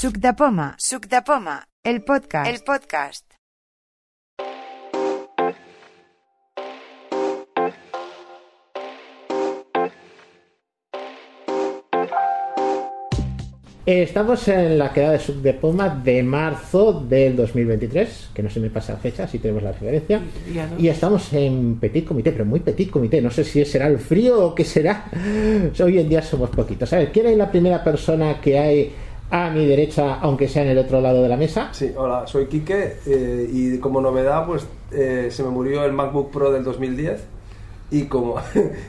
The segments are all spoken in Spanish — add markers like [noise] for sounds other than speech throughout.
Suc de Poma, Suc de Poma, el podcast, el podcast. Estamos en la quedada de Suc de Poma de marzo del 2023, que no se me pasa la fecha, si tenemos la referencia. No. Y estamos en petit comité, pero muy petit comité. No sé si será el frío o qué será. [laughs] Hoy en día somos poquitos. A ver, ¿quién es la primera persona que hay a mi derecha, aunque sea en el otro lado de la mesa? Sí, hola, soy Quique eh, y como novedad pues eh, se me murió el MacBook Pro del 2010 [laughs] y como,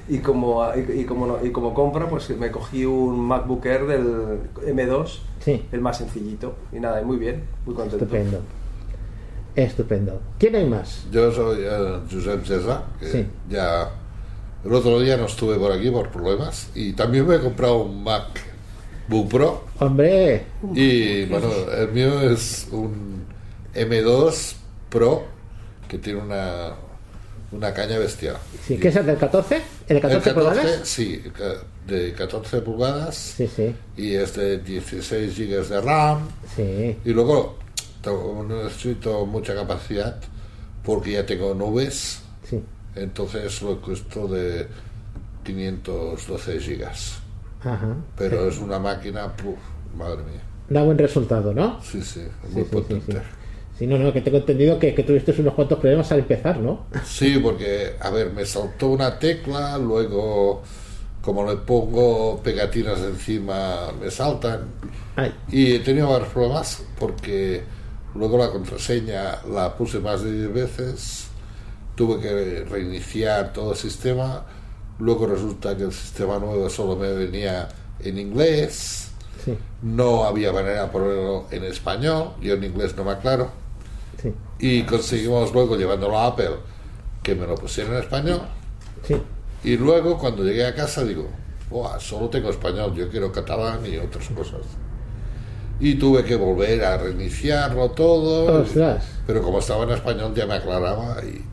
y como, y, como, no- y como compra pues me cogí un MacBook Air del M2, Sí. el más sencillito y nada, muy bien, muy contento. Estupendo. Estupendo. ¿Quién hay más? Yo soy eh, Josep César, que Sí. ya el otro día no estuve por aquí por problemas y también me he comprado un MacBook Pro Hombre, y bueno, el mío es un M2 Pro que tiene una, una caña bestial. sí, ¿qué es el del 14? ¿El de 14, El pulgadas? Sí, de 14 pulgadas Sí, sí, y es de 16 GB de RAM sí. Y luego no necesito mucha capacidad porque ya tengo nubes, sí. entonces lo cuesto de 512 gigas. Ajá. Pero es una máquina, puf, madre mía. Da buen resultado, ¿no? Sí, sí, Sí, muy sí, sí, potente. sí. Sí, no, no, que tengo entendido que, que tuviste unos cuantos problemas al empezar, ¿no? Sí, porque, a ver, me saltó una tecla, luego, como le pongo pegatinas encima, me saltan. Ay, Y he tenido varios problemas porque luego la contraseña la puse más de 10 veces, tuve que reiniciar todo el sistema, luego resulta que el sistema nuevo solo me venía en inglés, sí, no había manera de ponerlo en español, yo en inglés no me aclaro, sí, y conseguimos luego llevándolo a Apple que me lo pusiera en español, sí. y luego cuando llegué a casa digo, "Buah, solo tengo español, yo quiero catalán y otras cosas. Y tuve que volver a reiniciarlo todo. Ostras. Pero como estaba en español ya me aclaraba y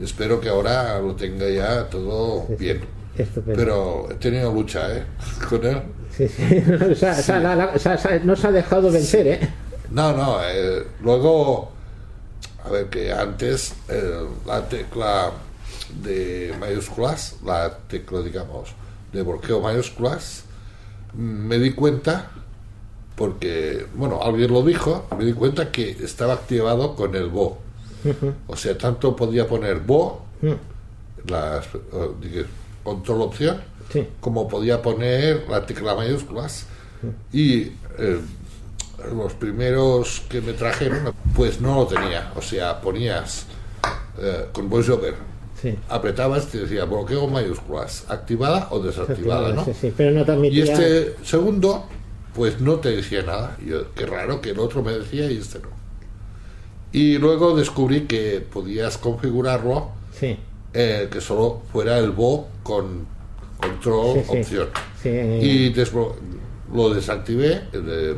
espero que ahora lo tenga ya todo bien. Estupendo. Pero he tenido lucha, ¿eh? [laughs] Con él. Sí, sí. [laughs] O sea, o sea, la- la- o sea, o sea, no se ha dejado vencer, ¿eh? No, no, eh, luego, a ver, que antes eh, la tecla de mayúsculas, la tecla, digamos, de bloqueo mayúsculas, mm, me di cuenta, porque, bueno, alguien lo dijo, me di cuenta que estaba activado con el BO. O sea, tanto podía poner BO, las, digo, control opción, Sí. como podía poner la tecla mayúsculas. Y eh, los primeros que me trajeron, pues no lo tenía. O sea, ponías eh, con VoiceOver, Sí. apretabas y te decía bloqueo mayúsculas, activada o desactivada, ¿no? Sí, pero no Y este segundo, pues no te decía nada. Y yo, qué raro que el otro me decía y este no. Y luego descubrí que podías configurarlo Sí, eh, que solo fuera el BO con control Sí, opción. sí. Y desblo- lo desactivé, el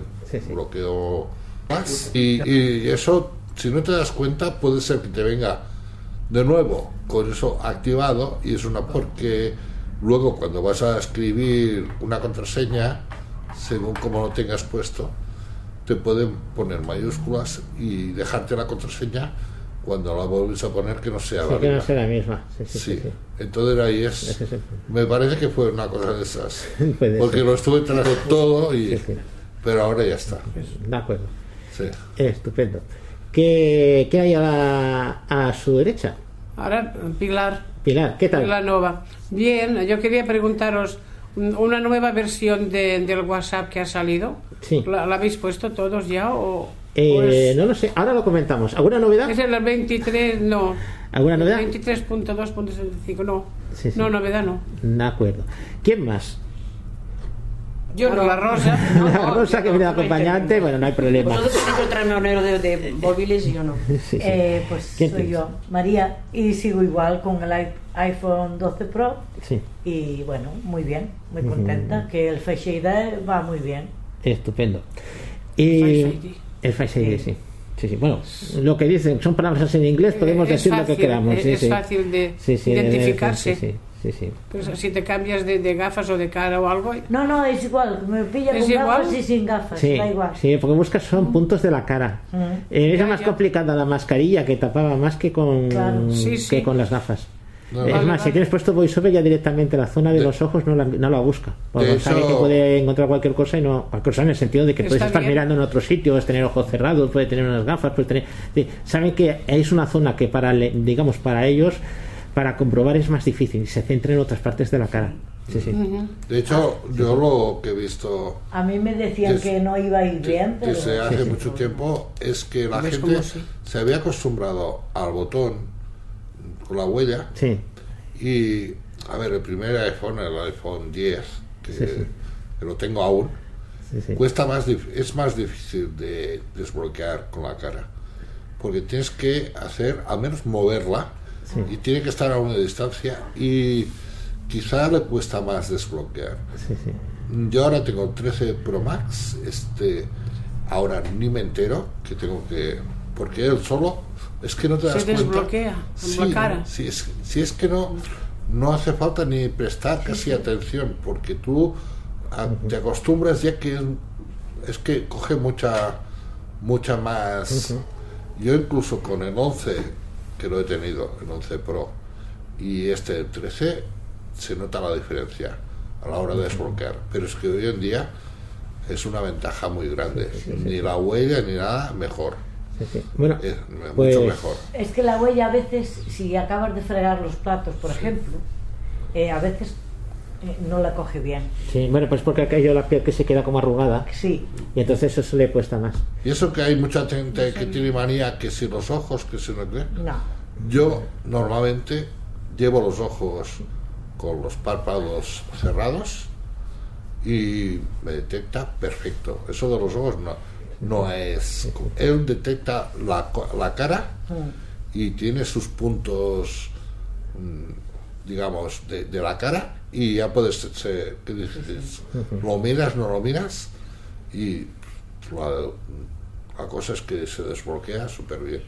bloqueo más. Y, y eso, si no te das cuenta, puede ser que te venga de nuevo con eso activado y es una porque luego cuando vas a escribir una contraseña, según como lo tengas puesto, te pueden poner mayúsculas y dejarte la contraseña cuando la vuelves a poner que no sea Sí, que válida. no sea la misma. Sí, sí, sí. Sí, sí. entonces ahí es. Me parece que fue una cosa de esas. [laughs] Puede Porque ser. lo estuve tratando todo y. Sí, sí. Pero ahora ya está. De acuerdo. Sí. Estupendo. ¿Qué, qué hay a, la- a su derecha? Ahora, Pilar, Pilar, ¿qué tal? Pilar Nova. Bien, yo quería preguntaros, un- una nueva versión de- del WhatsApp que ha salido, Sí. ¿la, la habéis puesto todos ya o...? Eh, o es, no lo sé, ahora lo comentamos. ¿Alguna novedad? es el 23, no. ¿Alguna novedad? 23.2.75, no. Sí, sí. No, novedad no. De acuerdo. ¿Quién más? Yo no, [laughs] la Rosa. La Rosa que viene de acompañante, bueno, no hay problema. Vosotros tenéis un euro de, de móviles y yo no. [laughs] Sí, sí. Eh, pues ¿Quién soy tienes? yo, María, y sigo igual con el iPhone 12 Pro. Sí, Y bueno, muy bien, muy contenta, que el Face ID va muy bien. estupendo. Y Face ID. el Face ID, sí. Sí, sí. Bueno, lo que dicen son palabras en inglés, podemos Es decir lo que fácil, queramos. es- sí, es sí. fácil de Sí, sí, identificarse. Sí, sí, sí, sí. Pero si te cambias de, de gafas o de cara o algo, No, no, es igual, me pilla ¿Es con igual? gafas y sin gafas, Sí, da igual. sí, porque buscas son puntos de la cara. Mm. Eh, era Ya, más ya. complicada la mascarilla que tapaba más que con, Claro. Sí, sí. que con las gafas. No, es vale, más, si vale. tienes puesto voiceover ya directamente la zona de, De- los ojos no la, no la busca. Porque sabe que puede encontrar cualquier cosa y no. Cualquier cosa en el sentido de que puedes estar bien. mirando en otro sitio, puedes tener ojos cerrados, puede tener unas gafas, puede tener. sí, Saben que es una zona que para, le- digamos, para ellos, para comprobar es más difícil y se centra en otras partes de la cara. Sí, sí. De hecho, yo lo que he visto A mí me decían Des- que no iba a ir bien, pero... desde hace mucho tiempo es que la ¿Ves gente sí? se había acostumbrado al botón con la huella. Sí, y, a ver, el primer iPhone, el iPhone 10, que, Sí, sí. que lo tengo aún, sí, cuesta más es más difícil de desbloquear con la cara porque tienes que hacer al menos moverla y tiene que estar a una distancia y quizá le cuesta más desbloquear. Yo ahora tengo 13 Pro Max este ahora ni me entero que tengo que porque él solo es que no te Se das cuenta. desbloquea con la cara. sí, es, sí, es que no no hace falta ni prestar casi atención porque tú a- te acostumbras ya que es, es que coge mucha mucha más. Yo incluso con el 11 que lo he tenido el 11 Pro y este el 13 se nota la diferencia a la hora de desbloquear. Pero es que hoy en día es una ventaja muy grande. Ni la huella ni nada mejor sí, sí. Bueno, es pues, mucho mejor Es que la huella a veces, si acabas de fregar los platos, por ejemplo, eh, a veces eh, no la coge bien. sí, bueno, pues porque aquello la piel que se queda como arrugada Sí, y entonces eso le cuesta más. y eso que hay mucha gente que tiene manía que si los ojos que si no qué no. Yo normalmente llevo los ojos con los párpados cerrados y me detecta perfecto. Eso de los ojos no, no es... Él detecta la, la cara y tiene sus puntos, mm, digamos, de, de la cara y ya puedes... se- ¿qué dices? Lo miras, no lo miras y la, la cosa es que se desbloquea súper bien.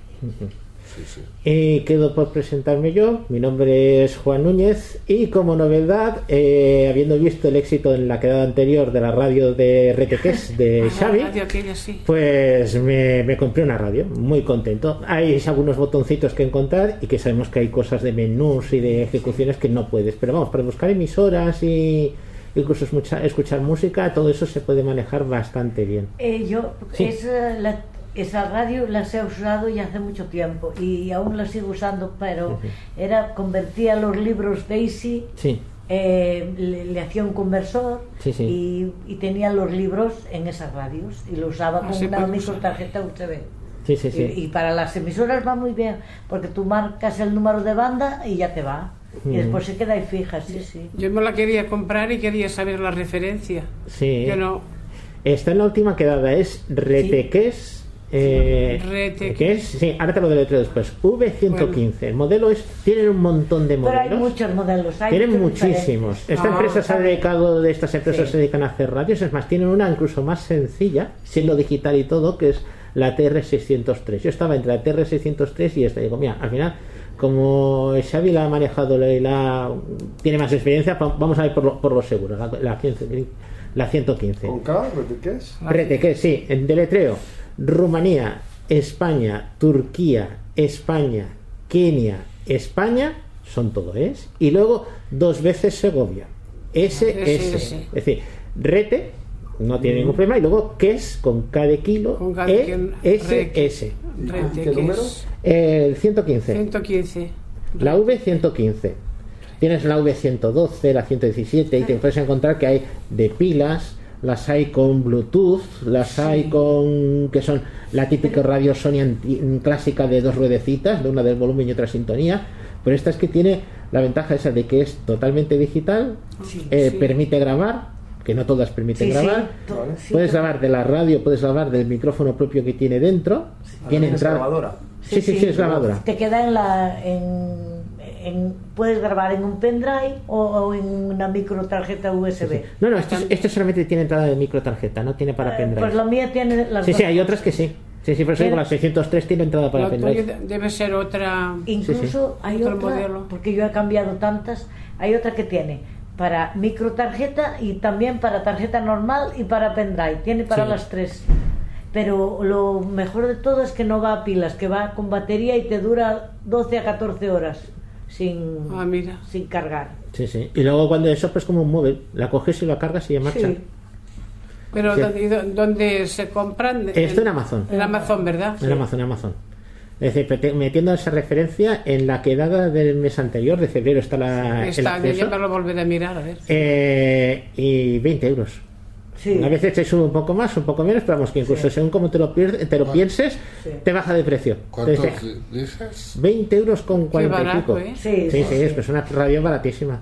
Sí, sí. Y quedo por presentarme yo. Mi nombre es Juan Núñez y como novedad, eh, habiendo visto el éxito en la quedada anterior de la radio de Reteques [laughs] de Xavi, aquella, sí. pues me, me compré una radio, muy contento. Hay algunos botoncitos que encontrar y que sabemos que hay cosas de menús y de ejecuciones que no puedes, pero vamos, para buscar emisoras y incluso escuchar, escuchar música, todo eso se puede manejar bastante bien. Eh, yo Sí. esa, la- esa radio las he usado ya hace mucho tiempo y aún la sigo usando, pero era convertía los libros Daisy, Sí, eh, le, le hacía un conversor Sí, sí. Y, y tenía los libros en esas radios y lo usaba Ah, con una pues, micro usa- tarjeta USB. sí, sí, sí. Y, y para las emisoras va muy bien, porque tú marcas el número de banda y ya te va. Y después se queda ahí fija, sí, sí. Yo me la quería comprar y quería saber la referencia. Sí. Yo no. Está en la última quedada, es Reteques. Eh, Reteques. Sí, ahora te lo deletreo después. V115. El modelo es. Tienen un montón de Pero hay modelos. muchos modelos. Hay Tienen muchos muchísimos. diferentes. Esta Ah, empresa se ha dedicado, de estas empresas Sí. se dedican a hacer radios. Es más, tienen una incluso más sencilla, siendo digital y todo, que es la TR603. Yo estaba entre la TR603 y esta. Digo, mira, al final, como Xavi la ha manejado y la tiene más experiencia, vamos a ir por lo, por lo seguro. La, la 15, la 115. ¿Con K? ¿Qué es? Rete, sí, en deletreo. Rumanía, España, Turquía, España, Kenia, España, son todo es. Y luego dos veces Segovia. SS. SS. Es decir, Rete, no tiene ningún problema. Y luego Kes, con K de kilo, Con K de kilo, ESS. Rete, ¿Qué número? es El 115. 115. La V115. Tienes la V112, la 117 y te puedes encontrar que hay de pilas, las hay con Bluetooth, las hay con que son la típica radio Sony anti- clásica de dos ruedecitas, de una del volumen y otra sintonía, pero esta es que tiene la ventaja esa de que es totalmente digital, Sí, eh, sí. permite grabar, que no todas permiten Sí, grabar. Puedes grabar de la radio, puedes grabar del micrófono propio que tiene dentro. Tiene ¿Es entrada. grabadora? Sí, sí, sí, es grabadora. Te queda en la. En, en- puedes grabar en un pendrive o, o en una micro tarjeta USB. No, no, esto, esto solamente tiene entrada de micro tarjeta, no tiene para Eh, pendrive. Pues la mía tiene las Sí, dos sí, hay otras que sí. Sí, sí, por eso digo, Pero- la 603 tiene entrada para pendrive. de- debe ser otra. Incluso hay Otro otra, modelo. porque yo he cambiado tantas, hay otra que tiene para microtarjeta y también para tarjeta normal y para pendrive. Tiene para Sí. las tres. Pero lo mejor de todo es que no va a pilas, que va con batería y te dura 12 a 14 horas sin, Ah, mira. sin cargar. Sí, sí. Y luego cuando eso, pues como un móvil, la coges y la cargas y ya marcha. Sí. Pero Sí. ¿dónde, dónde se compran? Esto en Amazon. En Amazon, ¿verdad? En Amazon, en Amazon. Es decir, meti- metiendo esa referencia en la quedada del mes anterior, de febrero, está la, el Está, yo acceso. me lo volveré a mirar, a ver. Eh, y 20 euros. Sí. A veces te sube un poco más, un poco menos, pero vamos, que incluso según como te lo, te lo pienses, Sí. te baja de precio. ¿Cuántos dices? 20 euros con 40 y barato, pico. ¿eh? Sí, Sí, sí, sí, sí. es que es una radio baratísima.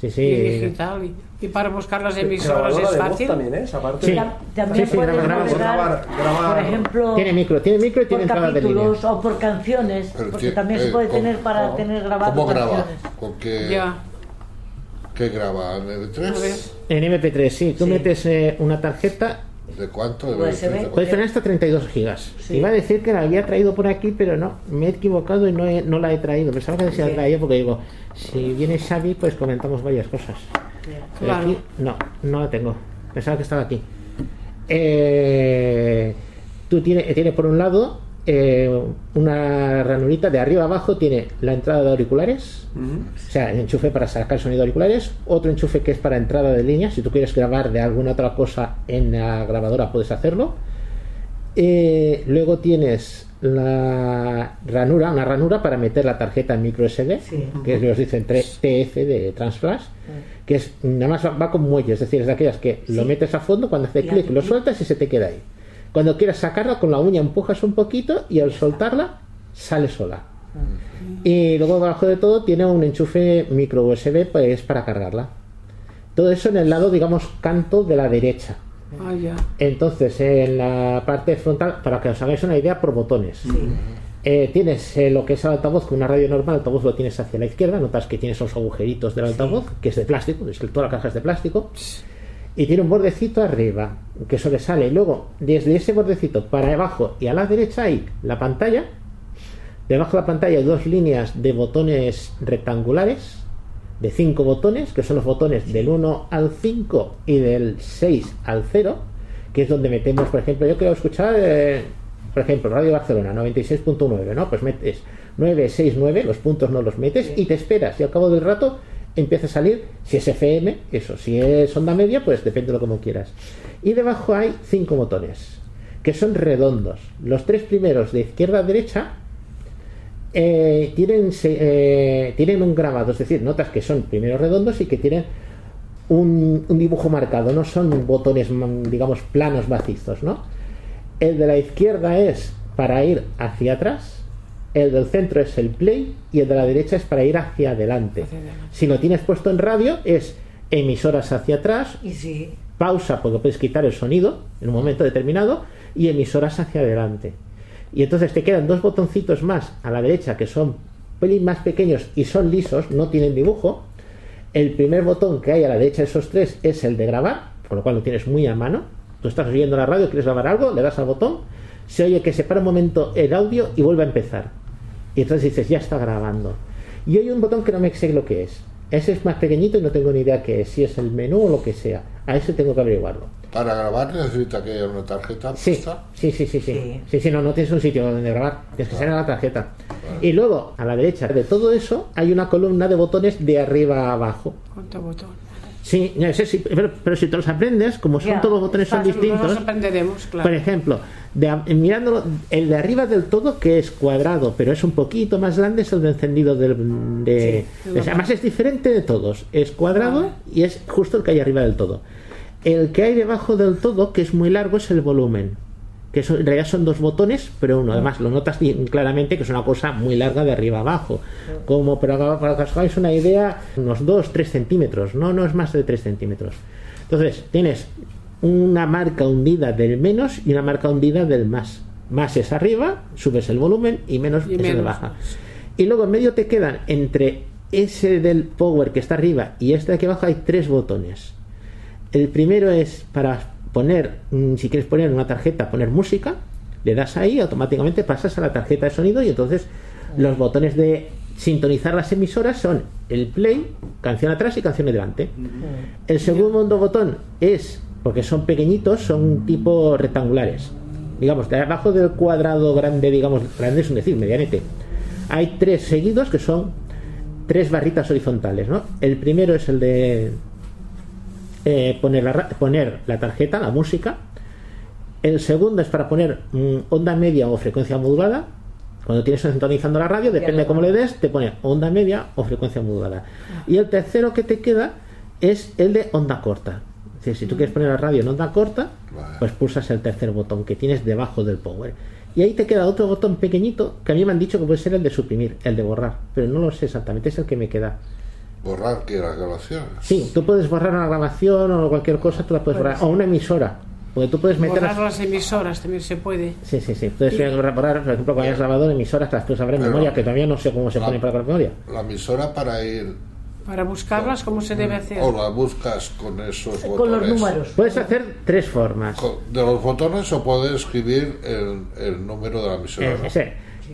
Sí, sí. Y digital. Y, y para buscar las emisoras es fácil. también, ¿eh? Esa parte. Sí. Tam- También Sí, sí, puedes grabar, grabar. por ejemplo, Tiene micro, tiene micro y tiene entrada de línea. capítulos o por canciones, Pero porque tiene- también se eh, puede ¿cómo- tener para cómo- tener grabado ¿Cómo graba? canciones. ¿Con qué, Ya. Qué graba? ¿En A ver. MP3? En MP3, sí. Tú Sí. metes eh, una tarjeta, ¿De cuánto? ¿De USB. MP3? puedes tener hasta 32 gigas. Sí. Iba a decir que la había traído por aquí, pero no, me he equivocado y no, he- no la he traído. Pensaba que Sí. traído porque digo, si viene Xavi, pues comentamos varias cosas. Pero Claro. aquí no, no la tengo. Pensaba que estaba aquí. Eh, tú tienes tiene por un lado eh, una ranurita de arriba abajo, tiene la entrada de auriculares, o sea, el enchufe para sacar sonido de auriculares, otro enchufe que es para entrada de línea, si tú quieres grabar de alguna otra cosa en la grabadora puedes hacerlo. Eh, luego tienes la ranura, una ranura para meter la tarjeta en micro SD, Sí. que es los dicen tre- TF de Transflash, que es nada más va, con muelle, es decir, es de aquellas que lo metes a fondo, cuando hace clic lo sueltas y se te queda ahí. Cuando quieras sacarla con la uña empujas un poquito y al soltarla sale sola. Y luego debajo de todo tiene un enchufe micro USB pues para cargarla. Todo eso en el lado, digamos, canto de la derecha. Ah, ya. Entonces, en la parte frontal, para que os hagáis una idea, por botones. Eh, tienes eh, lo que es el altavoz, con una radio normal, el altavoz lo tienes hacia la izquierda, notas que tienes esos agujeritos del altavoz, que es de plástico, es que toda la caja es de plástico, y tiene un bordecito arriba, que sobresale. Y luego, desde ese bordecito para abajo y a la derecha hay la pantalla. Debajo de la pantalla hay dos líneas de botones rectangulares, de cinco botones, que son los botones del 1 al 5 y del 6 al 0, que es donde metemos, por ejemplo, yo quiero escuchar, eh, por ejemplo, Radio Barcelona 96.9, ¿no? Pues metes 969, los puntos no los metes y te esperas y al cabo del rato empieza a salir, si es FM, eso, si es onda media, pues depende de lo como quieras. Y debajo hay cinco botones, que son redondos. Los tres primeros de izquierda a derecha eh, tienen, eh, tienen un grabado, es decir, notas que son primero redondos y que tienen un, un dibujo marcado, no son botones, mm, digamos, planos macizos, ¿no? El de la izquierda es para ir hacia atrás, el del centro es el play y el de la derecha es para ir hacia adelante. Si lo tienes puesto en radio, es emisoras hacia atrás, Y sí, pausa porque puedes quitar el sonido en un momento determinado y emisoras hacia adelante. Y entonces te quedan dos botoncitos más a la derecha que son pelín más pequeños y son lisos, no tienen dibujo. El primer botón que hay a la derecha de esos tres es el de grabar, con lo cual lo tienes muy a mano. Tú estás oyendo la radio, quieres grabar algo, le das al botón, se oye que se para un momento el audio y vuelve a empezar. Y entonces dices, ya está grabando. Y hay un botón que no me sé lo que es. Ese es más pequeñito y no tengo ni idea qué es, si es el menú o lo que sea. A ese tengo que averiguarlo. Para grabar necesita que haya una tarjeta Sí, puesta. sí, sí, sí, sí. Sí. Sí, sí, no, no tienes un sitio donde grabar, tienes que ser en la tarjeta. Y luego, a la derecha de todo eso, hay una columna de botones de arriba a abajo. ¿Cuánto botón? Sí, no sé si- pero, pero si te los aprendes, como son todos los botones son distintos, aprenderemos, claro. por ejemplo, de a- mirándolo, el de arriba del todo, que es cuadrado, pero es un poquito más grande, es el de encendido del, de, Sí, de- además es diferente de todos, es cuadrado Vale. y es justo el que hay arriba del todo. El que hay debajo del todo, que es muy largo, es el volumen, que son- en realidad son dos botones, pero uno, además lo notas claramente que es una cosa muy larga de arriba abajo, como para, para que os hagáis una idea, unos 2-3 centímetros, no, no es más de 3 centímetros. Entonces, tienes una marca hundida del menos y una marca hundida del más. Más es arriba, subes el volumen y menos Y es el baja. Y luego en medio te quedan entre ese del power que está arriba y este de aquí abajo hay tres botones. El primero es para poner, si quieres poner una tarjeta, poner música. le das ahí, automáticamente pasas a la tarjeta de sonido y entonces los botones de sintonizar las emisoras son el play, canción atrás y canción delante. El segundo botón es, porque son pequeñitos, son tipo rectangulares. Digamos, de abajo del cuadrado grande, digamos, grande es un decir, medianete. Hay tres seguidos que son tres barritas horizontales, ¿no? El primero es el de eh, poner, la, ra- poner la tarjeta, la música. El segundo es para poner mm, onda media o frecuencia modulada. Cuando tienes sintonizando la radio, depende de cómo le des, te pone onda media o frecuencia modulada. Y el tercero que te queda es el de onda corta. Es decir, si tú quieres poner la radio en onda corta, pues pulsas el tercer botón que tienes debajo del power. Y ahí te queda otro botón pequeñito que a mí me han dicho que puede ser el de suprimir, el de borrar, pero no lo sé exactamente, es el que me queda. Borrar que las grabaciones. Sí, tú puedes borrar una grabación o cualquier cosa, tú la puedes borrar. O una emisora. Porque tú puedes meter. Borrar las emisoras también se puede. Sí, sí, sí. Puedes borrar, por ejemplo, cuando hayas grabado emisoras, las puedes abrir en memoria, que todavía no sé cómo se Ah. pone para la memoria. La emisora para ir. Para buscarlas, ¿cómo se debe hacer? O la buscas con esos botones. Con los números. Puedes hacer tres formas. Con- De los botones o puedes escribir el, el número de la emisora. Eh, ¿no?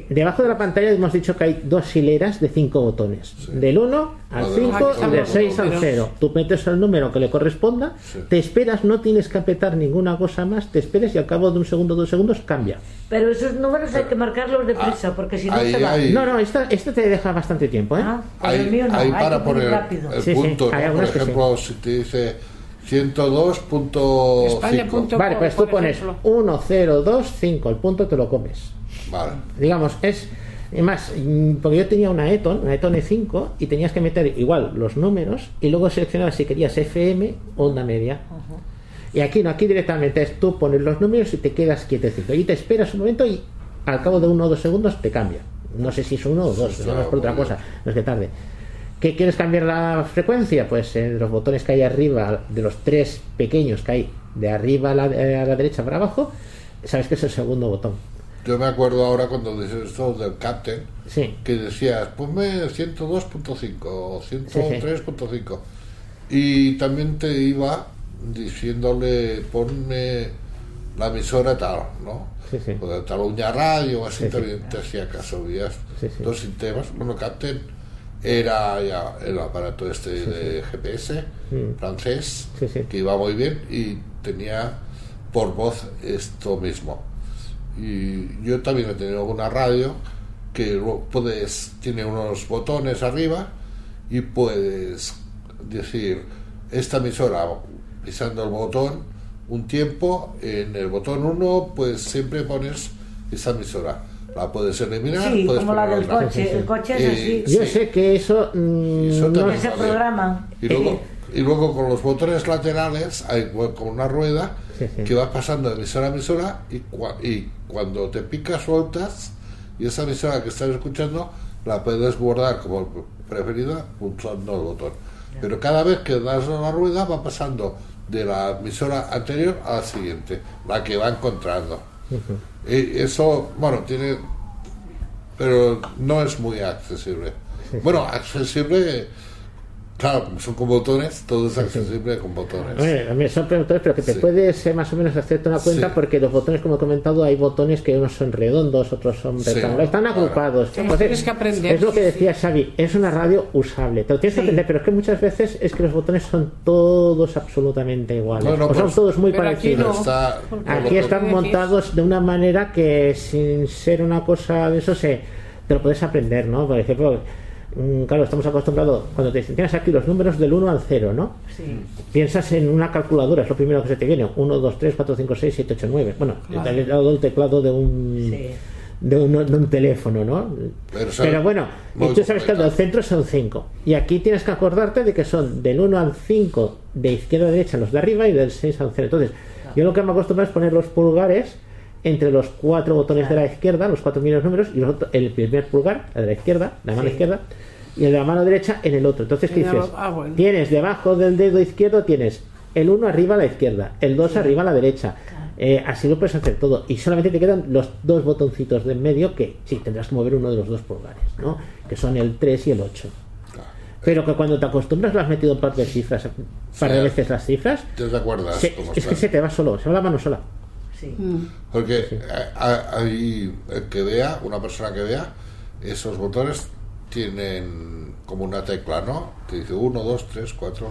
Debajo de la pantalla hemos dicho que hay dos hileras de cinco botones. Del 1 al Lo de 5 los y del números. 6 al 0. Tú metes el número que le corresponda, Sí. te esperas, no tienes que apretar ninguna cosa más, te esperes y al cabo de un segundo, dos segundos cambia. Pero esos números hay que marcarlos deprisa, porque si no ahí se va. hay- No, no, esta, esta te deja bastante tiempo, ¿eh? Ah, pues Ahí, el mío no, ahí para poner rápido. el Sí, punto, por ejemplo, si te dice 102.5. España.com. Vale, pues tú pones ejemplo. 1, 0, 2, 5, el punto te lo comes. Vale. digamos, es más, mm, porque yo tenía una Eton, una Eton E5, y tenías que meter igual los números y luego seleccionar si querías FM o onda media. Y aquí no, aquí directamente es tú pones los números y te quedas quietecito. Y te esperas un momento y al cabo de uno o dos segundos te cambia. No sé si es uno o dos, Sí, no es por otra cosa, no es que tarde. ¿Qué quieres cambiar la frecuencia? Pues en los botones que hay arriba, de los tres pequeños que hay de arriba a la, eh, a la derecha para abajo, sabes que es el segundo botón. Yo me acuerdo ahora cuando dices esto del Captain, Sí. que decías, ponme 102.5 o 103.5. Y también te iba diciéndole, ponme la emisora tal, ¿no? Sí, sí. O de Cataluña Radio, así Sí, sí. también te hacía caso, sí. dos sistemas. Bueno, Captain era ya el aparato este de GPS Mm. francés, que iba muy bien y tenía por voz esto mismo. Y yo también he tenido una radio que puedes, tiene unos botones arriba y puedes decir esta emisora pisando el botón un tiempo, en el botón 1 pues siempre pones esa emisora. La puedes eliminar, Sí, puedes como la del otra. coche. El coche es Eh, así. Yo Sí. sé que eso, mm, Eso no- se programan. Y luego, y luego con los botones laterales hay como como una rueda. Que va pasando de emisora a emisora y, cua- y cuando te picas sueltas y esa emisora que estás escuchando la puedes guardar como preferida pulsando el botón. Pero cada vez que das la rueda va pasando de la emisora anterior a la siguiente, la que va encontrando. Y eso, bueno, tiene pero no es muy accesible. Bueno, accesible, claro, son con botones, todo es accesible con botones. Bueno, a mí son botones, pero que te Sí. puedes eh, más o menos hacerte una cuenta Sí. porque los botones, como he comentado, hay botones que unos son redondos, otros son Sí, rectangulares, están agrupados. Sí, Entonces, tienes que aprender, Es lo que sí, decía Xavi, es una radio usable. Te lo tienes que Sí. aprender, pero es que muchas veces es que los botones son todos absolutamente iguales. Bueno, o son pues- todos muy Pero aquí parecidos. no. Está, Aquí están montados de una manera que sin ser una cosa de eso se te lo puedes aprender, ¿no? Por ejemplo, claro, estamos acostumbrados cuando te dicen, tienes aquí los números del 1 al 0, ¿no? Sí. Piensas en una calculadora, es lo primero que se te viene. 1, 2, 3, 4, 5, 6, 7, 8, 9. Bueno, Claro. al lado del teclado de un, Sí. de un, de un teléfono, ¿no? Pero Pero bueno, y tú sabes que los centros son 5. Y aquí tienes que acordarte de que son del 1 al 5 de izquierda a derecha los de arriba y del 6 al 0. Entonces, yo lo que me acostumbro es poner los pulgares entre los cuatro botones de la izquierda, los cuatro primeros números, y los otro- el primer pulgar, el de la izquierda, la mano Sí. izquierda, y el de la mano derecha en el otro. Entonces, ¿qué dices? ah, bueno. Tienes debajo del dedo izquierdo, tienes el 1 arriba a la izquierda, el 2 arriba a la derecha. Eh, así lo puedes hacer todo. Y solamente te quedan los dos botoncitos de en medio que sí, tendrás que mover uno de los dos pulgares, ¿no? Que son el 3 y el 8. Pero que cuando te acostumbras lo has metido un par de cifras, un par de veces las cifras, ¿Te acuerdas se- cómo es que se te va solo, se va la mano sola. Sí. Mm. Porque eh, a- ahí el que vea, una persona que vea, esos botones tienen como una tecla, ¿no? Que dice 1, 2, 3, 4,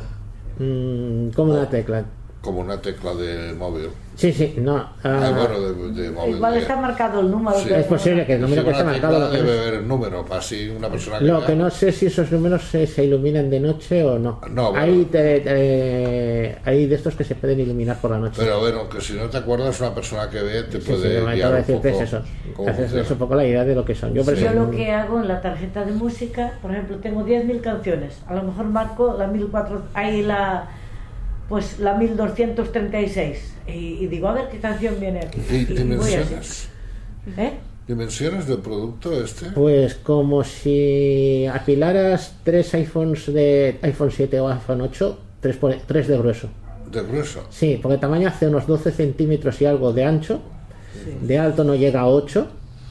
Mm, como una tecla. Como una tecla de móvil. Sí, sí, no. ah, Ah, bueno, de, de móvil. Igual está marcado el número. Sí. es posible que el número Sí, que está marcado. Lo que, debe no, haber el número, para así una persona que lo vea. que no sé si esos números se, se iluminan de noche o no. No, bueno. hay, te- te- hay de estos que se pueden iluminar por la noche. Pero bueno, que si no te acuerdas, una persona que ve te Sí, sí, puede yo me guiar un decirte poco es eso. es un poco la idea de lo que son. Yo, por Yo ejemplo, lo que hago en la tarjeta de música, por ejemplo, tengo 10.000 canciones. A lo mejor marco la 1400, ahí la pues la 1236 y, y digo a ver qué canción viene aquí. ¿Y dimensiones? ¿Eh? ¿Dimensiones del producto este? Pues como si apilaras tres iPhones de iPhone 7 o iPhone 8, tres, por- tres de grueso. De grueso. Sí, porque el tamaño hace unos 12 centímetros y algo de ancho, de alto no llega a 8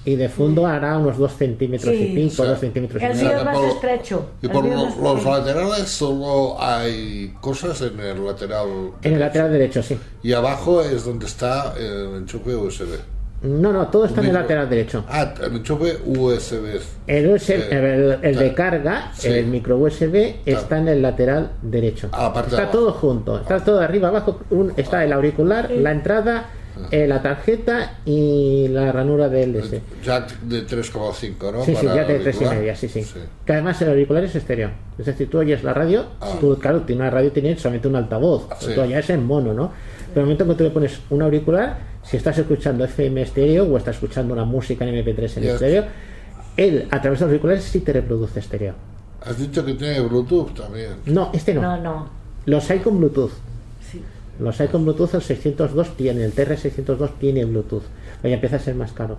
y de fondo hará unos 2 centímetros Sí. y pico, O sea, 2 centímetros y El O medio. más por- estrecho. Y El por los laterales solo hay cosas en el lateral. En el derecho. lateral derecho, sí. Y abajo es donde está el enchufe USB. No, no, todo está en el lateral derecho. Ah, el enchufe USB. El, USB, Eh, el, el de carga, Sí. el micro USB, está en el lateral derecho. Ah, de está todo junto, está todo arriba, abajo. un- está el auricular, la entrada, Ah. Eh, la tarjeta y la ranura del DS. Jack de 3,5, ¿no? Sí, sí, ya de tres y auricular. media, sí, sí, Que además el auricular es estéreo. Es decir, tú oyes la radio, tú, claro, tiene una radio tiene solamente un altavoz, Ah, sí. tú ya es en mono, ¿no? Pero el momento que tú le pones un auricular, si estás escuchando FM estéreo o estás escuchando una música en MP3 en estéreo, él a través de los auriculares sí te reproduce estéreo. Has dicho que tiene Bluetooth también. No, este no. No, no. Los hay con Bluetooth. Los hay con Bluetooth, el 602 tiene, el TR602 tiene Bluetooth. Pero ya empieza a ser más caro.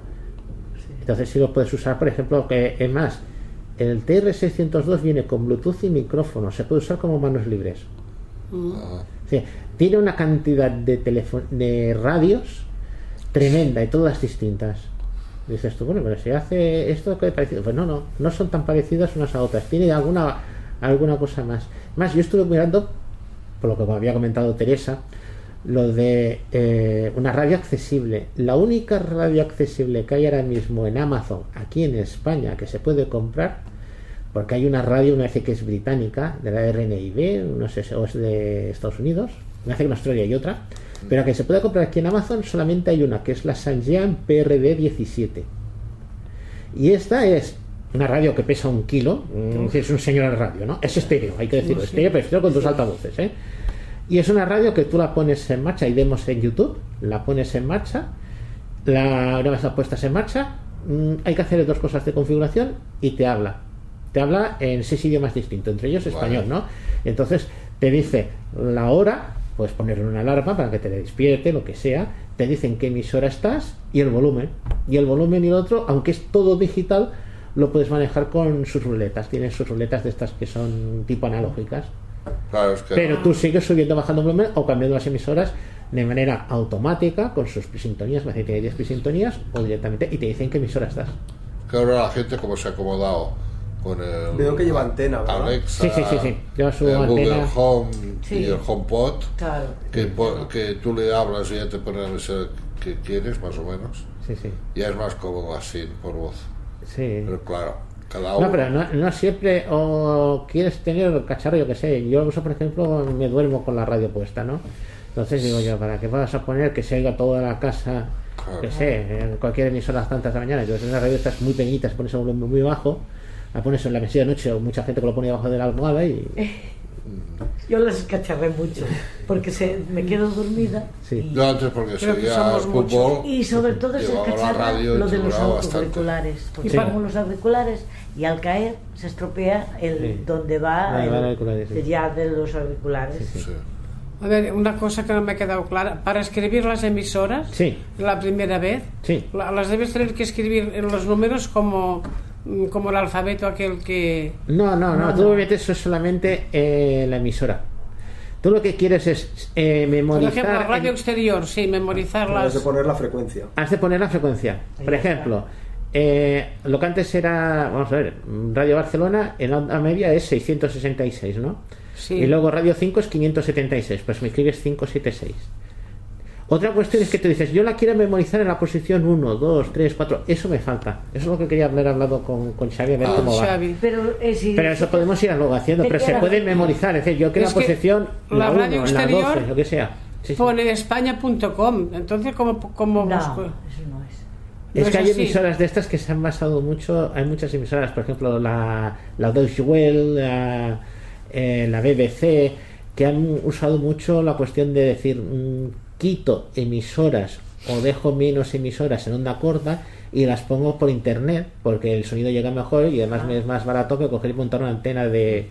Entonces sí lo puedes usar, por ejemplo, que es más, el TR602 viene con Bluetooth y micrófono, se puede usar como manos libres. Sí, tiene una cantidad de, de radios tremenda y todas distintas. Dices tú, bueno, pero si hace esto que parecido. Pues no, no, no son tan parecidas unas a otras. Tiene alguna, alguna cosa más. Más, yo estuve mirando, por lo que había comentado Teresa, lo de eh, una radio accesible. La única radio accesible que hay ahora mismo en Amazon, aquí en España, que se puede comprar, porque hay una radio, una vez que es británica, de la RNIB, no sé si es de Estados Unidos, me hace que en Australia hay otra, pero que se puede comprar aquí en Amazon solamente hay una, que es la Sanjian PRD 17. Y esta es una radio que pesa un kilo, mm, es un señor de radio, ¿no? Es estéreo, hay que decirlo, estéreo, pero estéreo con dos altavoces, ¿eh? Y es una radio que tú la pones en marcha, y vemos en YouTube, la pones en marcha, la, una vez la puestas en marcha, mm, hay que hacer dos cosas de configuración y te habla. Te habla en seis idiomas distintos, entre ellos español, ¿no? Entonces te dice la hora, puedes ponerle una alarma para que te despierte, lo que sea, te dicen qué emisora estás y el volumen. Y el volumen y el otro, aunque es todo digital, lo puedes manejar con sus ruletas. Tienen sus ruletas de estas que son tipo analógicas. claro, es que. Pero tú sigues subiendo, bajando volumen o cambiando las emisoras de manera automática con sus sintonías, me tiene 10 sintonías o directamente y te dicen qué emisora estás. que ahora la gente, como se ha acomodado con el. Veo que lleva antena, ¿verdad? Alexa, Sí, sí, sí, sí. Lleva su el Google antena. Home Sí. y el HomePod. Claro. Que, que tú le hablas y ya te pone la emisora que quieres, más o menos. Sí, sí. Ya es más cómodo así, por voz. Sí. Pero claro, cada uno. No, pero no, no siempre o quieres tener el cacharro, yo que sé. Yo uso, por ejemplo, me duermo con la radio puesta, ¿no? Entonces digo yo, ¿para qué vas a poner que se oiga toda la casa? Claro. Que sé, en cualquier emisora a las tantas de la mañana. Entonces una radio estás muy pequeñita, pones el volumen muy bajo, la pones en la mesilla de noche o mucha gente que lo pone debajo de la almohada y... [laughs] Yo las escacharré mucho porque se, me quedo dormida. Sí. y- Yo antes porque seguía fútbol. Y sobre todo el radio y lo de los auriculares. Porque Sí. pongo los auriculares y al caer se estropea el Sí. donde va el, van los auriculares, sí. ya de los auriculares. Sí. Sí. A ver, una cosa que no me ha quedado clara. Para escribir las emisoras, Sí. la primera vez, las debes tener que escribir en los números como, como el alfabeto aquel que... No, no, no, No, tú no. metes eso solamente eh, la emisora. Tú lo que quieres es eh, Por memorizar... ejemplo, radio en- exterior, sí, memorizar las... de poner la frecuencia. Has de poner la frecuencia. Por ejemplo, eh, lo que antes era, vamos a ver, Radio Barcelona en onda media es 666, ¿no? Sí. Y luego Radio 5 es 576, pues me escribes 576. Otra cuestión es que te dices, yo la quiero memorizar en la posición 1, 2, 3, 4. Eso me falta. Eso es lo que quería haber hablado con, con Xavi, a ver Ah, cómo va. Pero, eh, si- Pero eso podemos ir luego haciendo, pero se puede memorizar. Es decir, yo que la posición, la la 1, radio la 12, exterior lo que sea. Sí, sí. Pone españa.com. Entonces, ¿cómo, cómo No, busco? eso no es. Es No que es hay así. emisoras de estas que se han basado mucho, hay muchas emisoras, por ejemplo la, la Deutsche Welle, la, eh, la BBC, que han usado mucho la cuestión de decir mm, quito emisoras o dejo menos emisoras en onda corta y las pongo por internet porque el sonido llega mejor y además me es más barato que coger y montar una antena de,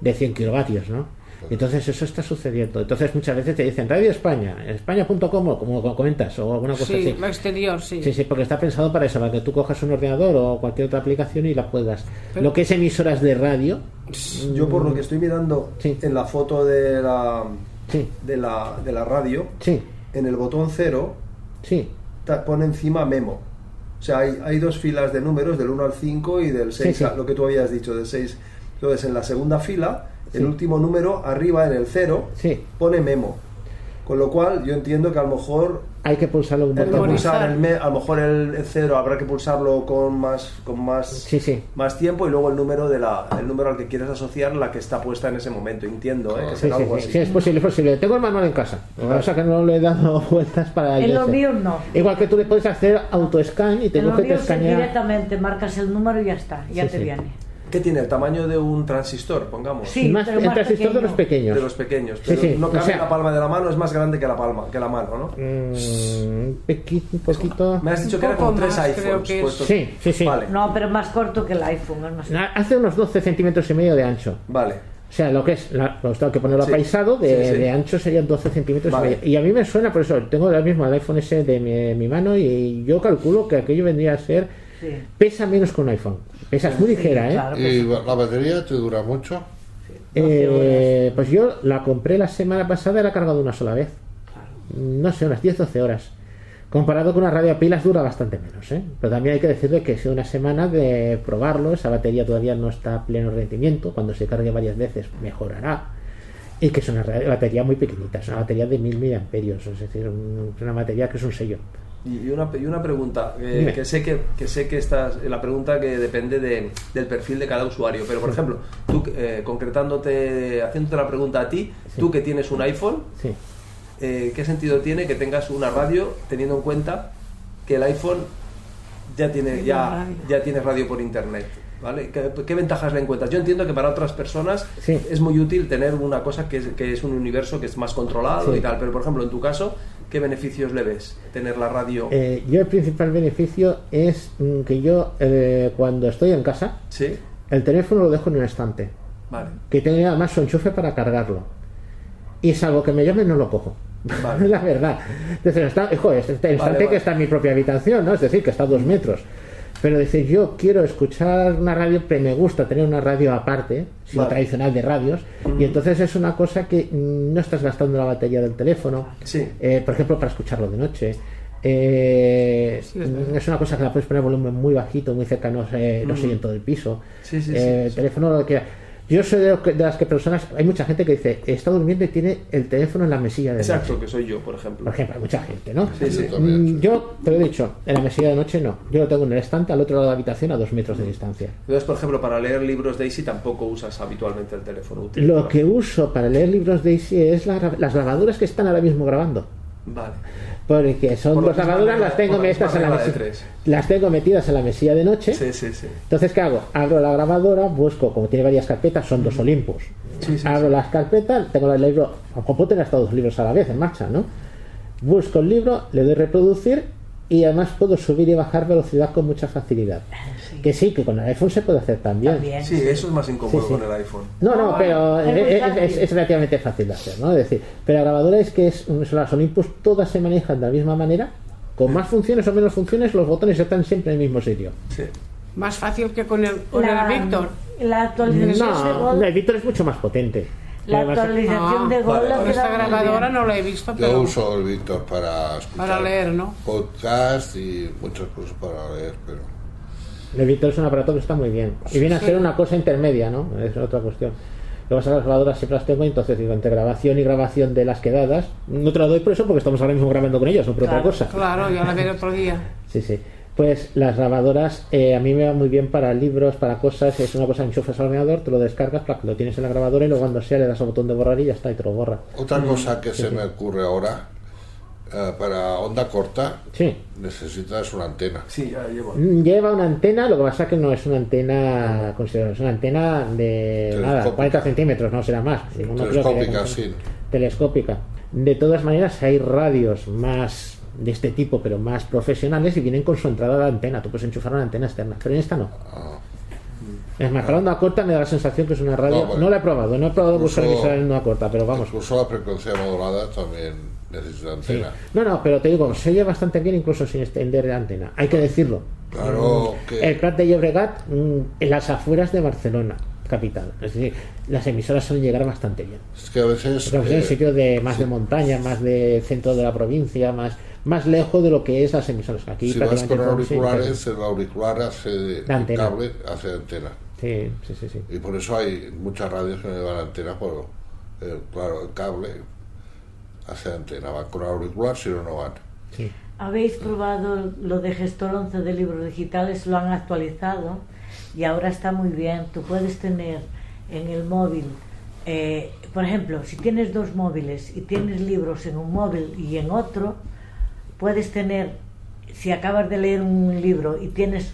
de 100 kilovatios, ¿no? Entonces eso está sucediendo. Entonces muchas veces te dicen Radio España, españa.com o como comentas o alguna cosa Sí, así. la exterior, sí. Sí, sí, porque está pensado para eso, para que tú cojas un ordenador o cualquier otra aplicación y la puedas. Pero- Lo que es emisoras de radio, Yo por lo que estoy mirando Sí. en la foto de la, sí, de la, de la radio, sí, en el botón cero sí, pone encima memo. O sea, hay, hay dos filas de números, del 1 al 5 y del 6, Sí, sí. a- lo que tú habías dicho, del 6. Entonces, en la segunda fila, el último número, arriba en el 0, sí. pone memo. Con lo cual, yo entiendo que a lo mejor Hay que pulsarlo un que botón pulsar el me- a lo mejor el, 0 habrá que pulsarlo con más con más Sí, sí. más tiempo y luego el número de la el número al que quieres asociar la que está puesta en ese momento. Entiendo, ¿eh? que Sí, será sí, algo sí, así. sí, es posible, es posible. Tengo el manual en casa. Que pasa es que no le he dado [laughs] vueltas para En los míos no. Igual que tú le puedes hacer autoscan y te y te míos es escanea. directamente marcas el número y ya está, ya Sí, te sí. viene. ¿Qué tiene? ¿El tamaño de un transistor, pongamos? Sí, más, pero el más transistor de los pequeños. De los pequeños. Sí, Pero sí, no o cabe sea- en la palma de la mano, es más grande que la palma, que la mano, ¿no? Mm, un pequi- un poquito. Me has dicho que era con tres iPhones que puestos. Sí, sí, sí. Vale, No, pero más corto que el iPhone. Es más Na- Hace unos 12 centímetros y medio de ancho. vale. O sea, lo que es, la, tengo que ponerlo Sí. apaisado, de, Sí, sí. de ancho serían 12 centímetros y Vale. medio. Y a mí me suena, por eso, tengo ahora mismo el iPhone S de mi, mi mano y yo calculo que aquello vendría a ser, Sí. pesa menos que un iPhone. Pesa es muy ligera, ¿eh? claro. ¿Y la batería te dura mucho? 12 Eh, Pues yo la compré la semana pasada y la he cargado una sola vez. No sé, unas 10-12 horas. Comparado con una radio a pilas dura bastante menos, ¿eh? Pero también hay que decirle que ha sido una semana de probarlo, esa batería todavía no está a pleno rendimiento, cuando se cargue varias veces mejorará. Y que es una batería muy pequeñita, es una batería de 1000 miliamperios, es decir, un- es una batería que es un sello. Y una, y una pregunta, eh, que sé que, que sé que estás, la pregunta que depende de- del perfil de cada usuario, pero por ejemplo, tú eh, concretándote, haciéndote la pregunta a ti, tú que tienes un iPhone, Sí. eh, ¿qué sentido tiene que tengas una radio teniendo en cuenta que el iPhone ya tiene Tiene ya, radio. ya tiene radio por internet? ¿Vale? ¿Qué, qué ventajas le encuentras? Yo entiendo que para otras personas Sí. es muy útil tener una cosa que es, que es un universo que es más controlado Sí. y tal, pero por ejemplo, en tu caso, ¿qué beneficios le ves tener la radio? Eh, yo el principal beneficio es mm, que yo eh, cuando estoy en casa, Sí, el teléfono lo dejo en un estante. vale. que tiene además su enchufe para cargarlo. Y salvo que me llamen, no lo cojo. Vale. [laughs] la verdad. Entonces, está, joder, este instante Vale, que está en mi propia habitación, ¿no? Es decir, que está a dos metros. Pero decir, yo quiero escuchar una radio, pero me gusta tener una radio aparte, sino Vale. tradicional de radios, y entonces es una cosa que mm, no estás gastando la batería del teléfono, Sí. eh, por ejemplo, para escucharlo de noche. Eh, Sí, es una cosa que la puedes poner a volumen muy bajito, muy cerca, no sé, no sé en todo el piso. Sí, sí, sí, Eh, el sí. teléfono lo que yo soy de, los que- de las que personas hay mucha gente que dice está durmiendo y tiene el teléfono en la mesilla de Exacto, noche que soy yo, por ejemplo. por ejemplo hay mucha gente no Sí, sí. Yo también, Mm, sí. yo te lo he dicho en la mesilla de noche no yo lo tengo en el estante al otro lado de la habitación a dos metros de distancia Entonces, por ejemplo, para leer libros Daisy tampoco usas habitualmente el teléfono útil. lo ¿no? que uso para leer libros de Easy es la las grabadoras que están ahora mismo grabando Vale. porque son Por dos regla- las tengo metidas en la las tengo metidas en la mesilla de noche Sí, sí, sí. Entonces, ¿qué hago? Abro la grabadora, busco, como tiene varias carpetas, son dos Olympus. Sí, sí, Abro las carpetas, tengo el libro, o puedo tener hasta dos libros a la vez en marcha, ¿no? Busco el libro, le doy reproducir y además puedo subir y bajar velocidad con mucha facilidad. Sí. Que sí, que con el iPhone se puede hacer también. También. Sí, eso es más incómodo Sí, sí. con el iPhone. No, no, No, pero es relativamente fácil de hacer, ¿no? Es decir, pero la grabadora es que es, son las Olympus, todas se manejan de la misma manera, con más funciones o menos funciones, los botones están siempre en el mismo sitio. Sí. Más fácil que con el, con La, el Víctor. la actualización No, el Víctor es mucho más potente. La actualización de Gol vale, la Esta grabadora no la he visto, Yo pero uso el Víctor para escuchar para leer, ¿no? podcast y muchas cosas para leer, pero El Víctor es un aparato que está muy bien. Y viene a Sí. ser una cosa intermedia, ¿no? Es otra cuestión. Luego esas grabadoras siempre las tengo, entonces digo, entre grabación y grabación de las quedadas, no te lo doy por eso, porque estamos ahora mismo grabando con ellos, no por otra Claro, cosa. Claro, ya la veré otro día. Sí, sí. Pues las grabadoras eh, a mí me va muy bien para libros, para cosas. Es una cosa que enchufas al ordenador, te lo descargas, plac, lo tienes en la grabadora y luego cuando sea le das al botón de borrar y ya está, y te lo borra. Otra cosa que se me ocurre ahora, eh, para onda corta, Sí. necesitas una antena. Sí, ya llevo. Mm, Lleva una antena, lo que pasa que no es una antena considerable, es una antena de nada, Telescópica. 40 centímetros, no será más. No Telescópica, sí. Telescópica. De todas maneras, hay radios más de este tipo, pero más profesionales y vienen con su entrada de antena. Tú puedes enchufar una antena externa, pero en esta no. Ah. Es más, para onda corta me da la sensación que es una radio. No, No, bueno. la he probado, no he probado buscar emisora en onda corta, pero vamos. Incluso la frecuencia modulada también necesita Sí. antena. No, no, pero te digo, se oye bastante bien incluso sin extender la antena. Hay que decirlo. Claro que El Prat de Llobregat mm, en las afueras de Barcelona, capital. Es decir, las emisoras suelen llegar bastante bien. es que a veces Porque eh, en sitios de más de montaña, más de centro de la provincia, más más lejos de lo que es las emisoras. Aquí si vas con todo- sí, auriculares, el auricular hace el antena. cable hace antena. Sí, sí, sí, sí. Y por eso hay muchas radios que no llevan antena, por eh, claro, el cable hace antena. Van con auricular, si no, no van. sí. ¿Habéis probado lo de gestor 11 de libros digitales? Lo han actualizado y ahora está muy bien. Tú puedes tener en el móvil, eh, por ejemplo, si tienes dos móviles y tienes libros en un móvil y en otro, puedes tener, si acabas de leer un libro y tienes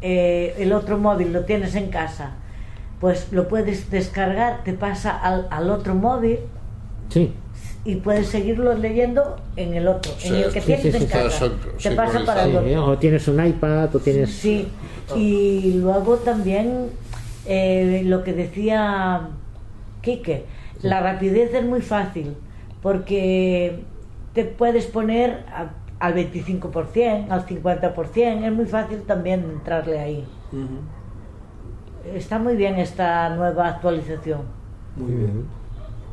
eh, el otro móvil, lo tienes en casa, pues lo puedes descargar, te pasa al, al otro móvil Sí, y puedes seguirlo leyendo en el otro, Sí, en el que sí, tienes sí, sí, en casa. Te pasa para el otro. o tienes un iPad, o tienes... Sí, y luego también eh, lo que decía Quique, la rapidez es muy fácil porque te puedes poner a- al 25%, al 50%, es muy fácil también entrarle ahí. Está muy bien esta nueva actualización. Muy bien.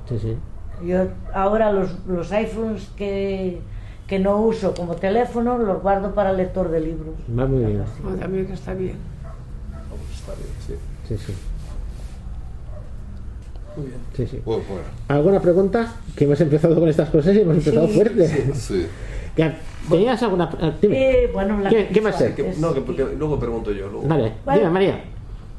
Sí, sí. Yo ahora los, los iPhones que, que no uso como teléfono los guardo para lector de libros. Va muy bien. También está bien. Está bien, sí. Sí, sí. Muy bien. sí, sí. Pues bueno, ¿Alguna pregunta? Que hemos empezado con estas cosas y hemos empezado Sí, fuerte. sí. Ya, ¿Tenías alguna...? eh, Dime. Eh, bueno, la ¿Qué- qué más es? Que- no, que porque luego pregunto yo. Luego. Dale, Bueno. dime, María.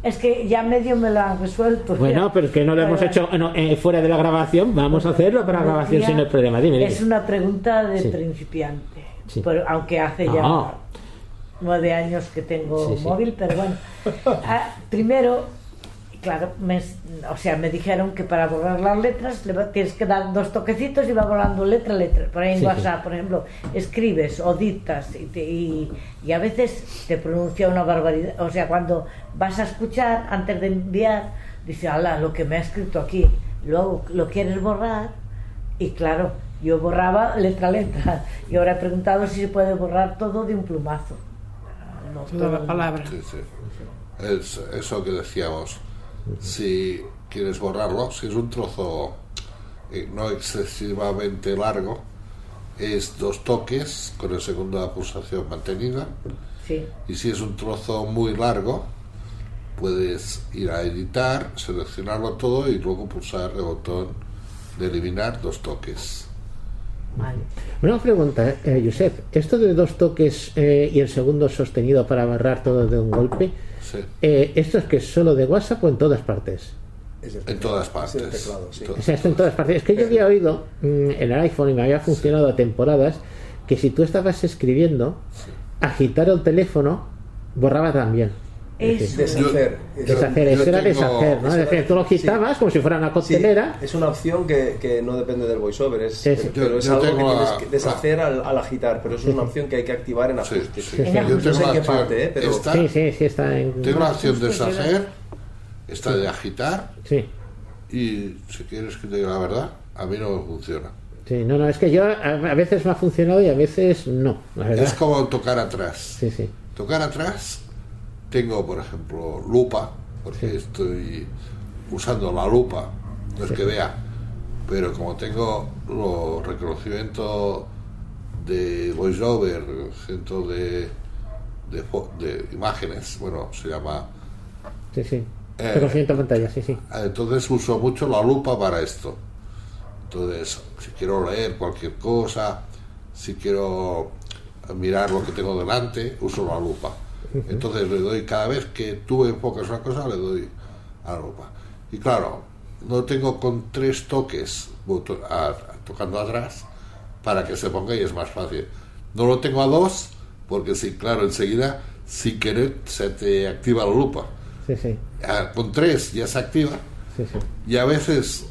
Es que ya medio me lo han resuelto. Bueno, pero es que no lo hemos Bueno, hecho no, eh, fuera de la grabación. Vamos a hacerlo para la grabación sin el problema. Dime, dime. Es una pregunta de Sí. principiante. Sí. Pero, aunque hace ya Ah. nueve años que tengo Sí, sí. móvil, pero bueno. [laughs] Ah, primero, claro, me, o sea, me dijeron que para borrar las letras le va- tienes que dar dos toquecitos y va borrando letra a letra. Por ahí en Sí, sí. WhatsApp, por ejemplo, escribes o dictas y, te- y- y a veces te pronuncia una barbaridad. O sea, cuando vas a escuchar, antes de enviar, dice, ala, lo que me ha escrito aquí. Luego lo quieres borrar y claro, yo borraba letra a letra. Y ahora he preguntado si se puede borrar todo de un plumazo. No, Toda todo- la palabra. Sí, sí. Es eso que decíamos. Si quieres borrarlo, si es un trozo eh, no excesivamente largo, es dos toques con la segunda pulsación mantenida. Sí. Y si es un trozo muy largo, puedes ir a editar, seleccionarlo todo y luego pulsar el botón de eliminar dos toques. Vale. Una pregunta, eh, Josep. Esto de dos toques eh, y el segundo sostenido para barrar todo de un golpe, Sí. eh, ¿esto es que es solo de WhatsApp o en todas partes? Es En todas es partes. el teclado, sí. To- O sea, esto en todas partes. Es que yo había oído mm, en el iPhone y me había funcionado a temporadas que si tú estabas escribiendo, agitar el teléfono borraba también. Es Eso. Deshacer. Es- deshacer, eso era tengo- deshacer, ¿no? Es eso decir, tú lo agitabas como si fuera una Sí, coctelera. es una opción que, que no depende del voiceover, es, Sí, sí. pero Yo- es yo algo que tengo tienes que deshacer al, al agitar, pero eso es una opción que hay que activar en Sí, Acoustic. sí. Sí, sí. Yo No tengo sé en la qué opción parte, ¿eh? pero- esta, Sí, sí, sí, está en. tengo la opción de sí, deshacer, esta de agitar, Sí, y si quieres que te diga la verdad, a mí no me funciona. sí, no, no, es que yo a, a veces me ha funcionado y a veces no, la verdad. Es como tocar atrás. Sí, sí. Tocar atrás, tengo por ejemplo lupa, porque Sí. estoy usando la lupa, no es que vea, pero como tengo los reconocimientos de voiceover, centro de, de, imágenes, bueno, se llama Sí, sí. Eh, Reconocimiento pantalla, sí, sí. Entonces uso mucho la lupa para esto. Entonces, si quiero leer cualquier cosa, si quiero mirar lo que tengo delante, uso la lupa. Entonces le doy, cada vez que tú enfocas una cosa, le doy a la lupa. Y claro, no tengo con tres toques boto- a- a- tocando atrás para que se ponga y es más fácil. No lo tengo a dos, porque sí, claro, enseguida, sin querer, se te activa la lupa. Sí, sí. Con tres ya se activa Sí, y a veces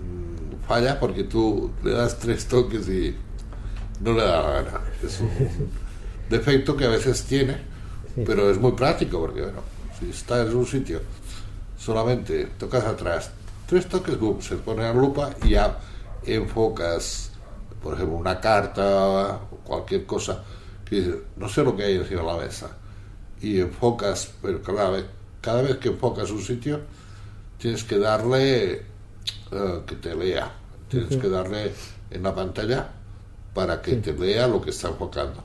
mm, falla porque tú le das tres toques y no le da la gana. Es un [laughs] defecto que a veces tiene, pero es muy práctico porque, bueno, si estás en un sitio, solamente tocas atrás, tres toques, boom, se pone la lupa y ya enfocas, por ejemplo, una carta o cualquier cosa que dices, no sé lo que hay encima de la mesa. Y enfocas, pero cada vez, cada vez que enfocas un sitio, tienes que darle eh, que te lea. Tienes que darle en la pantalla para que te lea lo que está enfocando.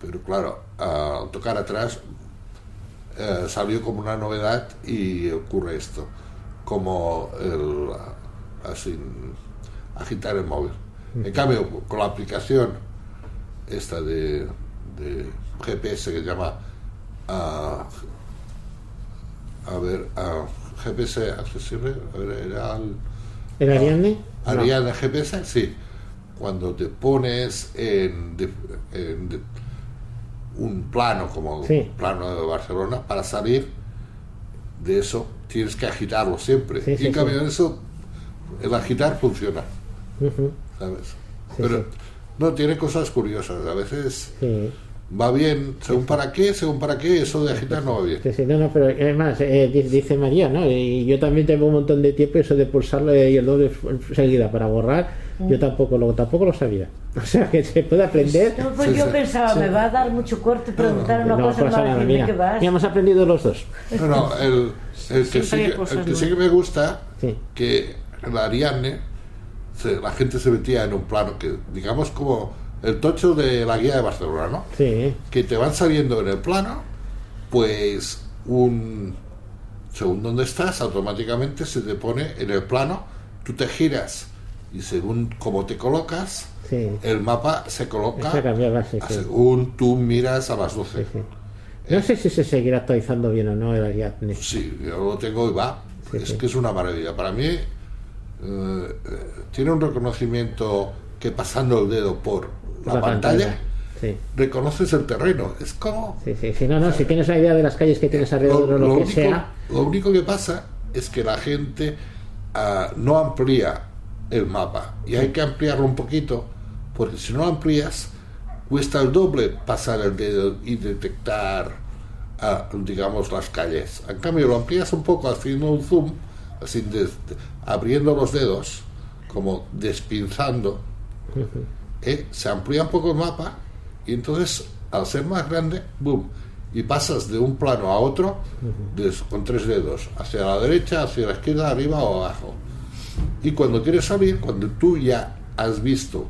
Pero claro, al tocar atrás eh, salió como una novedad y ocurre esto, como el así, agitar el móvil. En cambio, con la aplicación esta de, de GPS que se llama ah, a ver, ah, GPS accesible, a ver, era el, ¿El Ariadne? No. GPS, sí. Cuando te pones en, un plano como Sí. un plano de Barcelona, para salir de eso tienes que agitarlo siempre. Sí, y sí, en cambio eso, el agitar funciona, Ujú. ¿sabes? Sí, Pero no, tiene cosas curiosas. A veces va bien, según para qué, según para qué, eso de agitar no va bien. Sí, sí, no, no, pero además, eh, di- dice María, ¿no? Y yo también tengo un montón de tiempo eso de pulsarlo y el doble seguida para borrar, yo tampoco lo, tampoco lo sabía. [laughs] O sea, que se puede aprender. No, pues Sí, yo sí. pensaba, me va a dar mucho corte preguntar una No cosa, me pasa va a nada, decir, ¿de mira. qué vas? Ya hemos aprendido los dos. No, no, [laughs] el, el que, sí que, el que sí que me gusta, Sí. que la Ariadne, se- la gente se metía en un plano que, digamos, como el tocho de la guía de Barcelona, ¿no? Sí, Que te van saliendo en el plano, pues un. Según donde estás, automáticamente se te pone en el plano, tú te giras y según cómo te colocas, sí. el mapa se coloca según tú miras a las 12. sí, sí. No sé si se seguirá actualizando bien o no el Ariadne. Sí, yo lo tengo y va. Es que es una maravilla. Para mí, eh, eh, tiene un reconocimiento que pasando el dedo por la, pantalla, Sí. reconoces el terreno. Es como. Sí, sí, sí, no, no, si tienes una idea de las calles que tienes alrededor o lo, que único, sea, lo único que pasa es que la gente ah, no amplía el mapa. Y hay que ampliarlo un poquito porque si no lo amplías cuesta el doble pasar el dedo y detectar ah, digamos las calles. En cambio lo amplías un poco haciendo un zoom así de- abriendo los dedos como despinzando eh, se amplía un poco el mapa y entonces al ser más grande, boom, y pasas de un plano a otro con tres dedos, hacia la derecha, hacia la izquierda, arriba o abajo. Y cuando quieres salir, cuando tú ya has visto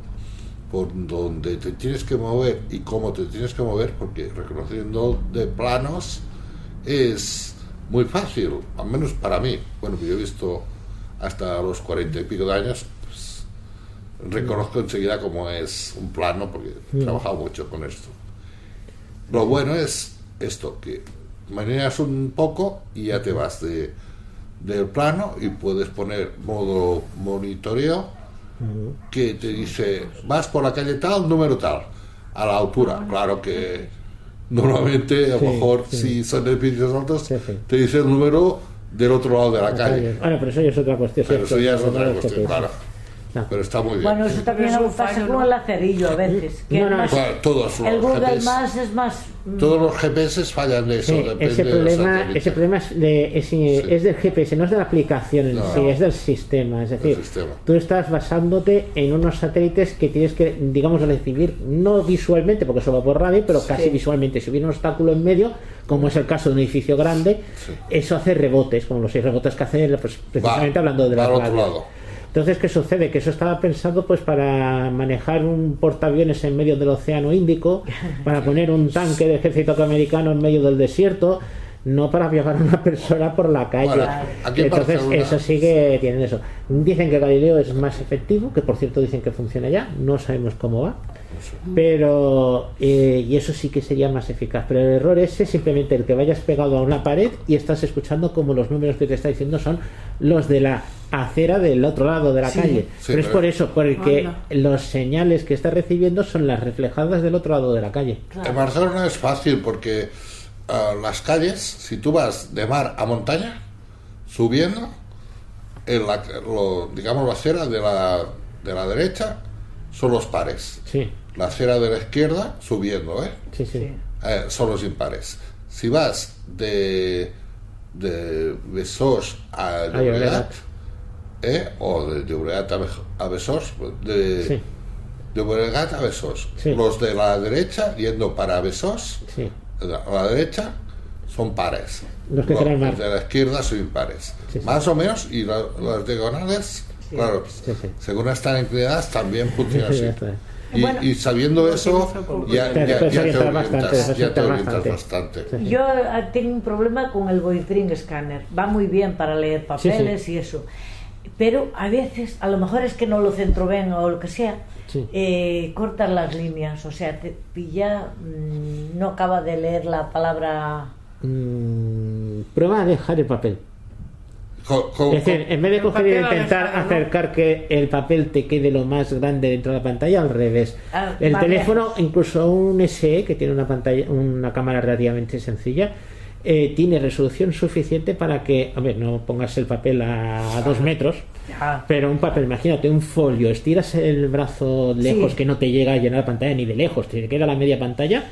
por donde te tienes que mover y cómo te tienes que mover, porque reconociendo de planos es muy fácil, al menos para mí. Bueno, yo he visto hasta los cuarenta y pico de años, pues, reconozco enseguida cómo es un plano, porque he trabajado mucho con esto. Lo bueno es esto, que manejas un poco y ya te vas de, del plano y puedes poner modo monitoreo que te dice, vas por la calle tal, número tal, a la altura. Claro que normalmente, a lo Sí, mejor, sí. si son edificios altos, Sí, te dice el número del otro lado de la calle. Bueno, pero eso ya es otra cuestión. Pero eso ya es no otra es cuestión, claro. No. Pero está muy bien. Bueno, eso también es un pasa fallo, con ¿no? el lacerillo a veces. que No, no, más- Bueno, todos los el Google GPS más es más... mm, Todos los GPS fallan de eso. Sí, ese problema, ese problema es, de, es, es del GPS, no es de la aplicación en No. sí, es del sistema. Es decir, sistema. tú estás basándote en unos satélites que tienes que, digamos, recibir, no visualmente, porque eso va por radio, pero casi visualmente. Si hubiera un obstáculo en medio, como es el caso de un edificio grande, eso hace rebotes, como los seis rebotes que hace, pues, precisamente Va, hablando de la otro radio. lado. Entonces, ¿qué sucede? Que eso estaba pensado pues para manejar un portaaviones en medio del Océano Índico, para [laughs] poner un tanque de ejército americano en medio del desierto, no para viajar a una persona por la calle. Bueno, Entonces, eso sí que tienen eso. Dicen que Galileo es más efectivo, que por cierto dicen que funciona ya, no sabemos cómo va. Pero, eh, y eso sí que sería más eficaz. Pero el error ese es simplemente el que vayas pegado a una pared y estás escuchando como los números que te está diciendo son los de la acera del otro lado de la Sí. calle. Sí, pero es por eso, porque Anda. los señales que estás recibiendo son las reflejadas del otro lado de la calle. En Barcelona es fácil porque ah, las calles, si tú vas de mar a montaña, subiendo, en la, lo- digamos la acera de la, de la derecha son los pares. Sí, La acera de la izquierda subiendo, ¿eh? sí, sí. Eh, son los impares. Si vas de, de Besós a Llobregat. Llobregat, ¿eh? o de Llobregat a, a Besós, de, Sí, de Llobregat a Besós, Sí. los de la derecha yendo para Besós, sí. a la derecha son pares. Los que crean mar. los de la izquierda son impares. Sí, sí. Más o menos, y la- las diagonales, claro, Sí, sí. según están inclinadas, también funciona Sí, [laughs] así. Y, Bueno. y sabiendo eso, ya, Te ya, puedes ya te orientar orientas, bastante, ya te orientar orientas bastante. bastante. Yo ah, tengo un problema con el Voidring Scanner. Va muy bien para leer papeles y eso. Pero a veces, a lo mejor es que no lo centro bien o lo que sea, Sí. eh, cortas las líneas. O sea, te pilla, mm, no acaba de leer la palabra. Mm, prueba a dejar el papel. Co- co- Es decir, en vez de coger y intentar acercar que el papel te quede lo más grande dentro de la pantalla, al revés. Ah, el teléfono, lejos. incluso un SE que tiene una pantalla, una cámara relativamente sencilla, eh, tiene resolución suficiente para que, a ver, no pongas el papel a, a dos metros, Ya. pero un papel, imagínate, un folio, estiras el brazo lejos Sí. que no te llega a llenar la pantalla ni de lejos, te queda la media pantalla.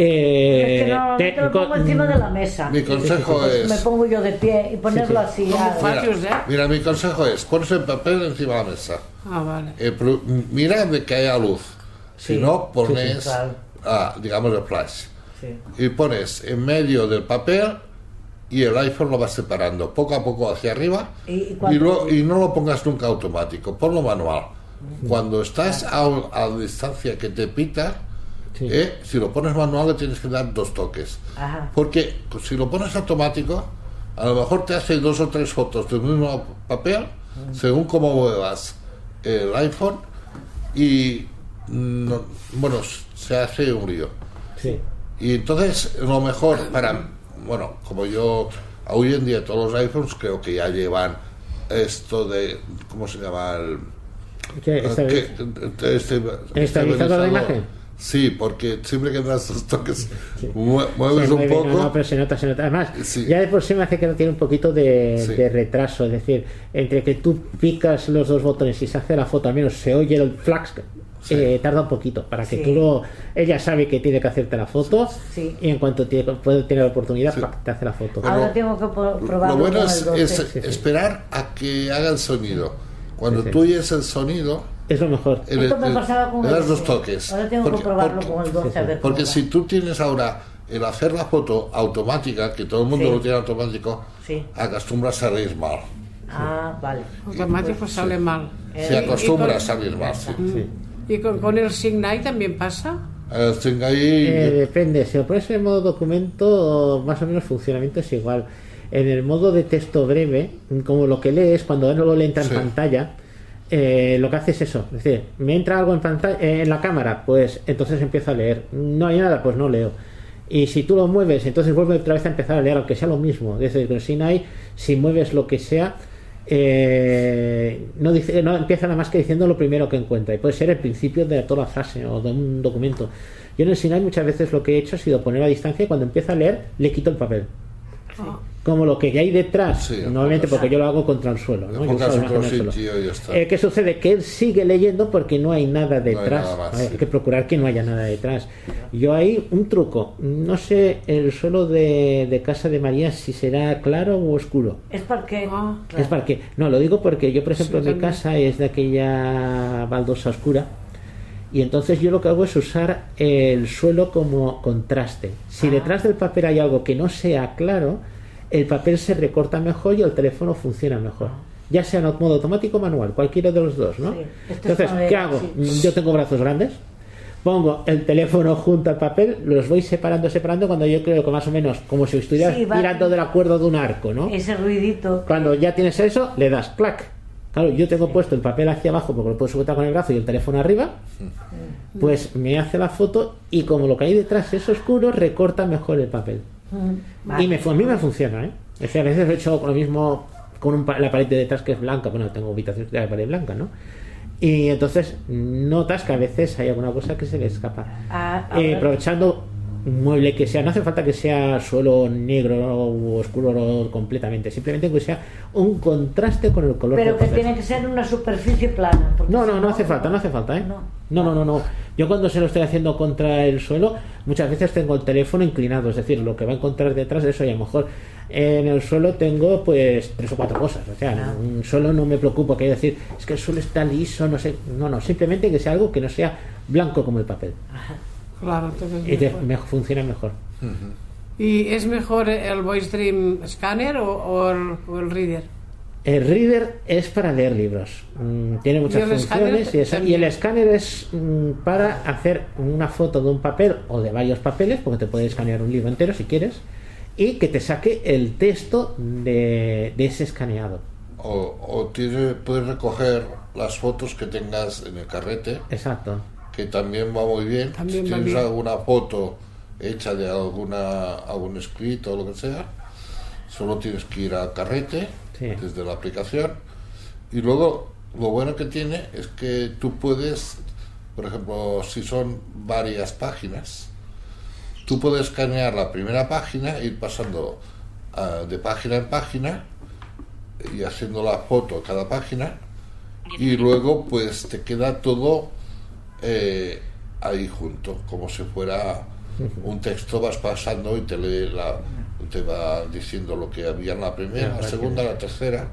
Eh, es que no, te- te lo pongo encima de la mesa. Mi consejo es. me pongo yo de pie y ponerlo así. Mira, ¿eh? mira, mi consejo es: pones el papel encima de la mesa. Ah, vale. Eh, mira de que haya luz. Si no, pones, sí, sí, claro. ah, digamos, el flash. sí. Y pones en medio del papel y el iPhone lo vas separando poco a poco hacia arriba ¿Y- y y, cuánto? lo- y no lo pongas nunca automático, ponlo manual. Cuando estás a, a distancia que te pita, Sí. eh, si lo pones manual le tienes que dar dos toques. Ajá. Porque pues, si lo pones automático, a lo mejor te hace dos o tres fotos del mismo papel, según cómo muevas el iPhone, y no- bueno, se hace un lío. sí. Y entonces lo mejor para, bueno, como yo, hoy en día todos los iPhones creo que ya llevan esto de, ¿cómo se llama? El, que- vez- este- este- ¿Estabilizador de imagen? Sí, porque siempre que das dos toques [laughs] mue- mueves Se un mueve, poco. no, no, pero se nota, se nota. Además, Sí. ya de por sí me hace que no tiene un poquito de, Sí. de retraso. Es decir, entre que tú picas los dos botones y se hace la foto, al menos se oye el flash, Sí. eh, tarda un poquito para que Sí. tú lo. Ella sabe que tiene que hacerte la foto Sí. y en cuanto tiene, puede tener la oportunidad, Sí. te hace la foto. Pero Ahora tengo que pro- probarlo Lo bueno con es, el 12. es Sí, sí. esperar a que haga el sonido. Cuando Sí, sí. tú oyes el sonido, Es lo mejor. el- Esto me el- pasaba con el das dos 12. toques. Ahora tengo Porque- que probarlo porque- con el 12 sí, sí. a ver Porque cómo si tú tienes ahora el hacer la foto automática, que todo el mundo Sí. lo tiene automático, Sí. acostumbras a salir mal. Ah, vale. Automático sale mal. Eh, Se acostumbra a salir mal, sí. Sí. ¿Y con, con el Signai también pasa? Eh, tengo ahí... Eh, depende, si lo pones en modo documento, más o menos el funcionamiento es igual. En el modo de texto breve, como lo que lees, cuando no lo le entra en Sí. pantalla, eh, lo que hace es eso. Es decir, me entra algo en eh, en la cámara, pues entonces empiezo a leer. No hay nada, pues no leo. Y si tú lo mueves, entonces vuelve otra vez a empezar a leer, aunque sea lo mismo. Es decir, con Sinai, si mueves lo que sea, eh, no, dice, no empieza nada más que diciendo lo primero que encuentra. Y puede ser el principio de toda la frase o de un documento. Yo en el Sinai muchas veces lo que he hecho ha sido poner a distancia y cuando empieza a leer le quito el papel. Ah, Como lo que hay detrás, Sí, normalmente porque yo lo hago contra el suelo. en el suelo. y ya está. Eh, ¿Qué sucede? Que él sigue leyendo porque no hay nada detrás. nada más, Hay sí. que procurar que no haya nada detrás. Yo ahí un truco. No sé el suelo de, de casa de María si será claro o oscuro. Es porque. Ah. claro. Es para que no lo digo porque yo por ejemplo Sí, mi también. casa es de aquella baldosa oscura y entonces yo lo que hago es usar el suelo como contraste. Si Ah. detrás del papel hay algo que no sea claro, el papel se recorta mejor y el teléfono funciona mejor. Ya sea en modo automático o manual, cualquiera de los dos, ¿no? Sí. Entonces, ¿qué hago? sí. Yo tengo brazos grandes, pongo el teléfono junto al papel, los voy separando, separando cuando yo creo que más o menos como si estuvieras Sí, tirando del acuerdo de un arco, ¿no? Ese ruidito. Cuando ya tienes eso, le das clac. Claro, yo tengo puesto el papel hacia abajo porque lo puedo sujetar con el brazo y el teléfono arriba. Pues me hace la foto y como lo que hay detrás es oscuro, recorta mejor el papel. Mm, Y me, a mí me funciona, ¿eh? Es decir, a veces lo he hecho con lo mismo con un la pared de detrás que es blanca. Bueno, tengo habitaciones de la pared blanca, ¿no? Y entonces notas que a veces hay alguna cosa que se le escapa. Ah, Eh, aprovechando un mueble que sea, no hace falta que sea suelo negro o oscuro o completamente, simplemente que sea un contraste con el color Pero que tiene que ser una superficie plana. No, no, no hace falta, no hace falta, ¿eh? No. No, no, no, no. Yo cuando se lo estoy haciendo contra el suelo, muchas veces tengo el teléfono inclinado, es decir, lo que va a encontrar detrás de eso y a lo mejor en el suelo tengo pues tres o cuatro cosas, o sea, Ah. un suelo no me preocupa que decir, es que el suelo está liso, no sé, no, no, simplemente que sea algo que no sea blanco como el papel Claro, entonces y te- mejor. me funciona mejor. ¿Y es mejor el Voice Dream Scanner o, o el, o el Reader? El reader es para leer libros. Mm, tiene muchas Y funciones y, el escáner es mm, para hacer una foto de un papel o de varios papeles, porque te puede escanear un libro entero si quieres, y que te saque el texto de, de ese escaneado. O, o tiene, puedes recoger las fotos que tengas en el carrete, Exacto. Que también va muy bien. También si tienes bien. alguna foto hecha de alguna algún escrito o lo que sea, solo tienes que ir al carrete Sí. desde la aplicación. Y luego lo bueno que tiene es que tú puedes, por ejemplo, si son varias páginas, tú puedes escanear la primera página, ir pasando ah, de página en página y haciendo la foto a cada página y luego pues te queda todo eh, ahí junto, como si fuera un texto, vas pasando y te lee la, te va diciendo lo que había en la primera, la segunda, la tercera.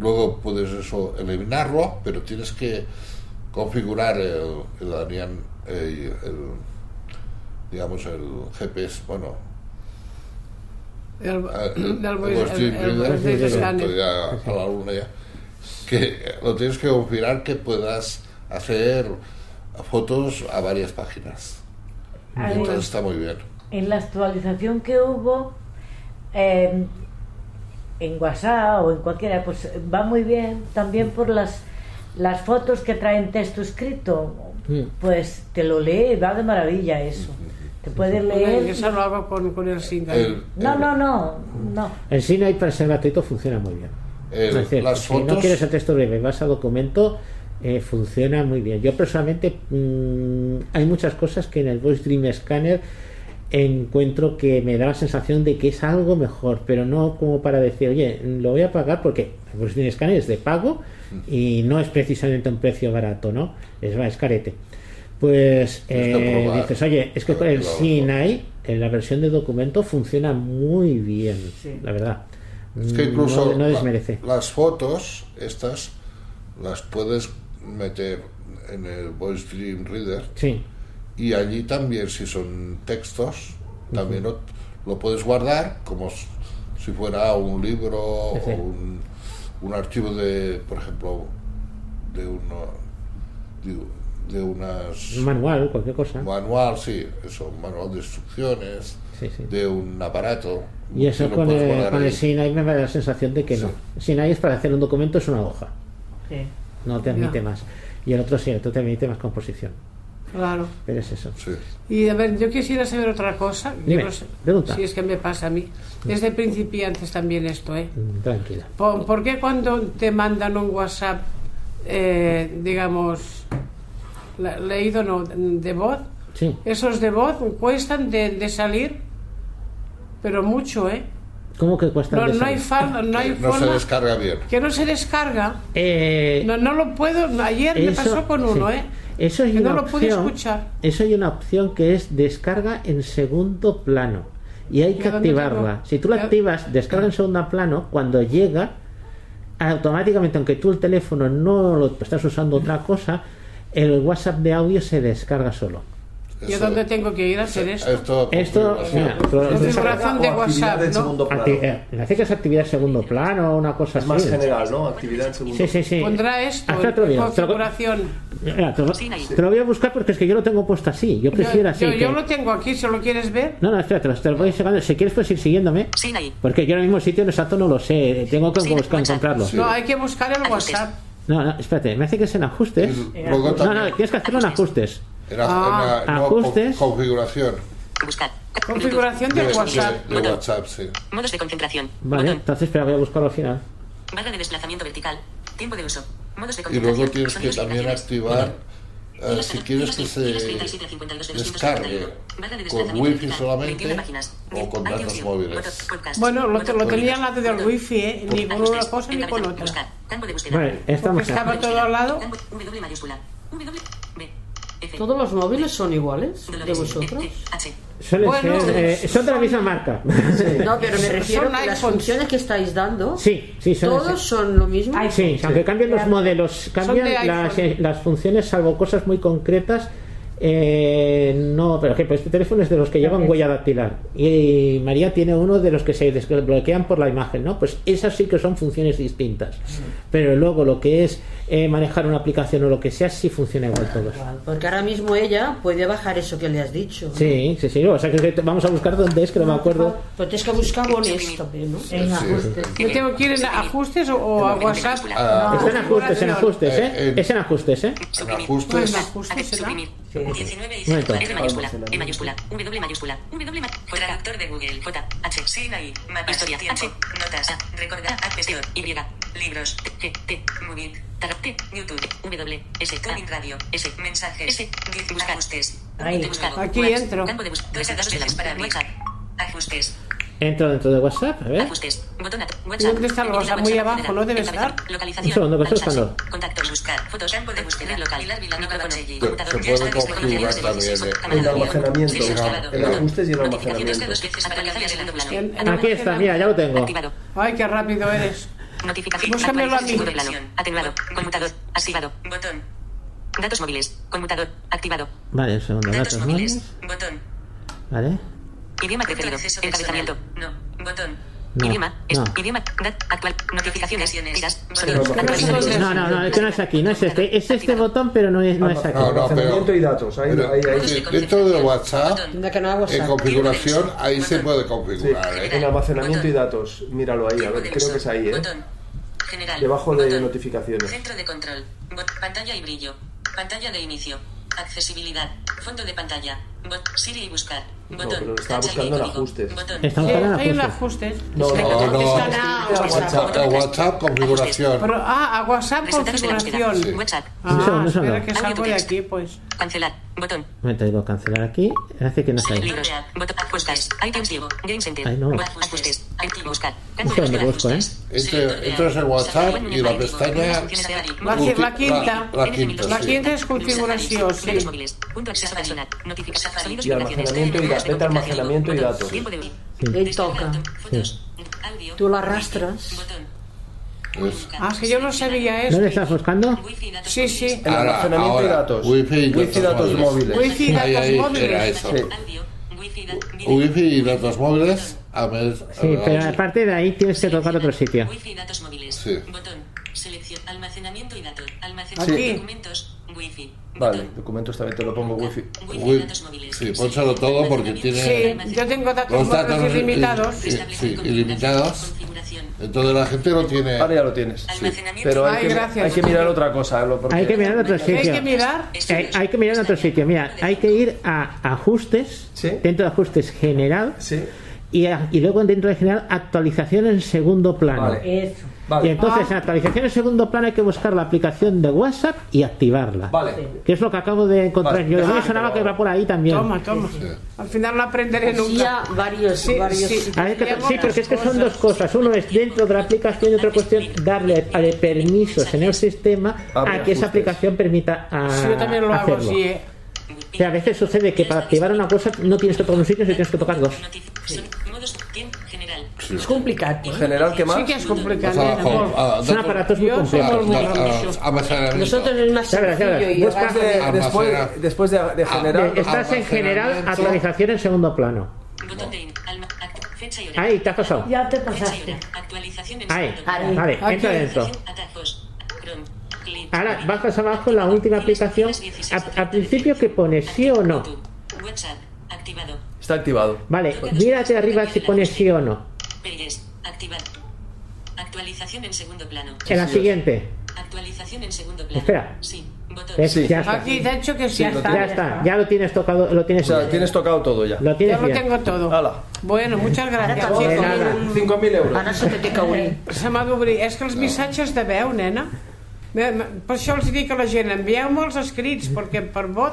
Luego puedes eso eliminarlo, pero tienes que configurar el, el, eh, el- digamos el GPS, bueno, El, el, que lo tienes que configurar que puedas hacer fotos a varias páginas. Entonces está muy bien. En la actualización que hubo eh, en WhatsApp o en cualquiera, pues va muy bien también por las, las fotos que traen texto escrito. Pues te lo lee, va de maravilla eso. Te puedes Yo leer. Eso lo hago con, con el. El- No, no, no, no. El Sinai para ser gratuito funciona muy bien. el- Es decir, las si no fotos quieres el texto breve, vas a documento, eh, funciona muy bien. Yo personalmente mm, hay muchas cosas que en el Voice Dream Scanner encuentro que me da la sensación de que es algo mejor, pero no como para decir, oye, lo voy a pagar porque el Voice Dream Scanner es de pago y no es precisamente un precio barato, ¿no? Es, es carete. Pues eh, probar. dices, oye, es que con el. Sinai, en la versión de documento, funciona muy bien, Sí. la verdad. es que incluso no, no la- desmerece. las fotos estas las puedes meter en el Voice Dream Reader Sí, y allí también si son textos también lo, lo puedes guardar como si fuera un libro Sí, o un, un archivo de por ejemplo de uno de, de unas un manual, cualquier cosa. manual sí eso un manual de instrucciones Sí, sí. de un aparato Y eso con el, con. Sinai me da la sensación de que no. Sinai es para hacer un documento, es una hoja, Sí. No te admite Ya. más. Y el otro sí, el otro te admite más composición. Claro. Pero es eso. sí Y a ver, yo quisiera saber otra cosa. Dime, no sé pregunta. Si es que me pasa a mí. Desde principiantes también esto, ¿eh? Mm, Tranquila. ¿Por, por qué cuando te mandan un WhatsApp, eh, digamos, la- leído no, de voz, Sí. esos de voz cuestan de, de salir, pero mucho, ¿eh? ¿Cómo que cuesta No, no hay, no hay se forma descarga bien que no se descarga. Eh, No, no lo puedo. Ayer me pasó con uno, sí. ¿eh? Eso hay que una no lo pude opción- escuchar. Eso hay una opción que es descarga en segundo plano. Y hay ¿Y que activarla. Si tú la Ya- activas, descarga en segundo plano, cuando llega, automáticamente, aunque tú el teléfono no lo estás usando otra cosa, el WhatsApp de audio se descarga solo. ¿Y a Eso- dónde tengo que ir a hacer esto? Esto, Esto, mira, Configuración de O actividad WhatsApp, en ¿no? segundo plano. acti- eh, me hace que es actividad en segundo plano o una cosa Es más así. general, ¿no? Actividad en segundo Sí, sí, sí. Pondrá esto, Hasta otro día. Configuración. Mira, te, lo, te lo voy a buscar porque es que yo lo tengo puesto así. Yo Yo, prefiero así. yo- que- yo lo tengo aquí, si lo quieres ver. No, no, espérate, te lo voy sacando. Si quieres, puedes ir siguiéndome. Porque yo ahora mismo el sitio exacto no lo sé. Tengo que Sí, buscar WhatsApp. encontrarlo. Sí. No, hay que buscar el. WhatsApp. No, no, espérate, me hace que es en ajustes. Luego No, no, tienes que hacerlo en ajustes. En Ah, la- no, ajustes. con- configuración Buscar. Configuración de, del de- WhatsApp. de Botón. WhatsApp, sí. Modos de concentración. Vale, Botón. entonces espera, voy a buscarlo al final. Barra de desplazamiento vertical. Tiempo de uso. Modos de Y concentración. luego tienes que y también activar, eh, si quieres que se descargue con wifi solamente o con datos móviles. Bueno, lo, lo tenía al lado del wifi, ¿eh? ni con una cosa ni con otra. Vale, estamos Porque estaba todo al lado. W mayúscula. W, B, F, ¿Todos los móviles son iguales de vosotros? T, H. Suelen Bueno, ser, eh, son de la misma marca. [laughs] No, pero me refiero Son que las iPhones. funciones que estáis dando, Sí, sí, suelen todos ser. son lo mismo. Sí, aunque cambien los modelos, cambian de las, iPhone. eh, las funciones, salvo cosas muy concretas. Eh, no, por ejemplo, este teléfono es de los que llevan huella dactilar y María tiene uno de los que se desbloquean por la imagen, ¿no? Pues esas sí que son funciones distintas. Pero luego lo que es eh, manejar una aplicación o lo que sea, sí funciona igual todos. Porque ahora mismo ella puede bajar eso que le has dicho. Sí, sí, sí. O sea que vamos a buscar dónde es, que no me acuerdo. Pero tienes que buscar también, ¿no? En ajustes. ¿Me tengo que ir en ajustes o, a WhatsApp? Ah, Está en ajustes, en ajustes, ¿eh? Eh, en- Es en ajustes, ¿eh? en Pues ajustes, en ajustes será. Suprimir. 19 y Un momento. 0, R mayúscula, E mayúscula, W mayúscula, W ma- Traductor de Google, J, H, Sinai, Mapa, Historia, H, Notas, A, Recordar, A, Y, Libros, T, T, Tar, T, YouTube, W, S, Tuning Radio, S, Mensajes, S, 10, Buscar, Ajustes, Ahí. Buscar, Aquí entro. Campo de búsqueda, dos para WhatsApp, Ajustes, Entro dentro de WhatsApp, a ver. Ajustes. Botón at- WhatsApp. ¿Dónde está el Eliminar WhatsApp? Muy WhatsApp abajo, ¿no? Debe estar. Localización. Un segundo, que estoy buscando. Contactos. Buscar. Fotos. Campo de búsqueda local. Pilar Vila, micrófono. Se- Computador. se puede configurar también, El almacenamiento, el ajustes y el almacenamiento. Aquí está, mira, ya lo tengo. Ay, qué rápido eres. Notificación. Búscamelo a mí. Atenuado. Conmutador. Activado. Botón. Datos móviles. Conmutador. Activado. Vale, un segundo, Datos móviles. Botón. Vale. Idioma preferido. Encabezamiento. No. Botón. No, Idioma. Es- no. Idioma. Actual. Notificaciones. Tiras. Sonidos. no. No, no, no, es que no es aquí, no es este. Es este botón, pero no es, no es aquí. No, no, Almacenamiento pero- y datos. Ahí, pero ahí, ahí. de- dentro de WhatsApp, en configuración, ahí se puede Sí, configurar, en ¿eh? almacenamiento y datos. Míralo ahí, a ver, creo que es ahí, ¿eh? Botón. General. Debajo de Botón. notificaciones. Centro de control. Pantalla y brillo. Pantalla de inicio. Accesibilidad. Fondo de pantalla. Bot Siri y buscar. Botón. pero estaba buscando en ajustes. Ajustes. ajustes. No, No, no. A WhatsApp. Configuración. Pero, ah, a WhatsApp configuración. Ah, espera que salgo de aquí, pues. Cancelar. Botón. Un momento, digo cancelar aquí. Hace que no está ahí. Libros. Botón. Podcast. iTunes Vivo. Game Center. Ay, no. Ajustes. Activo. Buscar. Un segundo, busco, ¿eh? Entre- entras en WhatsApp y la pestaña- La, qui- la quinta. La quinta, La quinta es configuración, sí. Punto acceso personal. Sonidos Y almacenamiento y da- vete a almacenamiento y datos. De Ahí toca. Audio. Tú la arrastras. Pues, Ah, que yo no sabía eso. ¿Dónde estás buscando? Wifi, datos Sí, sí. El Ahora, almacenamiento y ahora, datos. Wifi y datos datos móviles. móviles. Wifi, Ahí, datos ahí, móviles. eso. Sí. Wifi. Wifi y datos móviles, a ver. Sí, pero aparte de ahí tienes que tocar otro sitio. Wifi, datos móviles. Sí. Botón. Selección. Almacenamiento y datos. Aquí. Almacenamiento documentos. Wifi. Vale, documentos también te lo pongo wifi. Sí, pónselo todo porque tiene Sí, yo tengo datos los móviles datos ilimitados. sí, sí, configuración. ilimitados. Entonces la gente lo tiene. Ahora ya lo tienes. Almacenamiento. Pero hay Ay, que, gracias. hay que mirar otra cosa. Hay que mirar otro Hay sitio. que mirar. Hay, hay que mirar en otro sitio. Mira, hay que ir a ajustes, Sí. dentro de ajustes general, Sí, y, a- y luego dentro de general actualización en segundo plano. Vale. Eso. Y entonces Ah. en actualización en segundo plano hay que buscar la aplicación de WhatsApp y activarla. Vale. Que es lo que acabo de encontrar Vale, yo. Me déjame sonaba que va por ahí también. Toma, toma. Al final no aprenderé Sí, nunca. ya varios, Sí, varios. sí. Sí, porque es que son dos cosas. Uno es dentro de la aplicación y otra cuestión darle permisos en el sistema a Abre que esa aplicación permita a, Sí, yo también lo hago hacerlo. así, ¿eh? O sea, a veces sucede que para activar una cosa no tienes que tocar un sitio, sino tienes que tocar dos. General. És complicat. eh? General, ¿qué más? Sí que és complicat, O sea, nena, con- molt. ah, Son aparatos muy complejos. ah, ah. Nosotros es más sencillo y Después de, después, después de, de general, Eh, Estás en general, actualización en segundo plano. Botón de. Ahí, te has pasado. Ya te pasaste. Actualización en Ahí, vale, entra dentro. Actualización, Atajos. Chrome. Ahora bajas abajo la última aplicación. A- Al principio que pone sí o no. Está activado. Vale, mírate arriba si pone sí o no. Actualización en segundo plano. En la siguiente. Actualización en segundo plano. Espera. Sí. Sí. Ya está. Aquí te he dicho que sí. Sí, lo Ya está, ya lo tienes tocado, lo O tienes sea, bien. tienes tocado todo ya. Lo Ya tienes lo bien. tengo todo. Hala. Bueno, muchas De nada. 5.000 euros. Ara se te té que obrir. Se m'ha d'obrir. És que els missatges de veu, nena, per això els dic a la gent, envieu-me els escrits, perquè per vot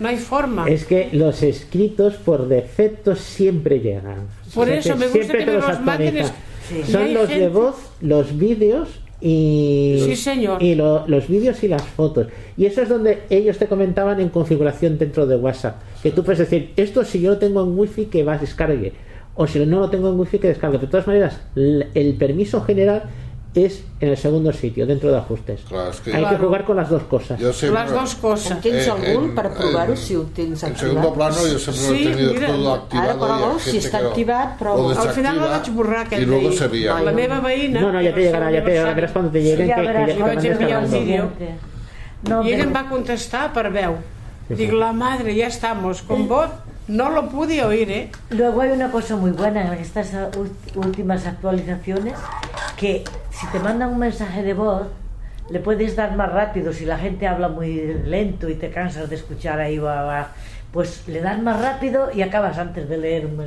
no hi forma. Es que los escritos por defecto siempre llegan. Por O sea, eso me gusta que me los los manden y Son hay los de gente- voz, los vídeos y, Sí, señor. y lo- los vídeos y las fotos. Y eso es donde ellos te comentaban en configuración dentro de WhatsApp. Que tú puedes decir, esto si yo lo tengo en wifi que va a descargue. O si no lo tengo en wifi que descargue. De todas maneras, el permiso general es en el segundo sitio, dentro de ajustes. Claro, es que- Hay que Claro. jugar con las dos cosas. Yo siempre- Les dues coses. En tens Eh, algun en- per provar-ho, en- si ho tens En activat? segundo plano yo siempre lo Sí, he tenido mira, todo ara activado. y hay si que lo- activat, prova. lo Al final desactiva vaig borrar aquell Y luego d'ahir. se veía. La meva veïna... No, no, ya te llegará, ya te llegará. Verás cuando te lleguen que, que verás, te van vaig enviar un vídeo. No, I ell pero- em va contestar per veu. Sí, Dic, sí. la madre, ya estamos. Con vos no lo pude oír, ¿eh? Luego hay una cosa muy buena en estas últimas actualizaciones, que si te mandan un mensaje de voz, le puedes dar más rápido. Si la gente habla muy lento y te cansas de escuchar ahí, va, va, pues le das más rápido y acabas antes de leer un,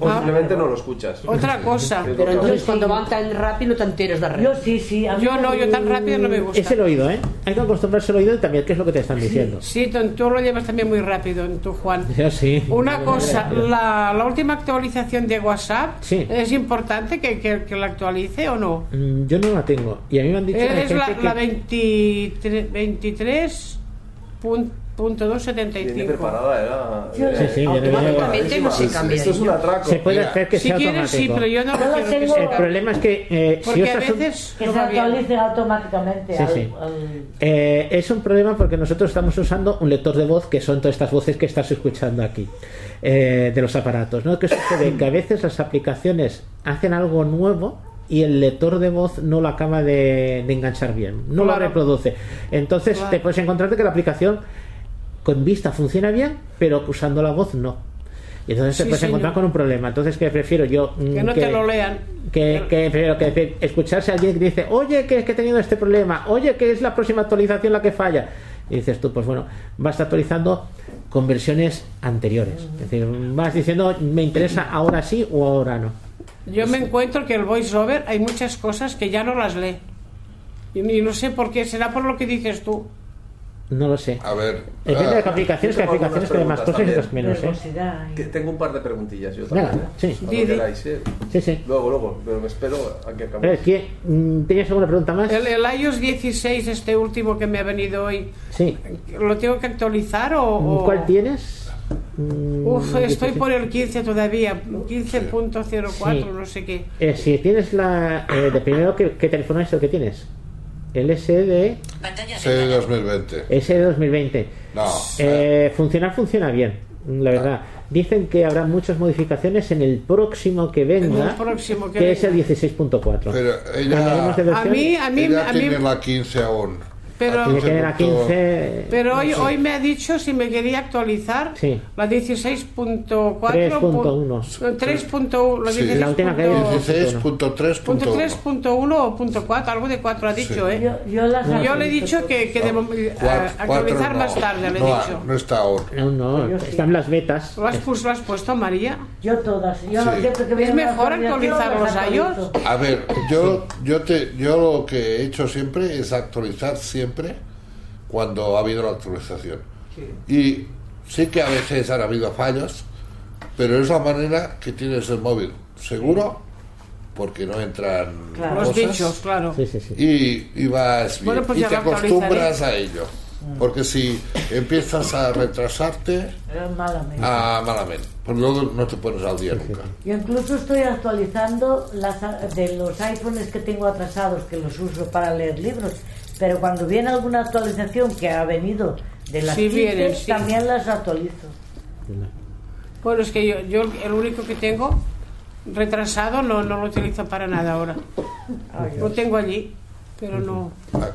O simplemente no lo escuchas. Otra [laughs] cosa. Sí. Però entonces cuando van tan rápido no t'enteres de res. Yo sí, sí. a mí Yo no, yo tan rápido no me gusta. Es el oído, ¿eh? Hay que acostumbrarse al oído y también qué es lo que te están diciendo. Sí, tú, tú lo llevas también muy rápido, tú, Juan. [laughs] Yo sí. Una cosa, la, la última actualización de WhatsApp, Sí. ¿es importante que, que, que la actualice o no? Mm, Yo no la tengo. Y a mí me han dicho que hay Es la, gente la que- 23, 23 pun- punto Viene 275. preparada, era. Sí, era- sí, sí, viene- Automáticamente no se Esto- cambia. Esto es un atraco. se puede hacer que Si sea quieres, sí, automático. pero yo no lo quiero que tengo- El sea. problema es que eh, si Porque a usas un- veces que no se actualicen automáticamente Sí, al- sí. al- Eh, es un problema porque nosotros estamos usando un lector de voz que son todas estas voces que estás escuchando aquí eh, de los aparatos. ¿no? ¿Qué sucede? Que a veces las aplicaciones hacen algo nuevo y el lector de voz no lo acaba de, de enganchar bien, no lo Claro. reproduce. Entonces Claro. te puedes encontrarte que la aplicación con vista funciona bien, pero usando la voz no. Y entonces te Sí, puedes señor. encontrar con un problema. Entonces, que prefiero yo? Mm, Que no te lo lean. que, que prefiero que escucharse a alguien que dice, oye, que, que he tenido este problema, oye, que es la próxima actualización la que falla. Y dices tú, pues bueno, vas actualizando con versiones anteriores. Es decir, vas diciendo, me interesa ahora sí o ahora no. Yo me encuentro que el voiceover hay muchas cosas que ya no las lee. Y no sé por qué, será por lo que dices tú. No lo sé. A ver. Depende de ah, qué aplicaciones, que aplicaciones que hay más cosas y otras menos. ¿eh? y- Que tengo un par de preguntillas yo Venga, también. ¿eh? sí. Di. queráis, ¿eh? Sí, sí. Luego, luego, pero me espero a que A ver, acabe. ¿quién- mm, ¿Tenías alguna pregunta más? El, el iOS 16, este último que me ha venido hoy, Sí. ¿lo tengo que actualizar o...? ¿Cuál tienes? Mm, Uf, estoy 16. por el 15 todavía, 15.04, Sí. no sé qué. Eh, si tienes la. Eh, de primero, ¿qué, qué teléfono es el que tienes? El SD, ventana. 2020. SD 2020. No. Eh, funcionar funciona bien, la verdad. Dicen que habrá muchas modificaciones en el próximo que venga, próximo que que es el venga. 16.4. Pero ella- A mí, a mí, Ella a mí, tiene la 15 aún. Pero- La Tiene que tener a 15. 15. pero hoy, hoy me ha dicho si me quería actualizar Sí. la 16.4. 3.1. 3.1, la Sí. 16.1. La última que hay es 16.3.1. Punto 3.1 o punto 4, algo de 4 ha dicho, ¿eh? Yo, yo las Yo le he dicho que, Cuatro- actualizar más no. tarde, le he no, dicho. No está aún. No, no, Yo sí. están las betas. ¿Lo has, lo has puesto, María? Yo todas. Yo que Es mejor actualizar los. A ver, yo, yo, te, yo lo que he hecho siempre es actualizar siempre cuando ha habido la actualización. Y sí que a veces han habido fallos, pero es la manera que tienes el móvil seguro, porque no entran Claro. Los cosas, bichos, claro. Sí, sí, sí. y, y vas bien, Bueno, pues y te acostumbras a ello. Porque si empiezas a retrasarte, Eh, malamente. ah, malamente. Pues luego no te pones al día nunca. Yo incluso estoy actualizando las, de los iPhones que tengo atrasados, que los uso para leer libros. Pero cuando viene alguna actualización que ha venido de las Sí, 15, vienen, sí. también las actualizo. Bueno, es que yo, yo el único que tengo retrasado no, no lo utilizo para nada ahora. Lo tengo allí, pero no.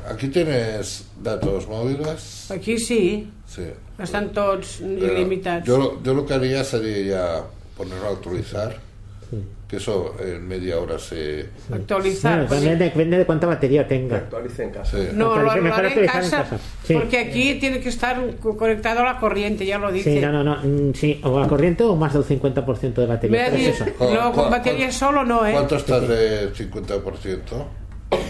Aquí tienes datos móviles. Aquí sí, Sí. están todos Pero ilimitados. Yo, lo- yo lo que haría sería ya ponerlo a actualizar. Que eso en media hora se. Actualizar. También depende de cuánta batería tenga. actualice en casa. Sí. No, lo, haré en actualizar en casa, casa. Sí. porque aquí tiene que estar co- conectado a la corriente, ya lo dice. Sí, no, no, no. mm, Sí, o a corriente o más del 50% de batería. es eso. ¿Cu- no, con batería solo no, ¿eh? ¿Cuánto estás de 50%?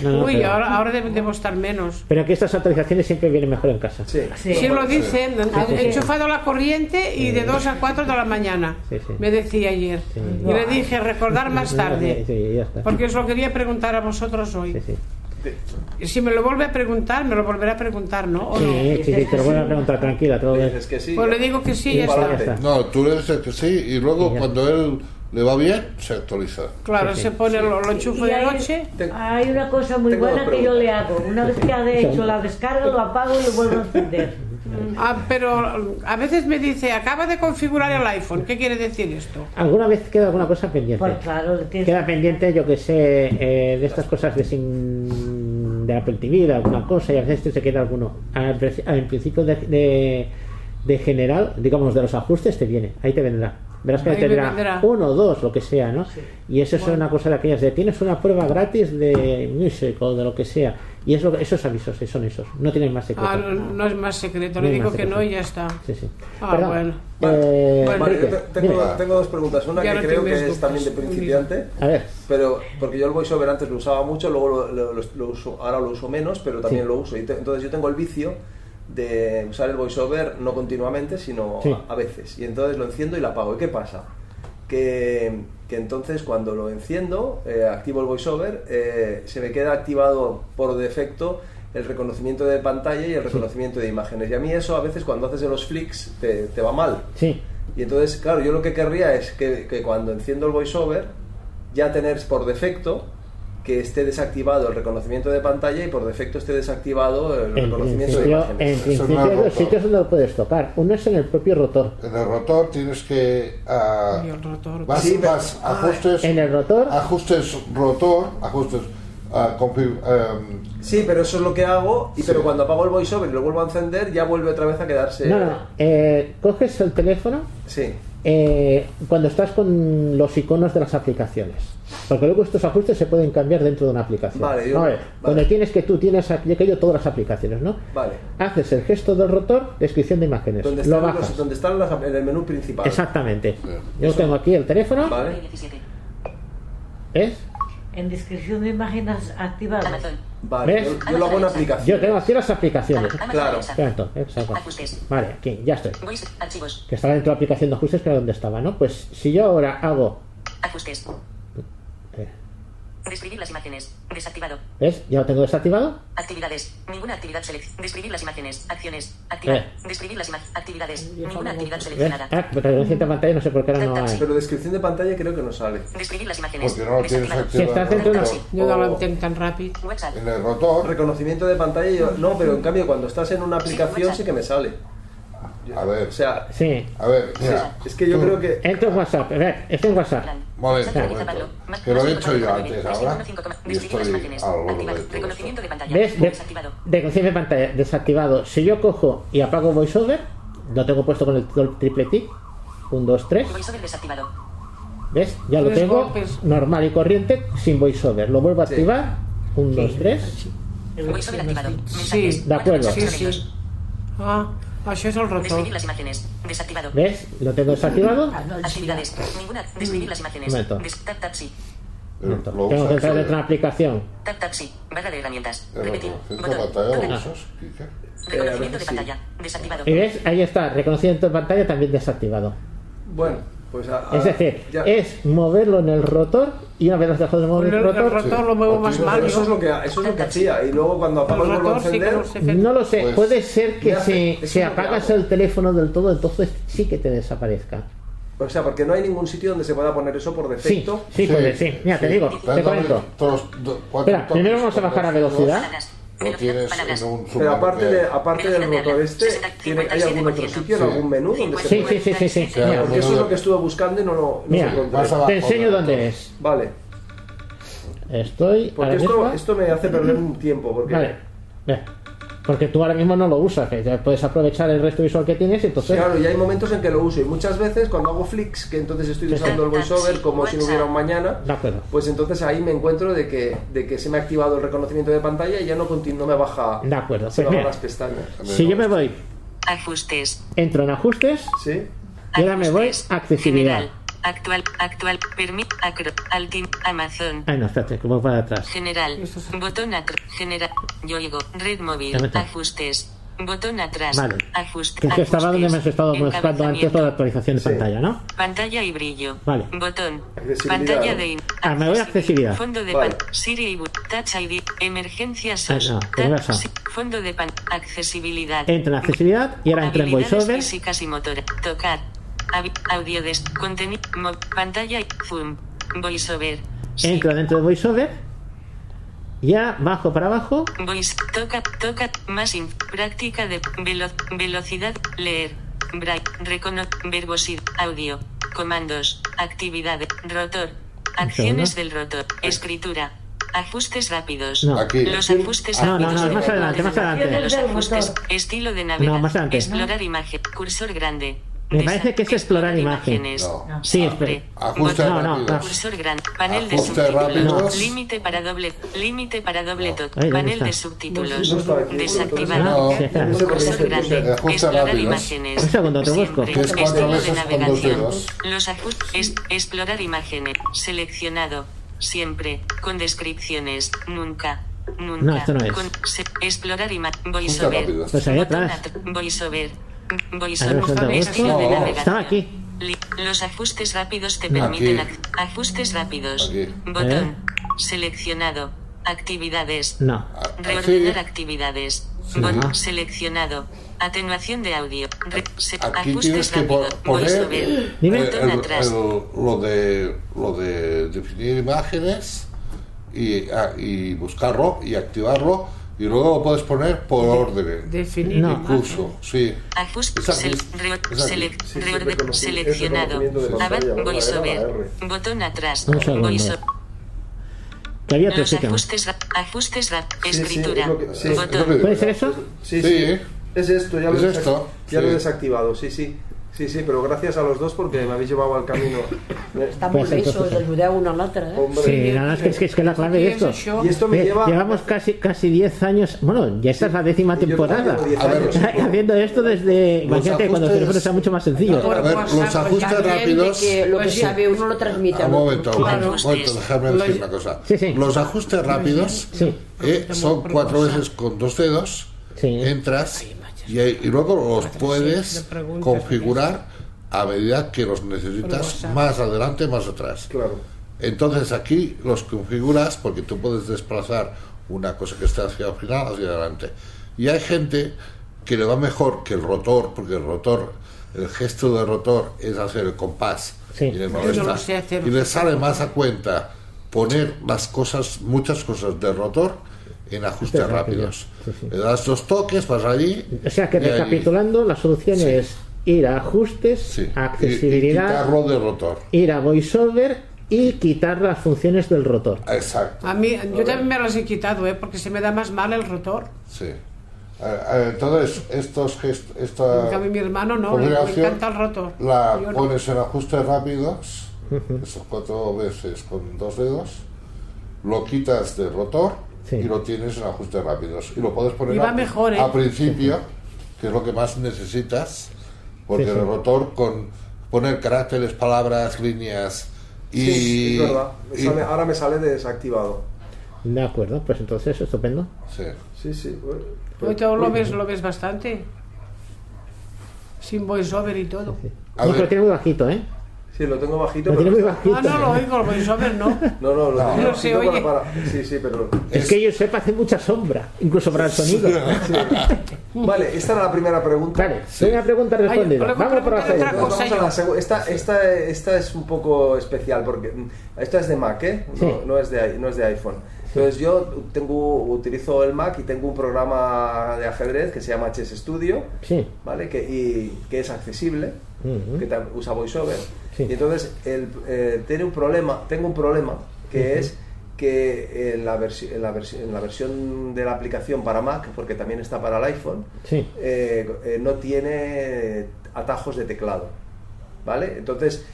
No, no, Uy, pero, ahora, ahora debe- debo estar menos. pero que estas actualizaciones siempre vienen mejor en casa. Sí. Sí. Sí, lo dicen. sí. He enchufado la corriente y de 2 a 4 de la mañana. Sí, sí. Me decía ayer. Sí. Y le dije, recordar más tarde. sí, ya está. Porque os lo quería preguntar a vosotros hoy. sí. Y si me lo vuelve a preguntar, me lo volverá a preguntar, ¿no? ¿O no? Sí, sí, sí, te lo voy a preguntar tranquila. Te lo voy a- Es que sí. Pues le digo que sí, ya está. No, tú le dices que sí y luego cuando él le va bien, se actualiza. Claro, se pone, lo, lo enchufo Y de noche. Hay una cosa muy buena que yo le hago. Una vez que ha [laughs] hecho la descarga, lo apago y lo vuelvo a encender. Ah, pero a veces me dice, acaba de configurar el iPhone. ¿Qué quiere decir esto? ¿Alguna vez queda alguna cosa pendiente? Pues claro, tienes Queda pendiente, yo que sé, eh, de estas cosas de, sin, de Apple TV, de alguna cosa, y a veces se queda alguno. Al, al principio de, de, de general, digamos, de los ajustes, te viene, ahí te vendrá. Verás que Ahí te vendrá. uno, dos, lo que sea, ¿no? Y eso es una cosa de aquellas de tienes una prueba gratis de Music o de lo que sea. Y es lo que- esos avisos, son esos, no tienen más secreto. Ah, no, no es más secreto. No Le digo que no y ya está. Sí, sí. Ah, Perdón, bueno. eh, Bueno. Enrique, tengo, tengo dos preguntas. Una Ya que no creo tienes que es dudas. también de principiante. A ver, Pero, porque yo el voiceover antes lo usaba mucho, luego lo, lo- lo- lo uso, ahora lo uso menos, pero también Sí. lo uso. Entonces yo tengo el vicio de usar el voiceover no continuamente, sino Sí. a, a veces. Y entonces lo enciendo y lo apago. ¿Y qué pasa? Que, que entonces cuando lo enciendo, eh, activo el voiceover, eh, se me queda activado por defecto el reconocimiento de pantalla y el reconocimiento de imágenes. Y a mí eso a veces cuando haces los flicks te, te va mal. sí. Y entonces, claro, yo lo que querría es que, que cuando enciendo el voiceover, ya tener por defecto que esté desactivado el reconocimiento de pantalla y por defecto esté desactivado el En reconocimiento de imágenes. en principio rotor. sitios donde lo puedes tocar. Uno es en el propio rotor. En el rotor tienes que. ah, Y el rotor. vas, Sí, vas, ajustes. En el rotor, Ajustes rotor, ajustes. ah, config- em, Sí, pero eso es lo que hago, y pero cuando apago el voiceover y lo vuelvo a encender, ya vuelve otra vez a quedarse... no, no, eh, coges el teléfono Sí, eh, cuando estás con los iconos de las aplicaciones. Porque luego estos ajustes se pueden cambiar dentro de una aplicación. Vale, yo- A ver, vale. Donde tienes que tú tienes aquí aquello todas las aplicaciones, ¿no? vale. Haces el gesto del rotor, descripción de imágenes. Donde lo están, bajas. los- donde están las- en el menú principal. Exactamente. Yo tengo aquí el teléfono. Vale. 17. En descripción de imágenes activadas. Amazon. Vale, ¿Ves? yo, yo lo hago en aplicación. Yo tengo aquí las aplicaciones. Claro. Exacto, exacto. Ajustes. Vale, aquí, ya estoy. Que estaba dentro de la aplicación de ajustes, que era donde estaba, ¿no? Pues si yo ahora hago. Ajustes. Describir las imágenes. Desactivado. ¿Ves? Ya lo tengo desactivado. Actividades. Ninguna actividad seleccionada. Describir las imágenes. Acciones. Activar. Eh. Describir las imágenes. Actividades. Ninguna actividad seleccionada. Ah, pero en cierta pantalla no sé por qué ahora no hay. Pero descripción de pantalla creo que no sale. Describir las imágenes. Porque no lo tienes Desactivado. Si estás dentro de una- activado. Yo no lo O- entiendo tan rápido. WhatsApp. En el rotor, Reconocimiento de pantalla, yo, no, pero en cambio cuando estás en una aplicación sí que me sale. A ver, O sea, Sí. a ver, mira, es que yo creo que... Entro en WhatsApp. A ver, estoy en WhatsApp. Momento, momento. Que lo he hecho yo antes, ahora, y estoy imágenes. al borde Activar. de todo Reconocimiento de pantalla. ¿Ves? De, Desactivado. de conocimiento de pantalla desactivado. Si yo cojo y apago VoiceOver, lo tengo puesto con el, triple tick. 1, 2, 3. VoiceOver desactivado. ¿Ves? Ya lo Tres tengo golpes. normal y corriente sin VoiceOver. Lo vuelvo a Sí. activar. 1, 2, 3. VoiceOver activado. Sí, de acuerdo. Sí, sí. Ah, això és el rotor. Describir las imágenes. Desactivado. ¿Ves? Lo tengo desactivado. Actividades. Ninguna. Describir las imágenes. Momento. Des- Tap tap sí. lo Tengo que entrar dentro de en una aplicación. Tap tap sí. Barra de herramientas. el Repetir. reconocimiento de Botón. pantalla, Total. lo usas, Quique. Reconocimiento veces de sí. pantalla. Desactivado. Y ves, ahí está, reconocimiento de pantalla también desactivado. Bueno, Pues a- a- Es decir, ya. es moverlo en el rotor y una vez has dejado de mover El, el el rotor, rotor lo muevo O más mal. Eso es lo que eso es lo que hacía y luego cuando apago El rotor sí encender no se lo sé, Pues- puede ser que si, lo que apagas el teléfono del todo, entonces sí que te desaparezca. o sea porque no hay ningún sitio donde se pueda poner eso por Sí, defecto sí, puede, sí. Mira, te digo, te comento. Espera, primero vamos a bajar a velocidad. Velocidad, tienes un pero aparte de aparte del rotor este tiene, hay algún otro sitio en algún menú donde se Sí, puede sí, sí, sí, sí. Sí, Mira, porque eso es lo que estuve buscando y no lo no Mira, te enseño ¿no? dónde es. vale Estoy porque esto esto me hace perder un tiempo porque Vale. Ve. Porque tú ahora mismo no lo usas, que ya puedes aprovechar el resto visual que tienes y entonces... Claro, y hay momentos en que lo uso y muchas veces cuando hago flicks, que entonces estoy usando el voiceover como si no hubiera un mañana, De acuerdo. pues entonces ahí me encuentro de que, de que se me ha activado el reconocimiento de pantalla y ya no, no me baja De acuerdo, se pues me las pestañas. Si yo me voy, Ajustes. entro en ajustes ¿Sí? y ahora me voy a accesibilidad. General. Actual. Actual. Permit. Acro. Altim. Amazon. Ay, no, espérate, voy para atrás. General. Botón atrás. General. Yo digo. Red móvil. Ajustes. Botón atrás. Vale. Ajustes. Que es que estaba donde me has estado mostrando antes de Encabezamiento. actualización de Sí. pantalla, ¿no? Pantalla y brillo. Vale. Botón. Pantalla de. in- Ah, me voy a accesibilidad. Fondo de Vale. pan. Siri y Touch ID. Emergencia Ah, no, Si- Fondo de pan. Accesibilidad. Entro en accesibilidad y ahora entro en voiceover. físicas y motor. Tocar. Audio de contenido. pantalla y zoom. Voiceover. Entro dentro de voiceover. Ya bajo para abajo. Voice. Toca. Toca. Más in. Práctica de velo- velocidad. Leer. Bright. Recono. Verbosidad. Audio. Comandos. Actividades. Rotor. Acciones del rotor. Escritura. Ajustes rápidos. No. Aquí. Los ajustes No, no, rápidos. no, de más adelante, más adelante. Los ajustes. Estilo de navegación. No, más adelante. Explorar imagen. Cursor grande. Me parece que es explorar imágenes. No. Sí, Siempre. espera. Ajuste. No, no, rápido. Cursor grande. Panel de subtítulos. Límite para doble. Límite para doble ¿dónde Panel de subtítulos. Espera. Cursor grande. Ajuste Explorar imágenes. Un segundo, te busco. Estilo de navegación. Los ajustes. Explorar imágenes. Seleccionado. Siempre. Con descripciones. Nunca. Nunca. No, esto no es. Con- se- explorar imágenes. Voiceover. Pues ahí atrás. at- Voiceover. De navegación. aquí. Los ajustes rápidos te permiten aquí. ajustes rápidos. Aquí. Botón. ¿Eh? Seleccionado. Actividades. No. Reordenar actividades. Sí. Botón seleccionado. Atenuación de audio. Re- se- Aquí ajustes tienes que rápidos. poner Voiceover. Dime. el- Botón el- atrás. el- lo de lo de definir imágenes y, ah, y buscarlo y activarlo y luego lo puedes poner por orden Definir. No. incluso sí seleccionado. Voiceover. Botón atrás. Voiceover. Que había sitio. ajustes, ra- ajustes, escritura, ¿Puede ser eso? Sí, Sí. sí. Es esto, ya, lo, Es esto, ya lo he desactivado, sí, sí. Sí, sí, pero gracias a los dos porque me habéis llevado al camino. Pues entonces- això, ajudeu una a l'altra, eh? Hombre. Sí, nada más que es que, es que la clave de esto. Y esto me Eh, lleva. Llevamos casi casi 10 años. Bueno, ya esta es la décima temporada. llevo 10 A ver, años. [laughs] Haciendo esto desde. Imagínate cuando el ajustes- teléfono sea mucho más sencillo. Por a ver WhatsApp, los ajustes También de rápidos que lo que Pues sabe uno lo transmite un al otro. momento, un déjame decir Los- una cosa Sí, sí. los ajustes rápidos Sí. eh, son cuatro veces con dos dedos Sí. entras y, y luego los puedes configurar a medida que los necesitas más adelante más atrás Claro. Entonces aquí los configuras porque tú puedes desplazar una cosa que está hacia el final hacia adelante. Y hay gente que le va mejor que el rotor, porque el rotor, el gesto del rotor es hacer el compás Sí. y le no molesta. hacer. Y le sale más a cuenta poner las cosas, muchas cosas del rotor en ajustes rápidos. rápidos. Sí, sí. Le das dos toques, vas allí. O sea que recapitulando, la solución Sí. es ir a ajustes, sí, y- y accesibilidad, quitarlo del rotor. ir a voiceover y quitar las funciones del rotor. Exacto. A mí, yo también me las he quitado, ¿eh? porque se me da más mal el rotor. Sí. Entonces, estos gestos, esta En cambio, mi hermano no, le, encanta el rotor. la Yo no. pones en ajustes rápidos, esos cuatro veces con dos dedos, lo quitas del rotor Sí. y lo tienes en ajustes rápidos. Y lo puedes poner a, mejor, ¿eh? a principio, que es lo que más necesitas, porque Sí, sí. el rotor con poner caracteres, palabras, líneas y... Sí, es verdad. Me y- sale- ahora me sale desactivado. De acuerdo, pues entonces estupendo. sí. Sí, sí. bueno, Hoy todo lo ves, lo ves bastante. Sin voiceover y todo. A No, ver. pero tiene muy bajito, ¿eh? Sí, lo tengo bajito. Lo pero- muy bajito. Ah, no lo oigo, lo a ver, ¿no? No, no, lo tengo No se bajito oye. para, para- Sí, sí, pero... Es que yo sepa hace mucha sombra, incluso para el sonido. Vale, esta era la primera pregunta. Vale, primera pregunta respondida. Ay, Vamos por la segunda. cosa. Vamos a la esta, esta, esta es un poco especial porque mm, esta es de Mac, ¿eh? No, Sí. no es, de, no es de iPhone. Entonces yo tengo, utilizo el Mac y tengo un programa de ajedrez que se llama Chess Studio, Sí. ¿vale? Que, y, que es accesible, que usa VoiceOver. Sí. Y entonces el, eh, tiene un problema, tengo un problema que es que en la, en, la en la versión de la aplicación para Mac, porque también está para el iPhone, Sí. eh, eh, no tiene atajos de teclado. ¿Vale? Entonces,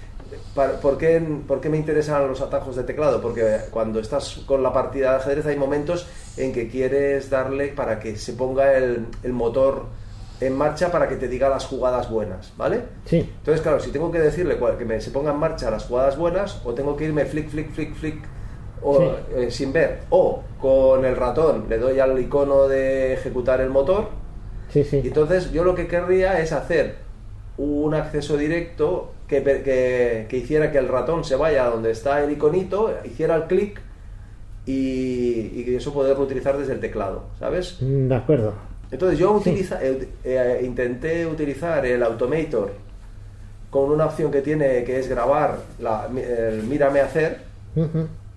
para- ¿por qué, por qué me interesan los atajos de teclado? Porque cuando estás con la partida de ajedrez hay momentos en que quieres darle para que se ponga el, el motor en marcha para que te diga las jugadas buenas, ¿vale? Sí. Entonces, claro, si tengo que decirle que me, se ponga en marcha las jugadas buenas, o tengo que irme flick, flick, flick, flick, o, Sí. eh, sin ver, o con el ratón le doy al icono de ejecutar el motor, Sí, y sí. entonces yo lo que querría es hacer un acceso directo que, que, que hiciera que el ratón se vaya a donde está el iconito, hiciera el clic y, y eso poderlo utilizar desde el teclado, ¿sabes? Mm, De acuerdo. Entonces yo utiliza- eh, eh, intenté utilizar el Automator con una opción que tiene que es grabar la, el mírame hacer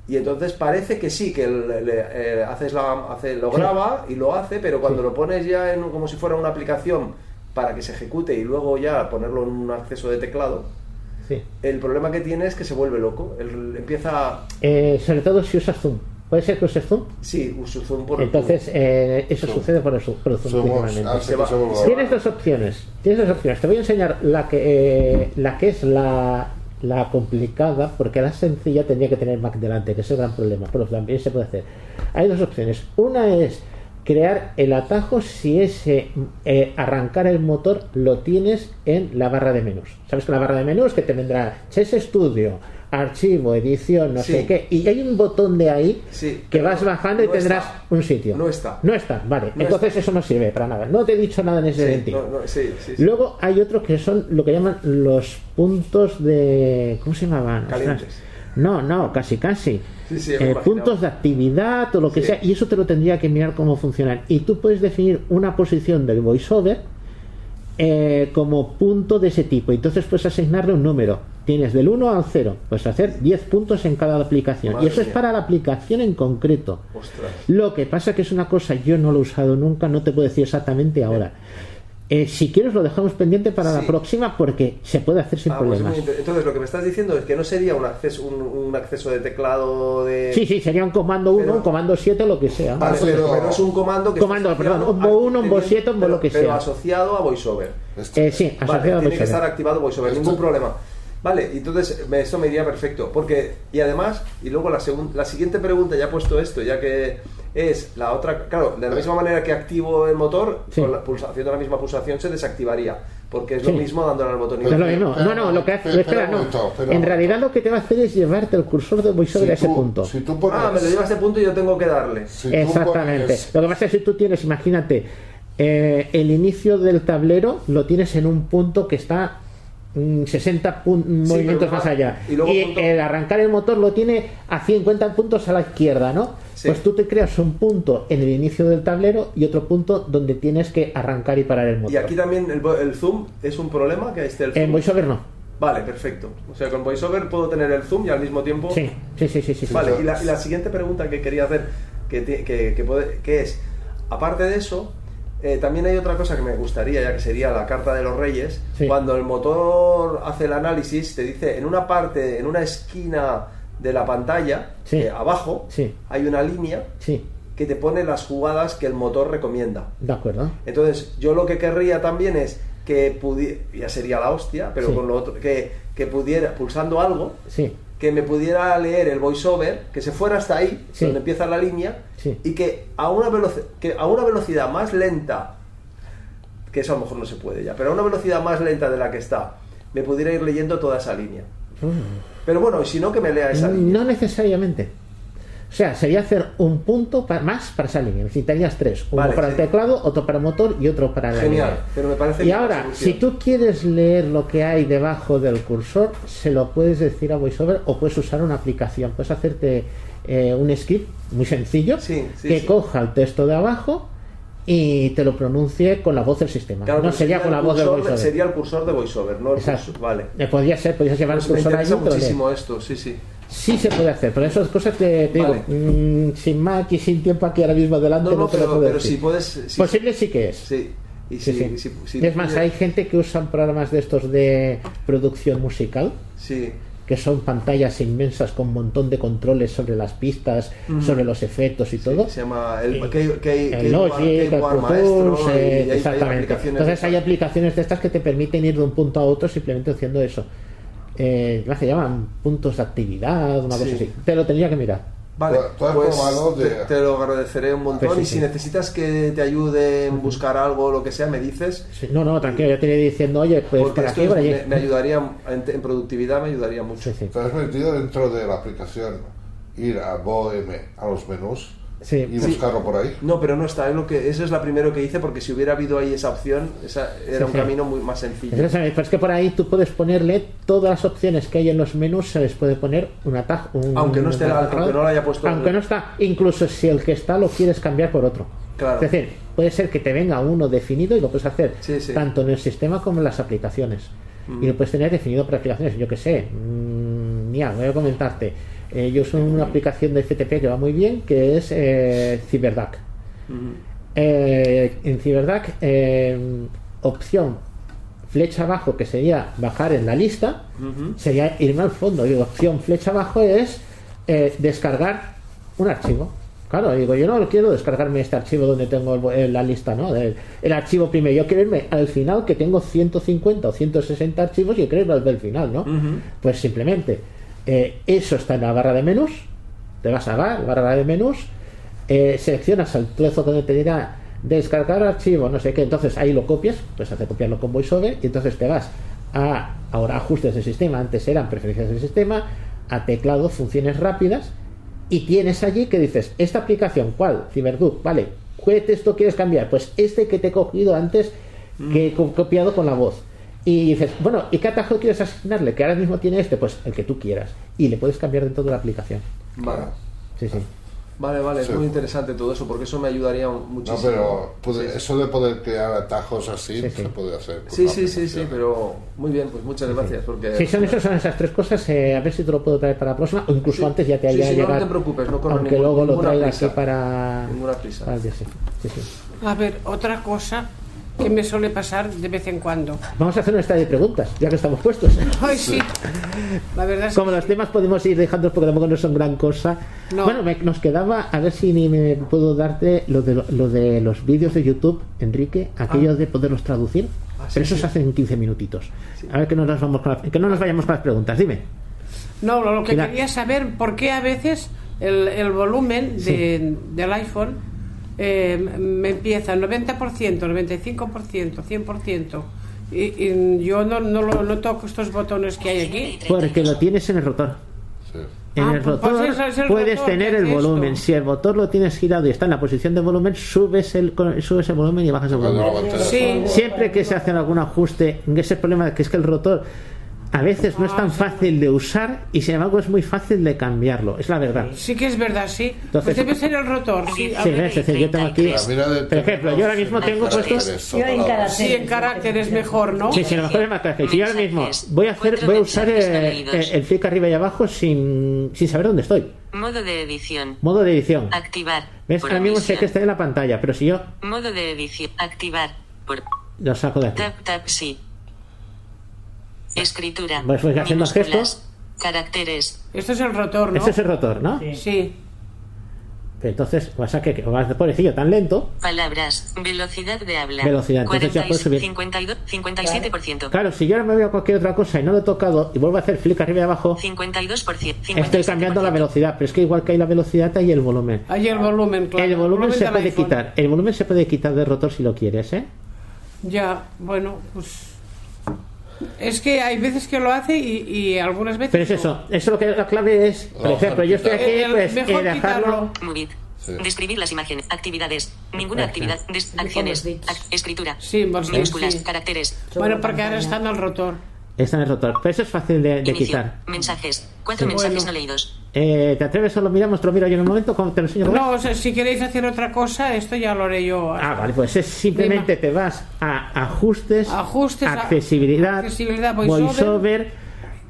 y entonces parece que sí, que le- eh, haces la, hace, lo Sí. graba y lo hace, pero cuando Sí. lo pones ya en, como si fuera una aplicación para que se ejecute y luego ya ponerlo en un acceso de teclado, Sí. el problema que tiene es que se vuelve loco. Él empieza, Eh, sobre todo si usas Zoom. ¿Puede ser que uses Zoom? sí, uso Zoom por Entonces, eh, eso Zoom. sucede por el Zoom, por el Zoom Somos, principalmente. hace Se que va- somos- se Tienes dos opciones. Tienes dos opciones. Te voy a enseñar la que, eh, la que es la, la complicada, porque la sencilla tendría que tener Mac delante, que es el gran problema, pero también se puede hacer. Hay dos opciones. Una es crear el atajo si ese eh, arrancar el motor lo tienes en la barra de menús. Sabes que la barra de menús que te vendrá Chess Studio, archivo, edición, no Sí. sé qué, y hay un botón de ahí Sí, que vas bajando y tendrás está. un sitio. No está. No está, vale. No Entonces está. eso no sirve para nada. No te he dicho nada en ese Sí, sentido. no. Luego hay otros que son lo que llaman los puntos de. ¿Cómo se llamaban? Calientes. No, no, casi casi. Sí, sí, me Eh, puntos de actividad o lo que Sí. sea, y eso te lo tendría que mirar cómo funcionan. Y tú puedes definir una posición del voiceover eh, como punto de ese tipo. Entonces puedes asignarle un número. Tienes del 1 al 0. Puedes hacer 10 puntos en cada aplicación. Madre y eso es para la aplicación en concreto. Ostras. Lo que pasa que es una cosa, yo no lo he usado nunca, no te puedo decir exactamente ahora. Eh, si quieres lo dejamos pendiente para la próxima porque se puede hacer sin Ah, pues problemas. inter- Entonces lo que me estás diciendo es que no sería un acceso, un, un acceso de teclado de... Sí, sí, sería un comando 1, Pero- un comando 7 o lo que sea. Vale, Pero- pero, es un comando que Comando, perdón, un bo uno, un bo a- siete, un bo pero- lo que pero sea. asociado a VoiceOver. Eh, sí, Vale, asociado a tiene que VoiceOver. estar activado VoiceOver, Esto- ningún problema. Vale, entonces me- esto me iría perfecto. Porque, y además, y luego la, segun- la siguiente pregunta, ya he puesto esto, ya que es la otra, claro, de la misma manera que activo el motor, Sí. con la pulsa- haciendo la misma pulsación se desactivaría. Porque es lo Sí. mismo dándole al botón. Pero- No, no, lo que hace. pero- espera, no. momento, En realidad lo que te va a hacer es llevarte el cursor de VoiceOver si a ese tú- punto. Si tú pones, Ah, me lo lleva a este punto y yo tengo que darle. si Exactamente. pones- Lo que pasa es que si tú tienes, imagínate, eh, el inicio del tablero lo tienes en un punto que está mm, 60 pun- movimientos pero más allá. y luego punto- el arrancar el motor lo tiene a 50 puntos a la izquierda, ¿no? Sí. Pues tú te creas un punto en el inicio del tablero y otro punto donde tienes que arrancar y parar el motor. Y aquí también el, el zoom es un problema que esté el zoom. En VoiceOver no. Vale, perfecto. O sea, con VoiceOver puedo tener el zoom y al mismo tiempo. Sí, sí, sí, sí. sí, sí. Vale, y la, y la siguiente pregunta que quería hacer, que, que, que, puede- que es, aparte de eso, eh, también hay otra cosa que me gustaría, ya que sería la carta de los reyes. Sí. Cuando el motor hace el análisis, te dice en una parte, en una esquina de la pantalla, Sí. eh, abajo, Sí. hay una línea Sí, que te pone las jugadas que el motor recomienda. de acuerdo. Entonces, yo lo que querría también es que pudiera, ya sería la hostia, pero con lo otro, que, que pudiera, pulsando algo, Sí, que me pudiera leer el voiceover, que se fuera hasta ahí, donde empieza la línea, y que a, una que a una velocidad más lenta, que eso a lo mejor no se puede ya, pero a una velocidad más lenta de la que está, me pudiera ir leyendo toda esa línea. Pero bueno, si no, que me lea esa línea. no necesariamente. O sea, sería hacer un punto más para esa línea. Necesitarías tres. Uno Vale, para el teclado, otro para motor y otro para la Genial, línea. pero me parece Y ahora, si tú quieres leer lo que hay debajo del cursor, se lo puedes decir a VoiceOver o puedes usar una aplicación. Puedes hacerte eh, un script muy sencillo Sí, sí, que coja el texto de abajo y te lo pronuncie con la voz del sistema. Claro, no sería con la voz del VoiceOver. Sería el cursor de VoiceOver, no el Exacto. cursor- Vale. Eh, podría ser, podrías llevar Pues el me cursor pero leer. muchísimo esto, sí, sí. Sí se puede hacer, pero eso es cosas te Vale. digo, mm, sin Mac y sin tiempo aquí ahora mismo delante No, no, no, te lo pero, puedo pero decir. si puedes... si- Posible sí que es. Sí. Y Sí, si, sí. si- si- es más, hay gente que usan programas de estos de producción musical, Sí. Que son pantallas inmensas con un montón de controles sobre las pistas, sobre los efectos y todo. Se llama el, Y- que, que, el Logic, el Pro Tools, Maestro, eh, hay- exactamente. Entonces hay aplicaciones de estas que te permiten ir de un punto a otro simplemente haciendo eso. Eh, ¿cómo se llaman puntos de actividad, una cosa Sí. así. Te lo tendría que mirar. Vale, Tú- tú has pues probado de- te, te lo agradeceré un montón Pues sí, y si sí. necesitas que te ayude en buscar algo o lo que sea, me dices. Sí, No, no, tranquilo, yo te iré diciendo, oye, pues porque esto aquí, allí. me, me ayudaría, en, en productividad me ayudaría mucho. Sí, sí. Te has metido dentro de la aplicación, ir a BOM, a los menús Sí. y Sí. buscarlo por ahí. No, pero no está, es lo que, eso es la primero que hice porque si hubiera habido ahí esa opción, esa era Sí, un sí. camino muy más sencillo. Entonces, pues es que por ahí tú puedes ponerle todas las opciones que hay en los menús, se les puede poner un atajo. Un, Aunque no esté un la- atajador. aunque no lo haya puesto Aunque no está, incluso si el que está lo quieres cambiar por otro. Claro. Es decir, puede ser que te venga uno definido y lo puedes hacer Sí, sí. tanto en el sistema como en las aplicaciones. Y lo puedes tener definido por aplicaciones. Yo que sé, mm, mira, voy a comentarte. Eh, yo uso una aplicación de FTP que va muy bien, que es eh, CyberDuck. Eh, en CyberDuck, eh, opción flecha abajo, que sería bajar en la lista, sería irme al fondo. Y opción flecha abajo es eh, descargar un archivo. Claro, digo, yo no quiero descargarme este archivo donde tengo el- la lista, ¿no? El, el archivo primero. Yo quiero irme al final que tengo 150 o 160 archivos y yo quiero irme al del final, ¿no? Pues simplemente, eh, eso está en la barra de menús. Te vas a la barra de menús, eh, seleccionas el trozo donde te dirá descargar archivo, no sé qué, entonces ahí lo copias, pues hace copiarlo con VoiceOver y entonces te vas a ahora ajustes del sistema, antes eran preferencias del sistema, a teclado, funciones rápidas y tienes allí que dices, esta aplicación, ¿cuál? CyberDuck, vale, ¿qué texto quieres cambiar? Pues este que te he cogido antes, que he co- copiado con la voz. Y dices, bueno, ¿y qué atajo quieres asignarle? Que ahora mismo tiene este, pues el que tú quieras. Y le puedes cambiar dentro de la aplicación. Vale, Sí, sí. vale, vale, es Sí. muy interesante todo eso porque eso me ayudaría No, muchísimo. pero puede- Sí, eso de poder crear atajos así Sí, sí. se puede hacer. Sí, sí, sí, sí, pero muy bien, pues muchas gracias porque... Si son, esos, son esas tres cosas, eh, a ver si te lo puedo traer para la próxima, o incluso Sí. antes ya te Sí, haya sí, no, no llegado. te preocupes, no corro Aunque ningún- luego lo traiga prisa. aquí para. Ninguna prisa. para el día, sí. Sí, sí. A ver, otra cosa que me suele pasar de vez en cuando. Vamos a hacer una esta de preguntas, ya que estamos puestos. [laughs] Ay, sí. La verdad es Como que los sí. temas podemos ir dejándolos porque tampoco no son gran cosa. No. Bueno, me- nos quedaba, a ver si ni me puedo darte lo de, lo, de los vídeos de YouTube, Enrique, aquello de poderlos traducir. Ah, sí, Pero eso sí. se hace en 15 minutitos. A ver que no nos, vamos con la- que no nos vayamos con las preguntas. Dime. No, lo que quería saber, ¿por qué a veces el, el volumen de- del iPhone eh, me empieza 90%, 95%, 100%? Y, y yo no, no, lo- no toco estos botones que hay aquí. Porque lo tienes en el rotor. Sí. En Ah, el pues rotor es el puedes rotor tener el volumen. esto. Si el motor lo tienes girado y está en la posición de volumen, subes el, subes el volumen y bajas el volumen. Sí. Siempre que se hace algún ajuste, ese es el problema que es que el rotor a veces no es tan fácil de usar y sin embargo es muy fácil de cambiarlo. Es la verdad. Sí que es verdad, sí. Entonces- pues debe ser el rotor, sí. Sí, es decir, yo tengo aquí, por ejemplo, yo ahora mismo tengo puesto Yo en cada Sí, en carácter es mejor, ¿no? Sí, sí, a lo mejor es más fácil. Si yo ahora mismo voy a hacer, voy a usar eh, eh, el flick arriba y abajo sin, sin saber dónde estoy. Modo de edición. Modo de edición. Activar. ¿Ves? Ahora mismo sé que está en la pantalla, pero si yo Modo de edición. Activar. Por lo saco de aquí. tap tap sí. Escritura. Pues voy haciendo minúsculas, gestos. Caracteres. Esto es el rotor, ¿no? Ese es el rotor, ¿no? Sí. Sí. Entonces, vas a que vas de pobrecillo tan lento. Palabras. Velocidad de habla. Velocidad, entonces ya puedes subir. 52, 57%. Claro, si yo ahora me voy a cualquier otra cosa y no lo he tocado y vuelvo a hacer flick arriba y abajo, 52%. estoy cambiando la 57%. velocidad. Pero es que igual que hay la velocidad, hay el volumen. Hay el volumen, claro. El volumen se del puede iPhone. quitar. El volumen se puede quitar del rotor si lo quieres, ¿eh? Ya, bueno, pues. Es que hay veces que lo hace y, y algunas veces. Pero es no. eso, eso lo que la clave es, por ejemplo, yo estoy aquí, el- pues mejor eh, dejarlo. quitarlo. Movit. Sí. Describir las imágenes. Actividades. Ninguna actividad. Des- acciones. escritura. Símbolos, Minúsculas. sí. Caracteres. Bueno, porque ahora está en el rotor. Está en el rotor. Pero eso es fácil de, de quitar. Mensajes. Cuatro Sí. mensajes Bueno. no leídos. Eh, ¿Te atreves o lo miramos? ¿Te lo miro yo en un momento? ¿Cómo te lo enseño? No, o sea, si queréis hacer otra cosa, esto ya lo haré yo. Ah, vale, pues es simplemente te vas a ajustes, Ajustes, accesibilidad, accesibilidad, voiceover. voiceover,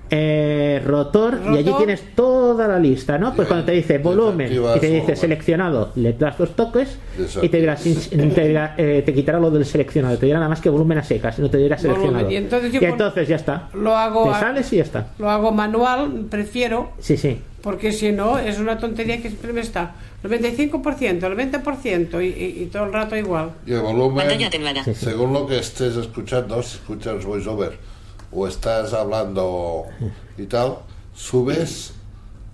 eh, rotor, y allí tienes toda la lista, ¿no? Pues Y cuando te dice volumen y te dice seleccionado, le das dos toques y te, dirá, te, eh, te quitará lo del seleccionado, te dirá nada más que volumen a secas, y no te dirá Volumen. seleccionado. Y entonces yo Y con- entonces ya está. Lo hago, Te a- sales y ya está. lo hago manual, prefiero, Sí, sí. porque si no es una tontería que siempre me está 95%, el 20% y, y- y todo el rato igual. Y el volumen, según lo que estés escuchando, si escuchas voiceover o estás hablando y tal, subes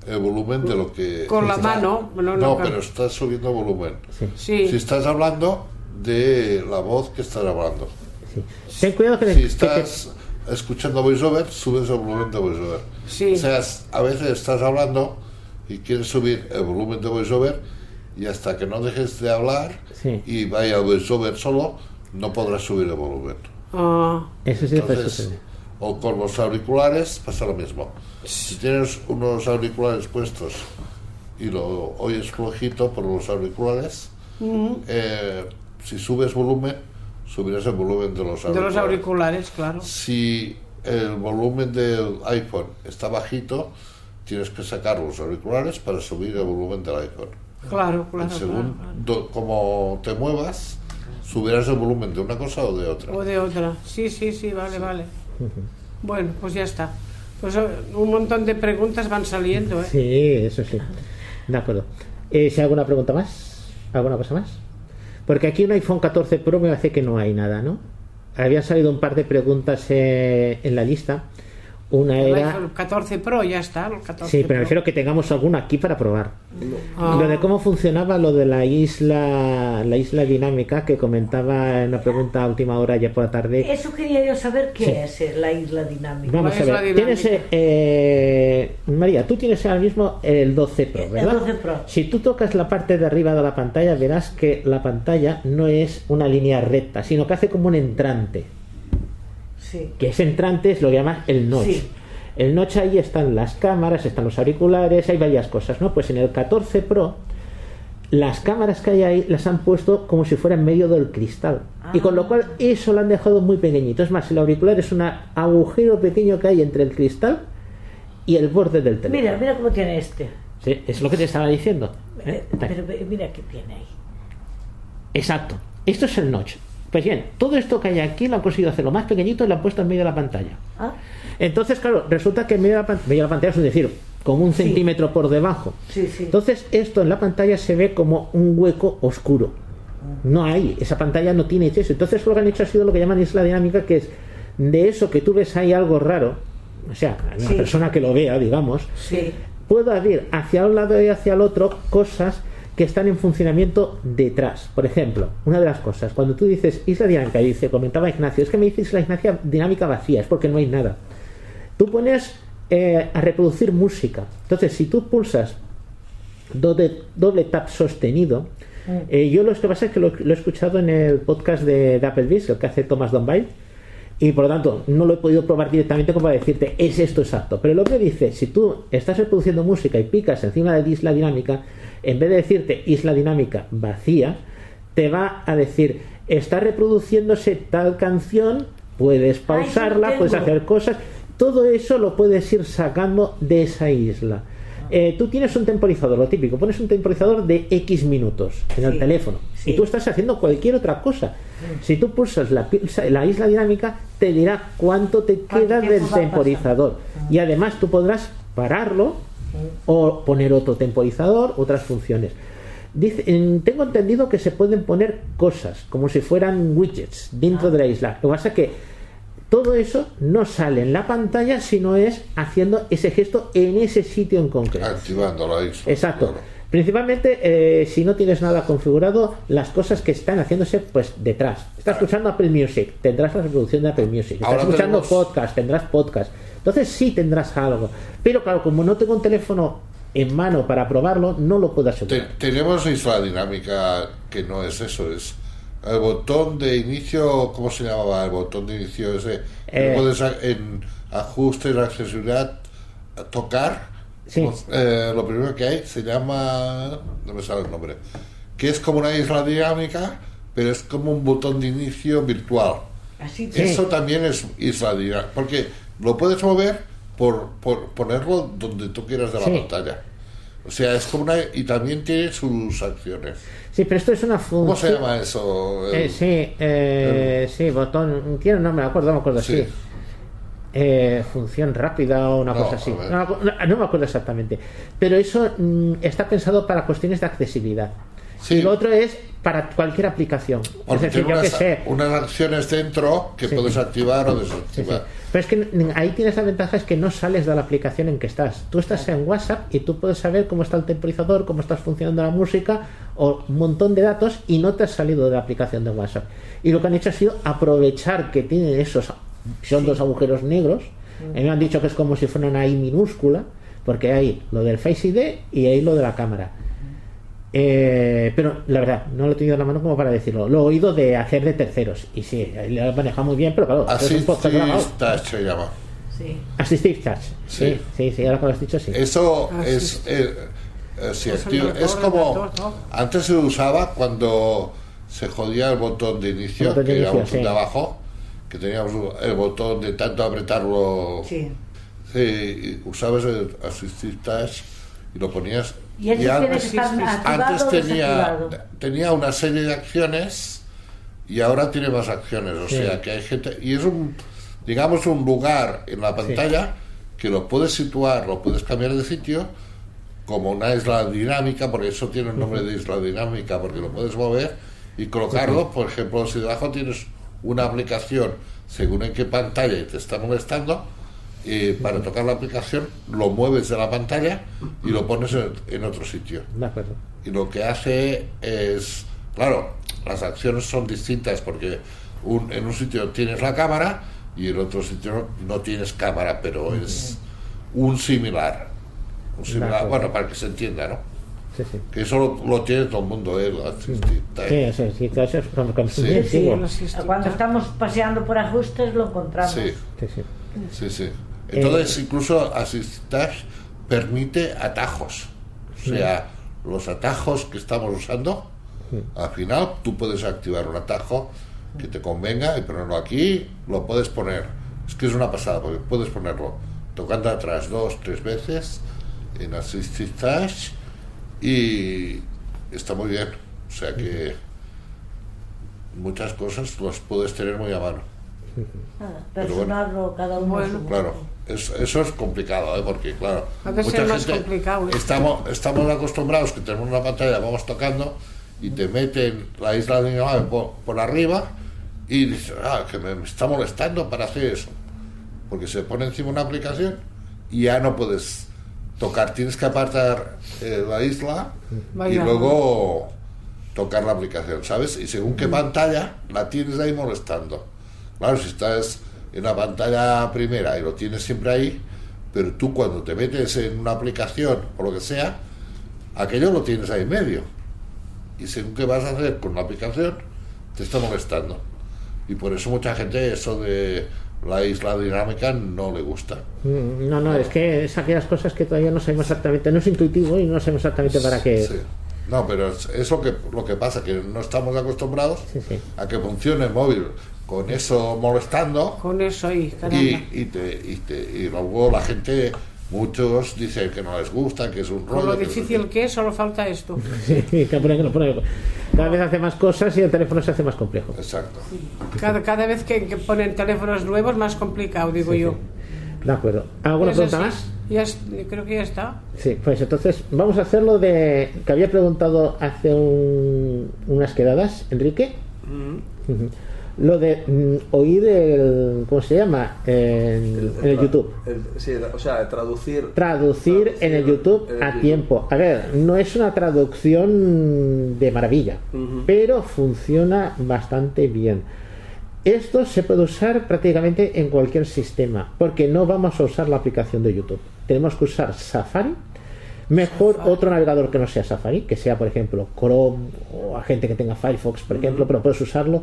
el volumen de lo que... Con la está- mano, no, No, no, pero estás subiendo volumen. Sí. Si estás hablando de la voz que estás hablando. sí. Ten cuidado que, Si que te- estás escuchando voiceover, subes el volumen de voiceover. Sí. O sea, a veces estás hablando y quieres subir el volumen de voiceover y hasta que no dejes de hablar Sí. y vaya voiceover solo, no podrás subir el volumen. Ah, Eso sí puede Entonces, suceder. O con los auriculares pasa lo mismo. Si tienes unos auriculares puestos y lo oyes flojito por los auriculares, eh, si subes volumen, subirás el volumen de los de auriculares. los auriculares, claro. Si el volumen del iPhone está bajito, tienes que sacar los auriculares para subir el volumen del iPhone. Claro, claro. Según claro, como te muevas, subirás el volumen de una cosa o de otra. O de otra. Sí, sí, sí, vale, vale. Bueno, pues ya está. Pues eh, un montón de preguntas van saliendo, ¿eh? Sí, eso sí. De acuerdo. Eh, si hay alguna pregunta más, ¿alguna cosa más? Porque aquí un iPhone 14 Pro me parece que no hay nada, ¿no? Habían salido un par de preguntas eh, en la lista. Una El era. iPhone 14 Pro ya está, el 14 Sí, pero Pro. me refiero que tengamos alguna aquí para probar. Ah. Lo de cómo funcionaba lo de la isla, la isla dinámica que comentaba en una pregunta a última hora ya por la tarde. Eso quería yo saber qué Sí. es eh, la isla dinámica. Vamos a ver, tienes, dinámica. eh, María, tú tienes ahora mismo el 12 Pro, El ¿verdad? 12 Pro. Si tú tocas la parte de arriba de la pantalla, verás que la pantalla no es una línea recta, sino que hace como un entrante. Sí. Que ese entrante es lo que llaman el notch. Sí. El notch ahí están las cámaras, están los auriculares, hay varias cosas, ¿no? Pues en el 14 Pro las cámaras que hay ahí las han puesto como si fuera en medio del cristal. Y con lo cual eso lo han dejado muy pequeñito. Es más, el auricular es un agujero pequeño que hay entre el cristal y el borde del teléfono. Mira, mira cómo tiene este. Sí, es lo que te estaba diciendo. ¿eh? Pero mira qué tiene ahí. Exacto. Esto es el notch. Pues bien, todo esto que hay aquí lo han conseguido hacer lo más pequeñito y lo han puesto en medio de la pantalla. Ah, Entonces, claro, resulta que en medio de la, pan- medio de la pantalla, es decir, como un Sí. centímetro por debajo. sí, sí. Entonces, esto en la pantalla se ve como un hueco oscuro. No hay, esa pantalla no tiene eso. Entonces, lo que han hecho ha sido lo que llaman isla dinámica, que es de eso que tú ves ahí algo raro, o sea, una persona que lo vea, digamos, puedo abrir hacia un lado y hacia el otro cosas que están en funcionamiento detrás. Por ejemplo, una de las cosas, cuando tú dices isla dinámica, dice, comentaba Ignacio, es que me dices isla dinámica, dinámica vacía, es porque no hay nada. Tú pones eh, a reproducir música. Entonces, si tú pulsas doble, doble tap sostenido, eh, yo lo que pasa es que lo, lo he escuchado en el podcast de, de Applebee's, el que hace Thomas Dombay, y por lo tanto no lo he podido probar directamente como para decirte es esto exacto. Pero lo que dice, si tú estás reproduciendo música y picas encima de isla dinámica, en vez de decirte isla dinámica vacía, te va a decir está reproduciéndose tal canción, puedes pausarla, puedes hacer cosas. Todo eso lo puedes ir sacando de esa isla. Eh, tú tienes un temporizador, lo típico, pones un temporizador de X minutos en el teléfono sí. y tú estás haciendo cualquier otra cosa. Si tú pulsas la, la isla dinámica, te dirá cuánto te ¿Cuánto queda del temporizador. Y además tú podrás pararlo o poner otro temporizador, otras funciones. Dice, en- tengo entendido que se pueden poner cosas como si fueran widgets dentro de la isla. Lo que pasa es que todo eso no sale en la pantalla, sino es haciendo ese gesto en ese sitio en concreto. Activando la isla. Exacto. claro. Principalmente, eh, si no tienes nada configurado, las cosas que están haciéndose pues detrás. Estás escuchando Apple Music, tendrás la reproducción de Apple Music. Estás Ahora escuchando tenemos- podcast, tendrás podcast. Entonces sí tendrás algo. Pero claro, como no tengo un teléfono en mano para probarlo, no lo puedo Te- asegurar. tenemos Isla Dinámica que no es eso, es el botón de inicio, ¿cómo se llamaba? El botón de inicio ese. Eh. puedes en ajustes, accesibilidad, a tocar. Sí. Eh, lo primero que hay se llama, no me sale el nombre, que es como una isla dinámica, pero es como un botón de inicio virtual. Así Sí. Eso también es isla dinámica, porque lo puedes mover por, por ponerlo donde tú quieras de la Sí. pantalla. O sea, es como una... Y también tiene sus acciones. Sí, pero esto es una ¿Cómo se función. llama eso? El- Eh, sí, eh, sí, botón. Tiene un nombre, me acuerdo, no me acuerdo, sí. Sí. Eh, función rápida o una No, cosa así. no me acuerdo exactamente. Pero eso mm, está pensado para cuestiones de accesibilidad. Sí. Y lo otro es para cualquier aplicación. Porque es decir, tiene yo que unas, sé. unas acciones dentro que Sí. puedes activar o Sí, sí. desactivar. Pero es que ahí tienes la ventaja es que no sales de la aplicación en que estás. Tú estás en WhatsApp y tú puedes saber cómo está el temporizador, cómo está funcionando la música o un montón de datos y no te has salido de la aplicación de WhatsApp. Y lo que han hecho ha sido aprovechar que tienen esos son dos agujeros negros. A mí me han dicho que es como si fuera una I minúscula, porque hay lo del Face ID y hay lo de la cámara. Eh, pero la verdad, no lo he tenido en la mano como para decirlo. Lo he oído de hacer de terceros. Y sí, lo he manejado muy bien, pero claro, es Así un podcast. Touch se llama. Sí. Assistive Touch. Sí, Sí. sí, sí, ahora que lo has dicho, sí. Eso es... sí. eh, eh, sí, Pues tío, es el como... Antes se usaba cuando se jodía el botón de inicio, El botón de que era inicio, un botón sí. de abajo, que teníamos el botón de tanto apretarlo... Sí. Sí, usabas el Assistive Touch y lo ponías... Y eso tiene que antes, antes tenía, tenía una serie de acciones y ahora tiene más acciones. O Sí. sea, que hay gente... Y es un, digamos, un lugar en la pantalla que lo puedes situar, lo puedes cambiar de sitio como una isla dinámica, porque eso tiene el nombre de isla dinámica, porque lo puedes mover y colocarlo, por ejemplo, si debajo tienes una aplicación según en qué pantalla te está molestando, eh, para tocar la aplicación lo mueves de la pantalla y lo pones en, en otro sitio. De acuerdo. Y lo que hace es, claro, las acciones son distintas porque un- en un sitio tienes la cámara y en otro sitio no, no tienes cámara, pero es un similar. Un similar, bueno, para que se entienda, ¿no? Sí, sí. Que eso lo, lo tiene todo el mundo, ¿eh? Sí, touch. eso sí, claro, eso es Sí. Sí, Cuando estamos paseando por ajustes lo encontramos. Sí, Sí, sí. Entonces, incluso Assistive Touch permite atajos. O sea, los atajos que estamos usando, al final tú puedes activar un atajo que te convenga y ponerlo aquí, lo puedes poner. Es que es una pasada, porque puedes ponerlo tocando atrás dos, tres veces en Touch y está muy bien. O sea que muchas cosas las puedes tener muy a mano. Pero personarlo cada uno. Bueno. Claro, modo. es- eso es complicado, ¿eh? porque claro, Ha de ser más complicado, ¿eh? estamos, estamos acostumbrados que tenemos una pantalla, vamos tocando y te meten la isla de Niamey por, por arriba y dices, ah, que me está molestando para hacer eso, porque se pone encima una aplicación y ya no puedes tocar, tienes que apartar eh, la isla y Vaya. luego tocar la aplicación, ¿sabes? Y según qué pantalla la tienes ahí molestando. Claro, si estás en la pantalla primera y lo tienes siempre ahí, pero tú cuando te metes en una aplicación o lo que sea, aquello lo tienes ahí en medio. Y según qué vas a hacer con la aplicación, te está molestando. Y por eso mucha gente eso de la isla dinámica no le gusta. Mm, No, no, es que es aquellas cosas que todavía no sabemos exactamente, no es intuitivo y no sabemos exactamente para qué. Sí. No, pero es, es lo, que, lo que pasa, que no estamos acostumbrados Sí, sí. a que funcione el móvil con eso molestando Con eso ahí, caramba. y, y, te, y, te- y luego la gente, muchos dicen que no les gusta, que es un Con rollo. lo que es- difícil que es, solo falta esto. [laughs] Sí, que lo pone. Cada vez hace más cosas y el teléfono se hace más complejo. Exacto. Cada, cada vez que, que ponen teléfonos nuevos, más complicado, digo yo. De acuerdo. ¿Alguna Es pregunta así. más? Ya creo que ya está. Sí, pues entonces vamos a hacerlo de que había preguntado hace un- unas quedadas, Enrique. Ujú. Lo de mm, oír el. ¿Cómo se llama? En, en el YouTube. el- sí, o sea, traducir. Traducir en el YouTube a YouTube. tiempo. A ver, no es una traducción de maravilla, pero funciona bastante bien. Esto se puede usar prácticamente en cualquier sistema, porque no vamos a usar la aplicación de YouTube. Tenemos que usar Safari. Mejor otro navegador que no sea Safari, que sea por ejemplo Chrome o a gente que tenga Firefox, por ejemplo, pero puedes usarlo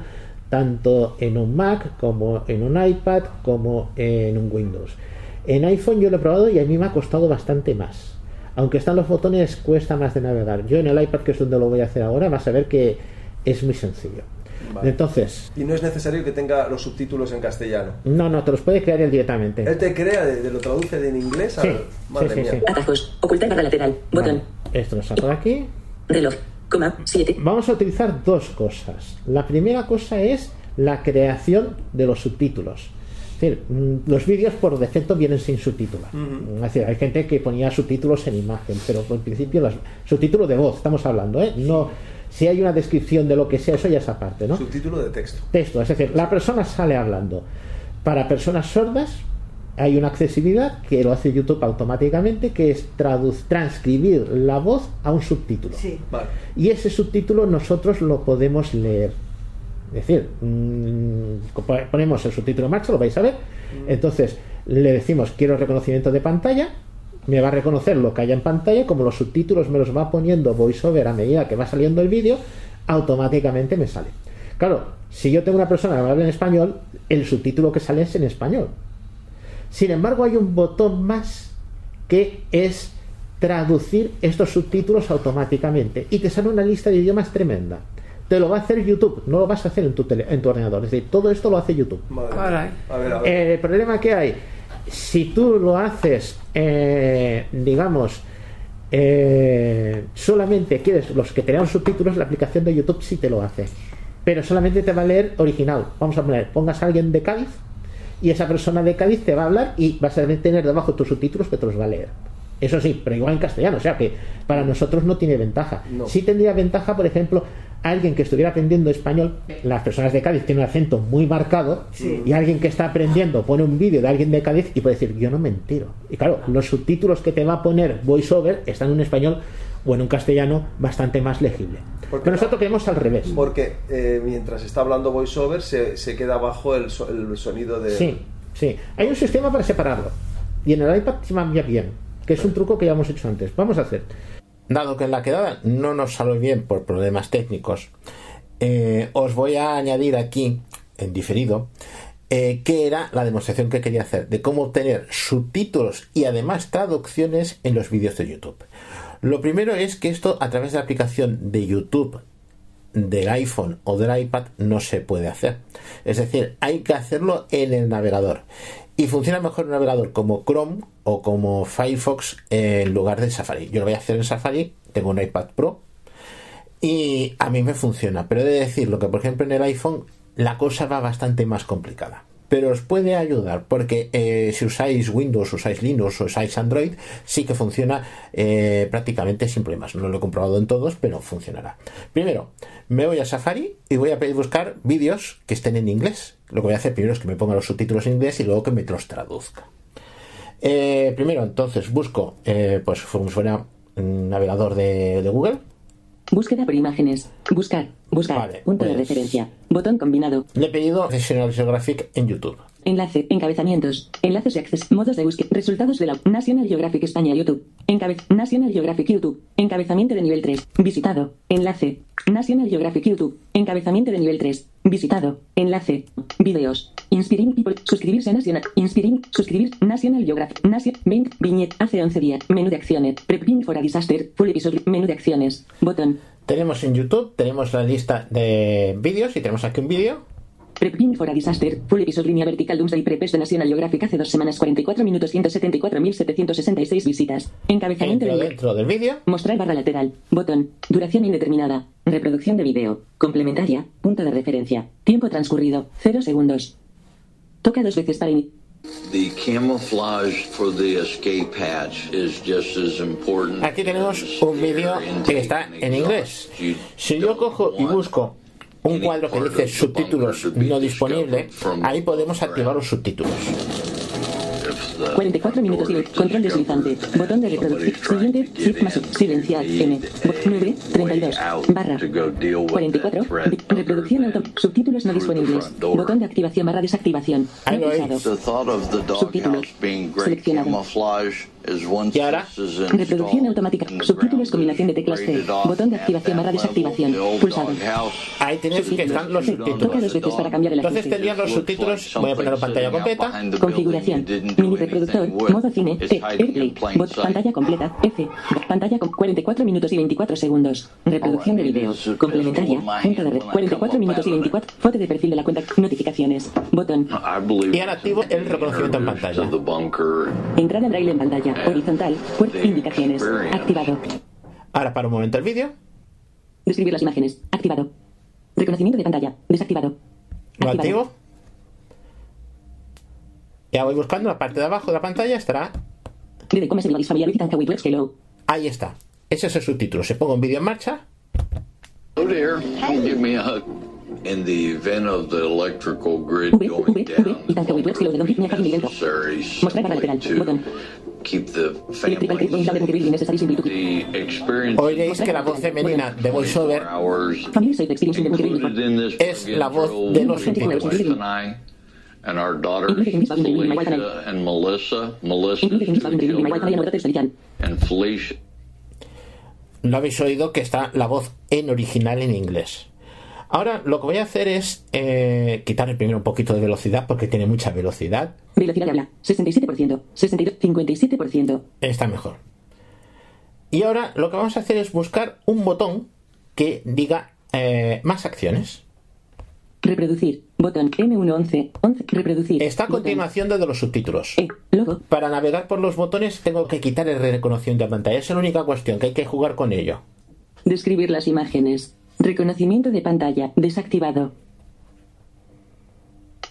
tanto en un Mac como en un iPad como en un Windows. En iPhone yo lo he probado y a mí me ha costado bastante más. Aunque están los botones, cuesta más de navegar. Yo en el iPad, que es donde lo voy a hacer ahora, vas a ver que es muy sencillo. Vale. Entonces, Y no es necesario que tenga los subtítulos en castellano. no, no, te los puede crear él directamente. Él te crea, de, de lo traduce de en inglés a. Madre sí, sí, mía. sí. Atajos. Ocultar barra lateral. Botón. Vale, Esto lo saco de aquí. Reloj. Coma. 7. Vamos a utilizar dos cosas. La primera cosa es la creación de los subtítulos. Es decir, mm, los vídeos por defecto vienen sin subtítulos. Es decir, hay gente que ponía subtítulos en imagen, pero en principio los subtítulos de voz, estamos hablando, ¿eh? No, si hay una descripción de lo que sea, eso ya es aparte, ¿no? Subtítulo de texto. Texto, es decir, la persona sale hablando. Para personas sordas hay una accesibilidad que lo hace YouTube automáticamente, que es transcribir la voz a un subtítulo. Sí. Vale. Y ese subtítulo nosotros lo podemos leer. Es decir, mm, po- ponemos el subtítulo en marcha, lo vais a ver. Entonces le decimos quiero reconocimiento de pantalla, me va a reconocer lo que haya en pantalla, y como los subtítulos me los va poniendo VoiceOver a medida que va saliendo el vídeo, automáticamente me sale. Claro, si yo tengo una persona que me habla en español, el subtítulo que sale es en español. Sin embargo, hay un botón más que es traducir estos subtítulos automáticamente y te sale una lista de idiomas tremenda. Te lo va a hacer YouTube, no lo vas a hacer en tu, tele- en tu ordenador. Es decir, todo esto lo hace YouTube. Madre mía. Caray. A ver, a ver. Eh, el problema que hay, si tú lo haces, eh, digamos, eh, solamente quieres los que te lean subtítulos, la aplicación de YouTube sí te lo hace. Pero solamente te va a leer original. Vamos a poner, pongas a alguien de Cádiz y esa persona de Cádiz te va a hablar y vas a tener debajo tus subtítulos que te los va a leer. Eso sí, pero igual en castellano, o sea que para nosotros no tiene ventaja. No. Sí tendría ventaja, por ejemplo, alguien que estuviera aprendiendo español, las personas de Cádiz tienen un acento muy marcado, Sí. y alguien que está aprendiendo pone un vídeo de alguien de Cádiz y puede decir, yo no me entero. Y claro, los subtítulos que te va a poner VoiceOver están en un español o en un castellano bastante más legible. Porque- Pero nosotros queremos al revés. Porque eh, mientras está hablando voiceover se, se queda abajo el, so- el sonido de. Sí, sí. Hay un sistema para separarlo. Y en el iPad se va bien, que es un truco que ya hemos hecho antes. Vamos a hacer. Dado que en la quedada no nos salió bien por problemas técnicos, eh, os voy a añadir aquí, en diferido, eh, que era la demostración que quería hacer de cómo obtener subtítulos y además traducciones en los vídeos de YouTube. Lo primero es que esto a través de la aplicación de YouTube del iPhone o del iPad no se puede hacer. Es decir, hay que hacerlo en el navegador. Y funciona mejor un navegador como Chrome o como Firefox en lugar de Safari. Yo lo voy a hacer en Safari, tengo un iPad Pro y a mí me funciona. Pero he de decirlo que, por ejemplo, en el iPhone la cosa va bastante más complicada. Pero os puede ayudar porque eh, si usáis Windows, usáis Linux usáis Android, sí que funciona eh, prácticamente sin problemas. No lo he comprobado en todos, pero funcionará. Primero, me voy a Safari y voy a pedir buscar vídeos que estén en inglés. Lo que voy a hacer primero es que me ponga los subtítulos en inglés y luego que me los traduzca. Eh, primero, entonces, busco, pues como fuera un navegador de, de Google. Búsqueda por imágenes. Buscar. Buscar. Vale, Punto de pues- referencia. Botón combinado. Le he pedido National Geographic en YouTube. Enlace. Encabezamientos. Enlaces de acceso. Modos de búsqueda. Resultados de la National Geographic España YouTube. Encabez. National Geographic YouTube. Encabezamiento de nivel 3. Visitado. Enlace. National Geographic YouTube. Encabezamiento de nivel 3. Visitado. Enlace. Videos. Inspiring People. Suscribirse a National. Inspiring. Suscribir. National Geographic. National. 20. Viñet. Hace 11 días. Menú de acciones. Prepping for a disaster. Full episode. Menú de acciones. Botón. Tenemos en YouTube, tenemos la lista de vídeos y tenemos aquí un vídeo. Prepping for a disaster. Full episode línea vertical Doomsday Prepes de National Geographic hace dos semanas 44 minutos 174.766 visitas. Encabezamiento Entro de dentro del vídeo. Mostrar barra lateral. Botón. Duración indeterminada. Reproducción de vídeo. Complementaria. Punto de referencia. Tiempo transcurrido. 0 segundos. Toca dos veces para iniciar. The camouflage for the escape hatch is just as important. Aquí tenemos un vídeo que está en inglés. Si yo cojo y busco un cuadro que dice subtítulos no disponible, ahí podemos activar los subtítulos. 44 minutos y control deslizante. Botón de reproducir. Siguiente. Shift más silenciar. M. 9. 32. Barra. 44. Re- Reproducción auto. Subtítulos no disponibles. Botón de activación barra desactivación. The Subtítulos. doghouse being great Seleccionado. Y ahora, Reproducción automática. Subtítulos combinación de teclas C. Botón de activación barra desactivación. Pulsado. Ahí tienes que están los Toca subtítulos. dos veces para cambiar el Entonces tendrían los subtítulos, voy a poner en pantalla completa. Configuración. Mini reproductor. Modo cine. T. Airplay. Bot. Pantalla completa. F. Pantalla con 44 minutos y 24 segundos. Reproducción de video. Complementaria. Junta de red. 44 minutos y 24. Foto de perfil de la cuenta. Notificaciones. Botón. Y ahora activo el reconocimiento en pantalla. Entrada en braille en pantalla. Horizontal. Puerta. Indicaciones. Activado. Ahora para un momento el vídeo. Describir las imágenes. Activado. Reconocimiento de pantalla. Desactivado. Lo Activado. activo. Ya voy buscando la parte de abajo de la pantalla. Estará. Ahí está. Ese es el subtítulo. Se pongo un vídeo en marcha. Oh dear, give me a hug. In the event of the electrical grid going down, necessary to keep the families. the experience Oiréis que la voz femenina de VoiceOver Family es la voz de los subtítulos. and I and our daughters and I. Felicia and Melissa, Melissa and Felicia. Lo habéis oído que está la voz en original en inglés. Ahora lo que voy a hacer es eh, quitarle primero un poquito de velocidad porque tiene mucha velocidad. Velocidad de habla. 67%. 62. 57%. Está mejor. Y ahora lo que vamos a hacer es buscar un botón que diga eh, más acciones. Reproducir. Botón. M111. 11. Reproducir. Está a Botón. continuación de los subtítulos. E. Logo. Para navegar por los botones tengo que quitar el reconocimiento de pantalla. Esa es la única cuestión, que hay que jugar con ello. Describir las imágenes. Reconocimiento de pantalla. Desactivado.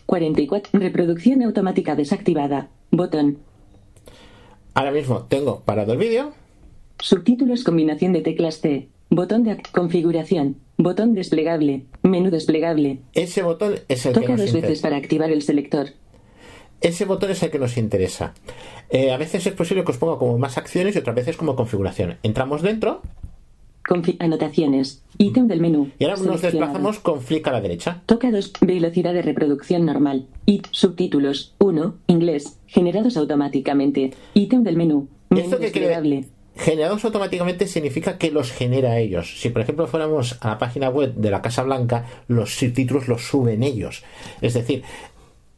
44. Reproducción automática desactivada. Botón. Ahora mismo tengo parado el vídeo. Subtítulos combinación de teclas C. Botón de ac- configuración. Botón desplegable. Menú desplegable. Ese botón es el que Toca nos dos veces para activar el selector. Ese botón es el que nos interesa. Eh, a veces es posible que os ponga como más acciones y otras veces como configuración. Entramos dentro Confi- anotaciones. Ítem del menú. y ahora nos desplazamos con flick a la derecha. Toca 2. Velocidad de reproducción normal. Y subtítulos. 1. Inglés. Generados automáticamente. Ítem del menú. Menú ¿Esto qué quiere. Generados automáticamente significa que los genera ellos. Si por ejemplo fuéramos a la página web de la Casa Blanca, los subtítulos los suben ellos. Es decir,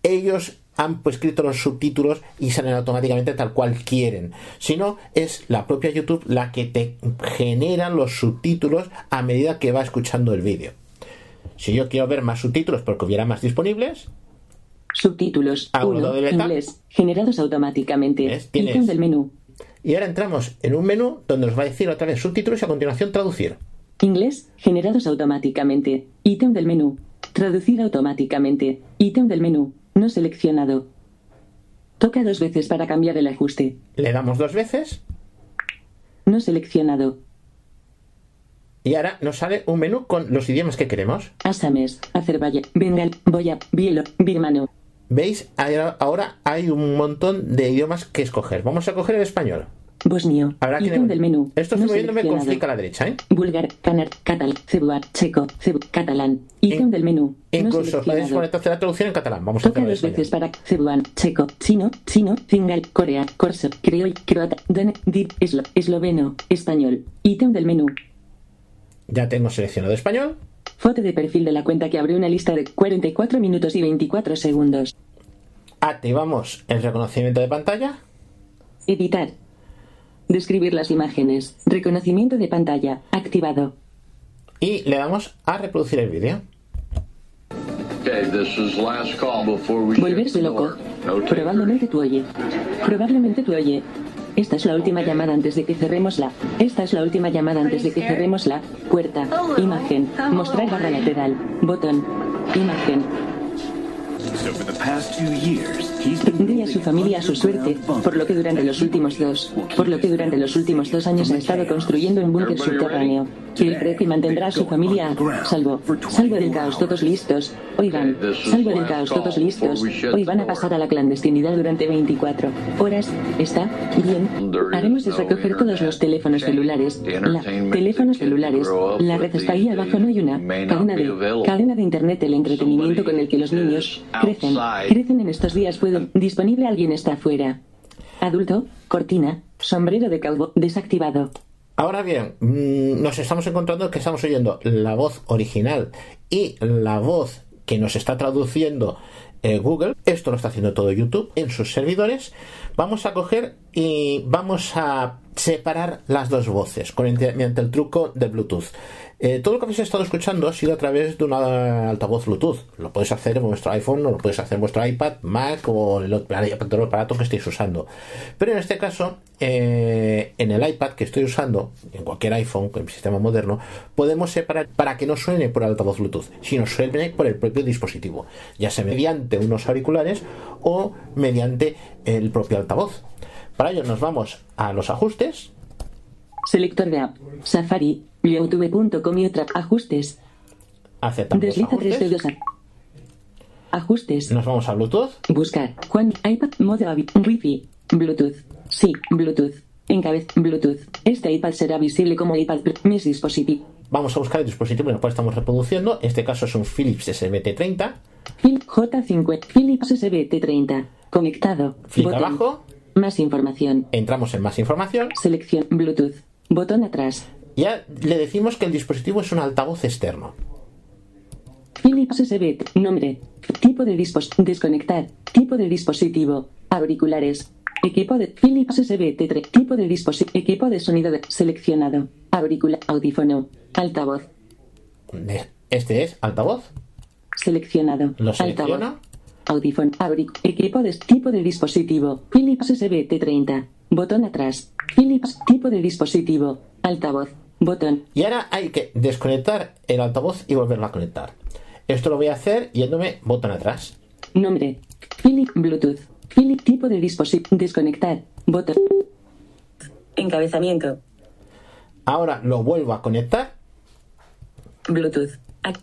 ellos han escrito los subtítulos y salen automáticamente tal cual quieren. Si no, es la propia YouTube la que te genera los subtítulos a medida que va escuchando el vídeo. Si yo quiero ver más subtítulos porque hubiera más disponibles, Subtítulos. Hago 1. doble tap. Inglés. Generados automáticamente. Ítem del menú. y ahora entramos en un menú donde nos va a decir otra vez subtítulos y a continuación traducir. Inglés. Generados automáticamente. Ítem del menú. Traducir automáticamente. Ítem del menú. No seleccionado. Toca dos veces para cambiar el ajuste. Le damos dos veces No seleccionado. y ahora nos sale un menú con los idiomas que queremos. Asames, Azerbaiyán, Bengal, Boya, Bielo, Birmano. ¿Veis? Ahora- Ahora hay un montón de idiomas que escoger. Vamos a coger el español. Bosnio. Habrá que Ítem del menú. Esto estoy no moviéndome con flick a la derecha, ¿eh? Búlgar, canar, catal, cebuar, checo, cebu, catalán. Ítem del menú. no Incluso podéis seleccionado. poner hacer la traducción en catalán. Vamos a Toca hacerlo en dos español. veces para cebuán, checo, chino, chino, corea, corso, creol, croata, dan, dir, eslo, esloveno, español. Ítem del menú. Ya tengo seleccionado español. Foto de perfil de la cuenta que abrió una lista de 44 minutos y 24 segundos. Activamos el reconocimiento de pantalla. Editar. Describir las imágenes. Reconocimiento de pantalla. Activado. Y le damos a reproducir el vídeo. Okay, this is last call before we shut Volverse loco. Probablemente tú oye. Probablemente tú oye. Esta es la última llamada antes de que cerremos la. Esta es la última llamada antes de que cerremos la puerta. Imagen. Mostrar barra lateral. Botón. Imagen. Dile a su familia a su suerte, por lo que durante los últimos dos, por lo que durante los últimos dos años ha estado construyendo un búnker subterráneo. Que el precio mantendrá a su familia salvo. Salvo del caos, todos listos. Oigan, salvo del caos, todos listos. Hoy van a pasar a la clandestinidad durante 24 horas. ¿Está bien? Haremos es recoger todos los teléfonos celulares. La, teléfonos celulares. La red está ahí abajo, no hay una. Cadena de, cadena de internet, el entretenimiento con el que los niños crecen. Crecen en estos días. Pueden. Disponible alguien está afuera. Adulto, cortina, sombrero de calvo, desactivado. Ahora bien, mm, nos estamos encontrando que estamos oyendo la voz original y la voz que nos está traduciendo eh, Google. Esto lo está haciendo todo YouTube en sus servidores. Vamos a coger y vamos a separar las dos voces con, mediante el truco de Bluetooth. Eh, todo lo que habéis estado escuchando ha sido a través de una altavoz Bluetooth. Lo podéis hacer en vuestro iPhone, o lo podéis hacer en vuestro iPad, Mac o el otro aparato que estéis usando. Pero en este caso, eh, en el iPad que estoy usando, en cualquier iPhone con el sistema moderno, podemos separar para que no suene por altavoz Bluetooth, sino suene por el propio dispositivo, ya sea mediante unos auriculares o mediante el propio altavoz. Para ello nos vamos a los ajustes. Selector de app. Safari. youtube.com y otra. Ajustes. Aceptamos Desliza ajustes. 3 dedos. Ajustes. Nos vamos a Bluetooth. Buscar. Juan. iPad. Modo Wi-Fi. Bluetooth. Sí. Bluetooth. Encabez. Bluetooth. Este iPad será visible como iPad. Mis dispositivos. Vamos a buscar el dispositivo en el cual estamos reproduciendo. En este caso es un Philips SBT30. Phil J50. Philips SBT30. Conectado. Clic Botón. abajo. Más información. Entramos en más información. Selección. Bluetooth. Botón atrás. Ya le decimos que el dispositivo es un altavoz externo. Philips SB. Nombre. Tipo de dispositivo. Desconectar. Tipo de dispositivo. Auriculares. Equipo de Philips SB-T3. Tipo de dispositivo. Equipo de sonido de... seleccionado. Auricular. Audífono. Altavoz. Este es altavoz. Seleccionado. Lo Altavoz. Audífono. Auric. Equipo de tipo de dispositivo. Philips SB-T30. Botón atrás. Philips. Tipo de dispositivo. Altavoz. Botón. Y ahora hay que desconectar el altavoz y volverlo a conectar. Esto lo voy a hacer yéndome botón atrás. Nombre. Philip Bluetooth. Philip tipo de dispositivo. Desconectar. Botón. Encabezamiento. Ahora lo vuelvo a conectar. Bluetooth.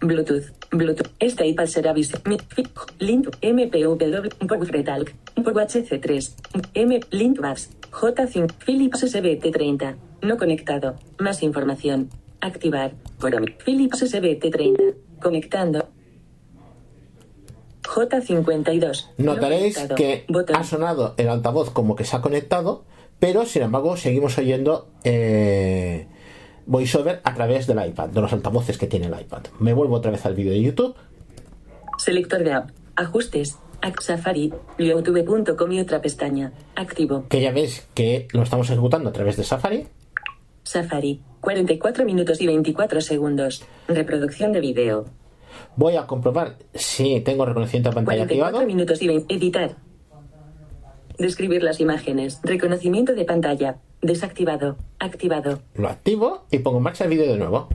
Bluetooth. Bluetooth. Este iPad será visible. Link. MPW. Talk. HC3. M. Linkbus. J5. Philips SBT30. No conectado. Más información. Activar. Philips SBT30. Conectando. J52. No Notaréis que Botón. ha sonado el altavoz como que se ha conectado, pero sin embargo seguimos oyendo eh, VoiceOver a través del iPad, de los altavoces que tiene el iPad. Me vuelvo otra vez al vídeo de YouTube. Selector de app. Ajustes. Safari. youtube.com y otra pestaña. Activo. que ya veis que lo estamos ejecutando a través de Safari. Safari. 44 minutos y 24 segundos. Reproducción de video. Voy a comprobar si tengo reconocimiento de pantalla 44 activado. minutos y 20. Editar. Describir las imágenes. Reconocimiento de pantalla. Desactivado. Activado. Lo activo y pongo en marcha el vídeo de nuevo.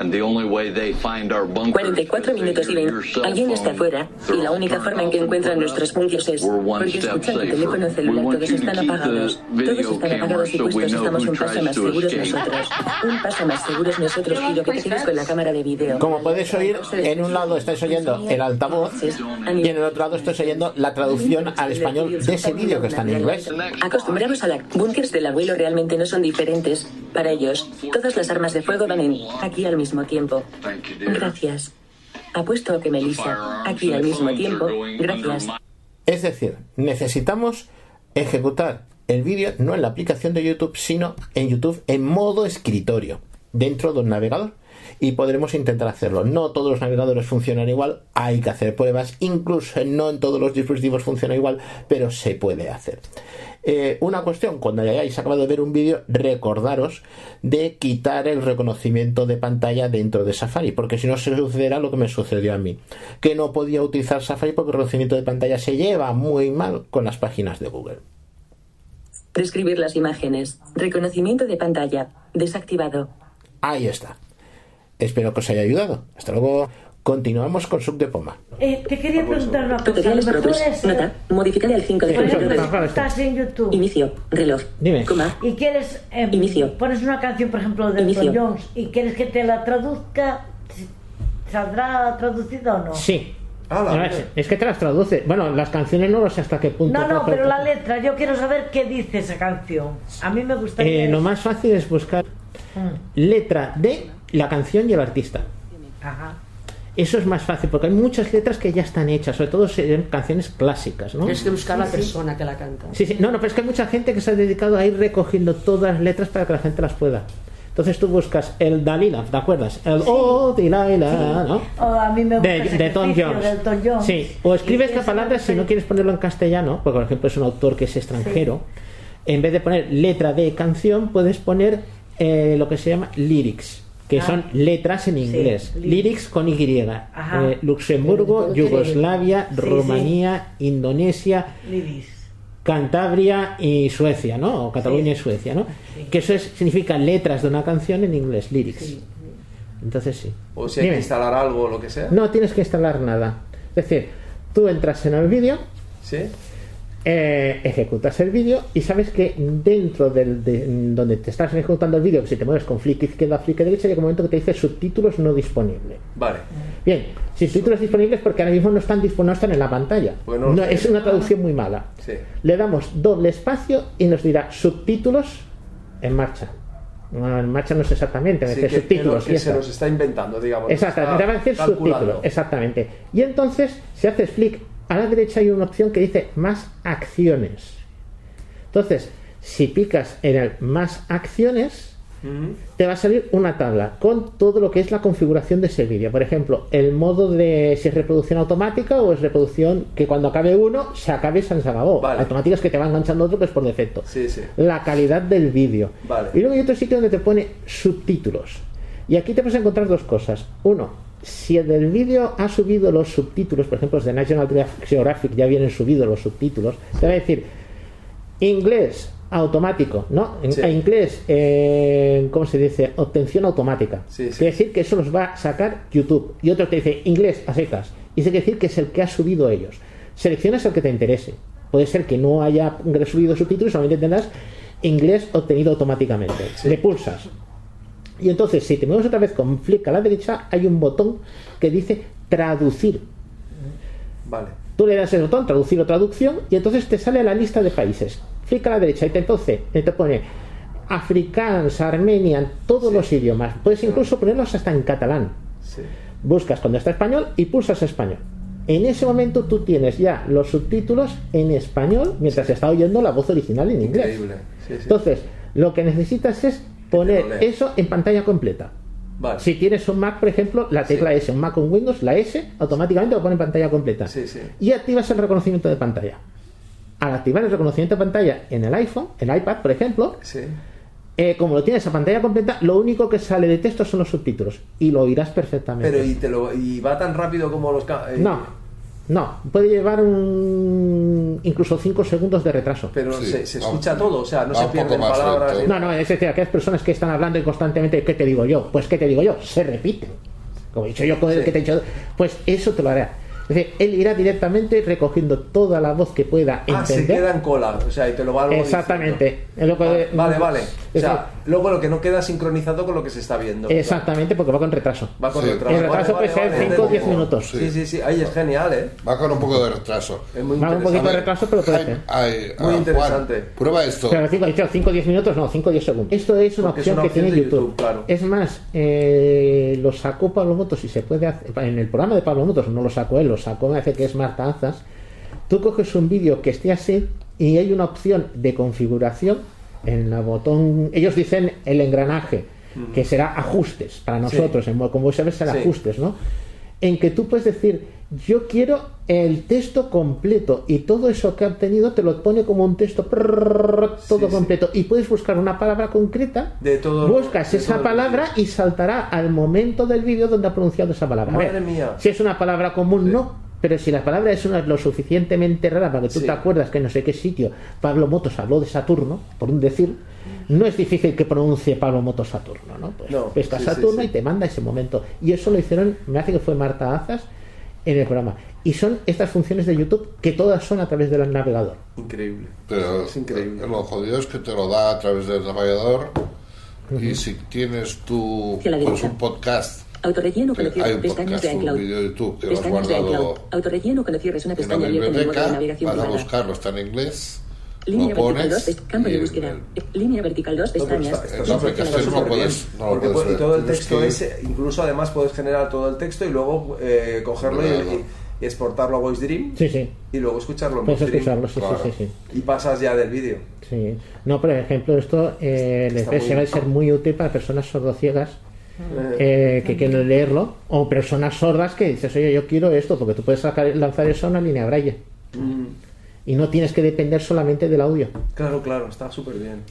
44 is minutos y they hear 20. your cell Alguien está afuera y la única forma en que encuentran nuestros bunkers es porque escuchan el teléfono We celular. want Todos están keep the apagados. Todos están apagados y puestos. Estamos un paso más to seguros nosotros. Un paso más seguros nosotros. Quiero que te quedes con la cámara de video. Como podéis oír, en un lado estáis oyendo el altavoz y en el otro lado estáis oyendo la traducción al español de ese vídeo que está en inglés. Acostumbrados a la bunkers del abuelo realmente no son diferentes. Para ellos, todas las armas de fuego van en aquí al mismo tiempo. Gracias. Apuesto a que Melissa, aquí al mismo tiempo. Gracias. Es decir, necesitamos ejecutar el vídeo no en la aplicación de YouTube, sino en YouTube en modo escritorio, dentro de un navegador. Y podremos intentar hacerlo. No todos los navegadores funcionan igual, hay que hacer pruebas, incluso no en todos los dispositivos funciona igual, pero se puede hacer. Eh, una cuestión, cuando hayáis acabado de ver un vídeo, recordaros de quitar el reconocimiento de pantalla dentro de Safari, porque si no se sucederá lo que me sucedió a mí, que no podía utilizar Safari porque el reconocimiento de pantalla se lleva muy mal con las páginas de Google. Describir las imágenes. Reconocimiento de pantalla. Desactivado. Ahí está. Espero que os haya ayudado. Hasta luego. Continuamos con Sub de Poma. Eh, te quería preguntar una cosa. Tutoriales es, Nota. Modificar al 5 de febrero. estás en YouTube Inicio. Reloj. Dime. Coma. y quieres eh, Inicio. pones una canción, por ejemplo, de. Elton Jones y quieres que te la traduzca, ¿saldrá traducida o no? Sí. Ah, No, es, que te las traduce. Bueno, las canciones no lo sé hasta qué punto. No, no, pero la letra, yo quiero saber qué dice esa canción. A mí me gustaría. Eh, lo más fácil es buscar Mm, letra de la canción y el artista. Ajá. Eso es más fácil porque hay muchas letras que ya están hechas, sobre todo eran canciones clásicas, ¿no? Tienes que buscar la persona que la canta. Sí, sí, no, no, pero es que hay mucha gente que se ha dedicado a ir recogiendo todas las letras para que la gente las pueda. Entonces tú buscas el Dalila, ¿te acuerdas? El Oh, Delilah, ¿no? O a mí me gusta De, de Tom Jones. Sí, o escribe esta palabra si no quieres ponerlo en castellano, porque por ejemplo es un autor que es extranjero. En vez de poner letra de canción, puedes poner eh, lo que se llama lyrics, que Ah. son letras en inglés. lyrics. lyrics con Y. Eh, Luxemburgo, Yugoslavia, Sí, sí. Rumanía, Indonesia. Cantabria y Suecia, ¿no? O Cataluña y Suecia, ¿no? Que eso es, significa letras de una canción en inglés, lyrics. Entonces sí. O si hay Dime. que instalar algo o lo que sea. No tienes que instalar nada. Es decir, tú entras en el vídeo, ¿Sí? Eh, ejecutas el vídeo y sabes que dentro del de- donde te estás ejecutando el vídeo, si te mueves con flick izquierda, flick derecha, llega un momento que te dice subtítulos no disponible. Vale. Bien, subtítulos disponibles porque ahora mismo no están, no están en la pantalla. Pues no No, es una traducción muy mala. Sí. Le damos doble espacio y nos dirá subtítulos en marcha. En marcha no es exactamente, me Sí, que, que lo- subtítulos. que se los está inventando, digamos. Exactamente, va a decir subtítulos, exactamente. Y entonces, si haces clic a la derecha hay una opción que dice más acciones. Entonces, si picas en el más acciones, te va a salir una tabla con todo lo que es la configuración de ese vídeo. Por ejemplo, el modo de si es reproducción automática o es reproducción que cuando acabe uno se acabe y se acabó. Vale. Automática es que te va enganchando otro que es por defecto. Sí, sí. La calidad del vídeo. Vale. Y luego hay otro sitio donde te pone subtítulos. Y aquí te vas a encontrar dos cosas. Uno, si el del vídeo ha subido los subtítulos, por ejemplo, los de National Geographic ya vienen subidos los subtítulos, te va a decir inglés automático, ¿no? En, Sí. en inglés, eh, ¿cómo se dice? Obtención automática. Sí, sí. Quiere decir que eso los va a sacar YouTube. Y otro te dice inglés a secas. Y eso quiere decir que es el que ha subido ellos. Seleccionas el que te interese. Puede ser que no haya subido subtítulos, solamente tendrás inglés obtenido automáticamente. Le pulsas. Y entonces, si te mueves otra vez con flick a la derecha, hay un botón que dice traducir. Vale. Tú le das el botón traducir o traducción y entonces te sale la lista de países. Flick a la derecha y te, entonces te pone africans, armenian, todos los idiomas. Puedes incluso ponerlos hasta en catalán. Sí. Buscas cuando está español y pulsas español. En ese momento tú tienes ya los subtítulos en español mientras se está oyendo la voz original en inglés. Increíble. Sí, sí. Entonces, lo que necesitas es poner eso en pantalla completa. Vale. Si tienes un Mac, por ejemplo, la tecla Sí. S, un Mac con Windows, la S automáticamente lo pone en pantalla completa. Sí, sí. Y activas el reconocimiento de pantalla. Al activar el reconocimiento de pantalla en el iPhone, el iPad, por ejemplo, eh, como lo tienes a pantalla completa, lo único que sale de texto son los subtítulos. Y lo oirás perfectamente. Pero y, te lo, y va tan rápido como los... eh, No, no. Puede llevar un incluso 5 segundos de retraso. Pero Sí, se, se va- escucha todo, o sea, no se pierden palabras. No, no, es decir, aquellas personas que están hablando constantemente, ¿qué te digo yo? Pues, ¿qué te digo yo? Se repiten. Como he dicho yo Sí. que te he dicho, pues eso te lo hará. Es decir, él irá directamente recogiendo toda la voz que pueda Ah, se entender. queda en cola, o sea, y te lo va luego Exactamente. lo que- Vale, vale, vale. O sea, luego lo que no queda sincronizado con lo que se está viendo. Exactamente, porque va con retraso. Va con Sí. retraso. El retraso Vale, puede vale, ser vale, 5 o 10 entendido. minutos. Sí, sí, sí. Ahí es genial, ¿eh? Va con un poco de retraso. Es muy Va un poquito de retraso, pero puede ser. ay, Muy ah, Juan, interesante. prueba esto. Pero 5 o 10 minutos, no, 5 o 10 segundos. Esto es una es opción que tiene. YouTube, claro. Es más, eh, lo sacó Pablo Motos y se puede hacer. En el programa de Pablo Motos, no lo sacó él, lo sacó, me hace que es Marta Anzas. Tú coges un vídeo que esté así y hay una opción de configuración en la botón. Ellos dicen el engranaje, que será ajustes para nosotros, en, como sabes, será Sí. ajustes, ¿no? En que tú puedes decir, yo quiero el texto completo y todo eso que ha obtenido te lo pone como un texto todo Sí, sí. completo y puedes buscar una palabra concreta, De todo- buscas de esa todo- palabra y saltará al momento del vídeo donde ha pronunciado esa palabra. Madre ver, mía. Si es una palabra común, Sí. no. Pero si la palabra es una lo suficientemente rara para que tú te acuerdas que no sé qué sitio Pablo Motos habló de Saturno, por un decir, no es difícil que pronuncie Pablo Moto Saturno, ¿no? Pues No, pesca Saturno y te manda ese momento. Y eso lo hicieron, me hace que fue Marta Azas en el programa. Y son estas funciones de YouTube que todas son a través del navegador. Increíble. Pero Es increíble. lo jodido es que te lo da a través del navegador y si tienes tu pues, un podcast, Autorrelleno con que el hay cierre. un Pestañas podcast, de un iCloud. vídeo de YouTube que lo has Pestañas de iCloud. guardado Autorrelleno con el cierre es una pestaña abierta en el modo de biblioteca, navegación vas a buscarlo, está en inglés, Línea lo vertical 2, pones pest- campo de búsqueda. Línea vertical 2, No, pero pestañas. está- está no puedes- no lo porque puedes pu- y ver. todo el texto que- ese, incluso además puedes generar todo el texto y luego eh, cogerlo y, Claro. y- y exportarlo a Voice Dream Sí, sí. y luego escucharlo en Puedes Voice escucharlo, sí, claro. sí, sí, sí. y pasas ya del vídeo. Sí. No, por ejemplo, esto eh, les muy ser- bien. ser muy útil para personas sordociegas Eh, eh, que quieren leerlo o personas sordas que dices, oye, yo quiero esto, porque tú puedes sacar, lanzar eso a una línea braille mm, y no tienes que depender solamente del audio. claro, claro, está súper bien.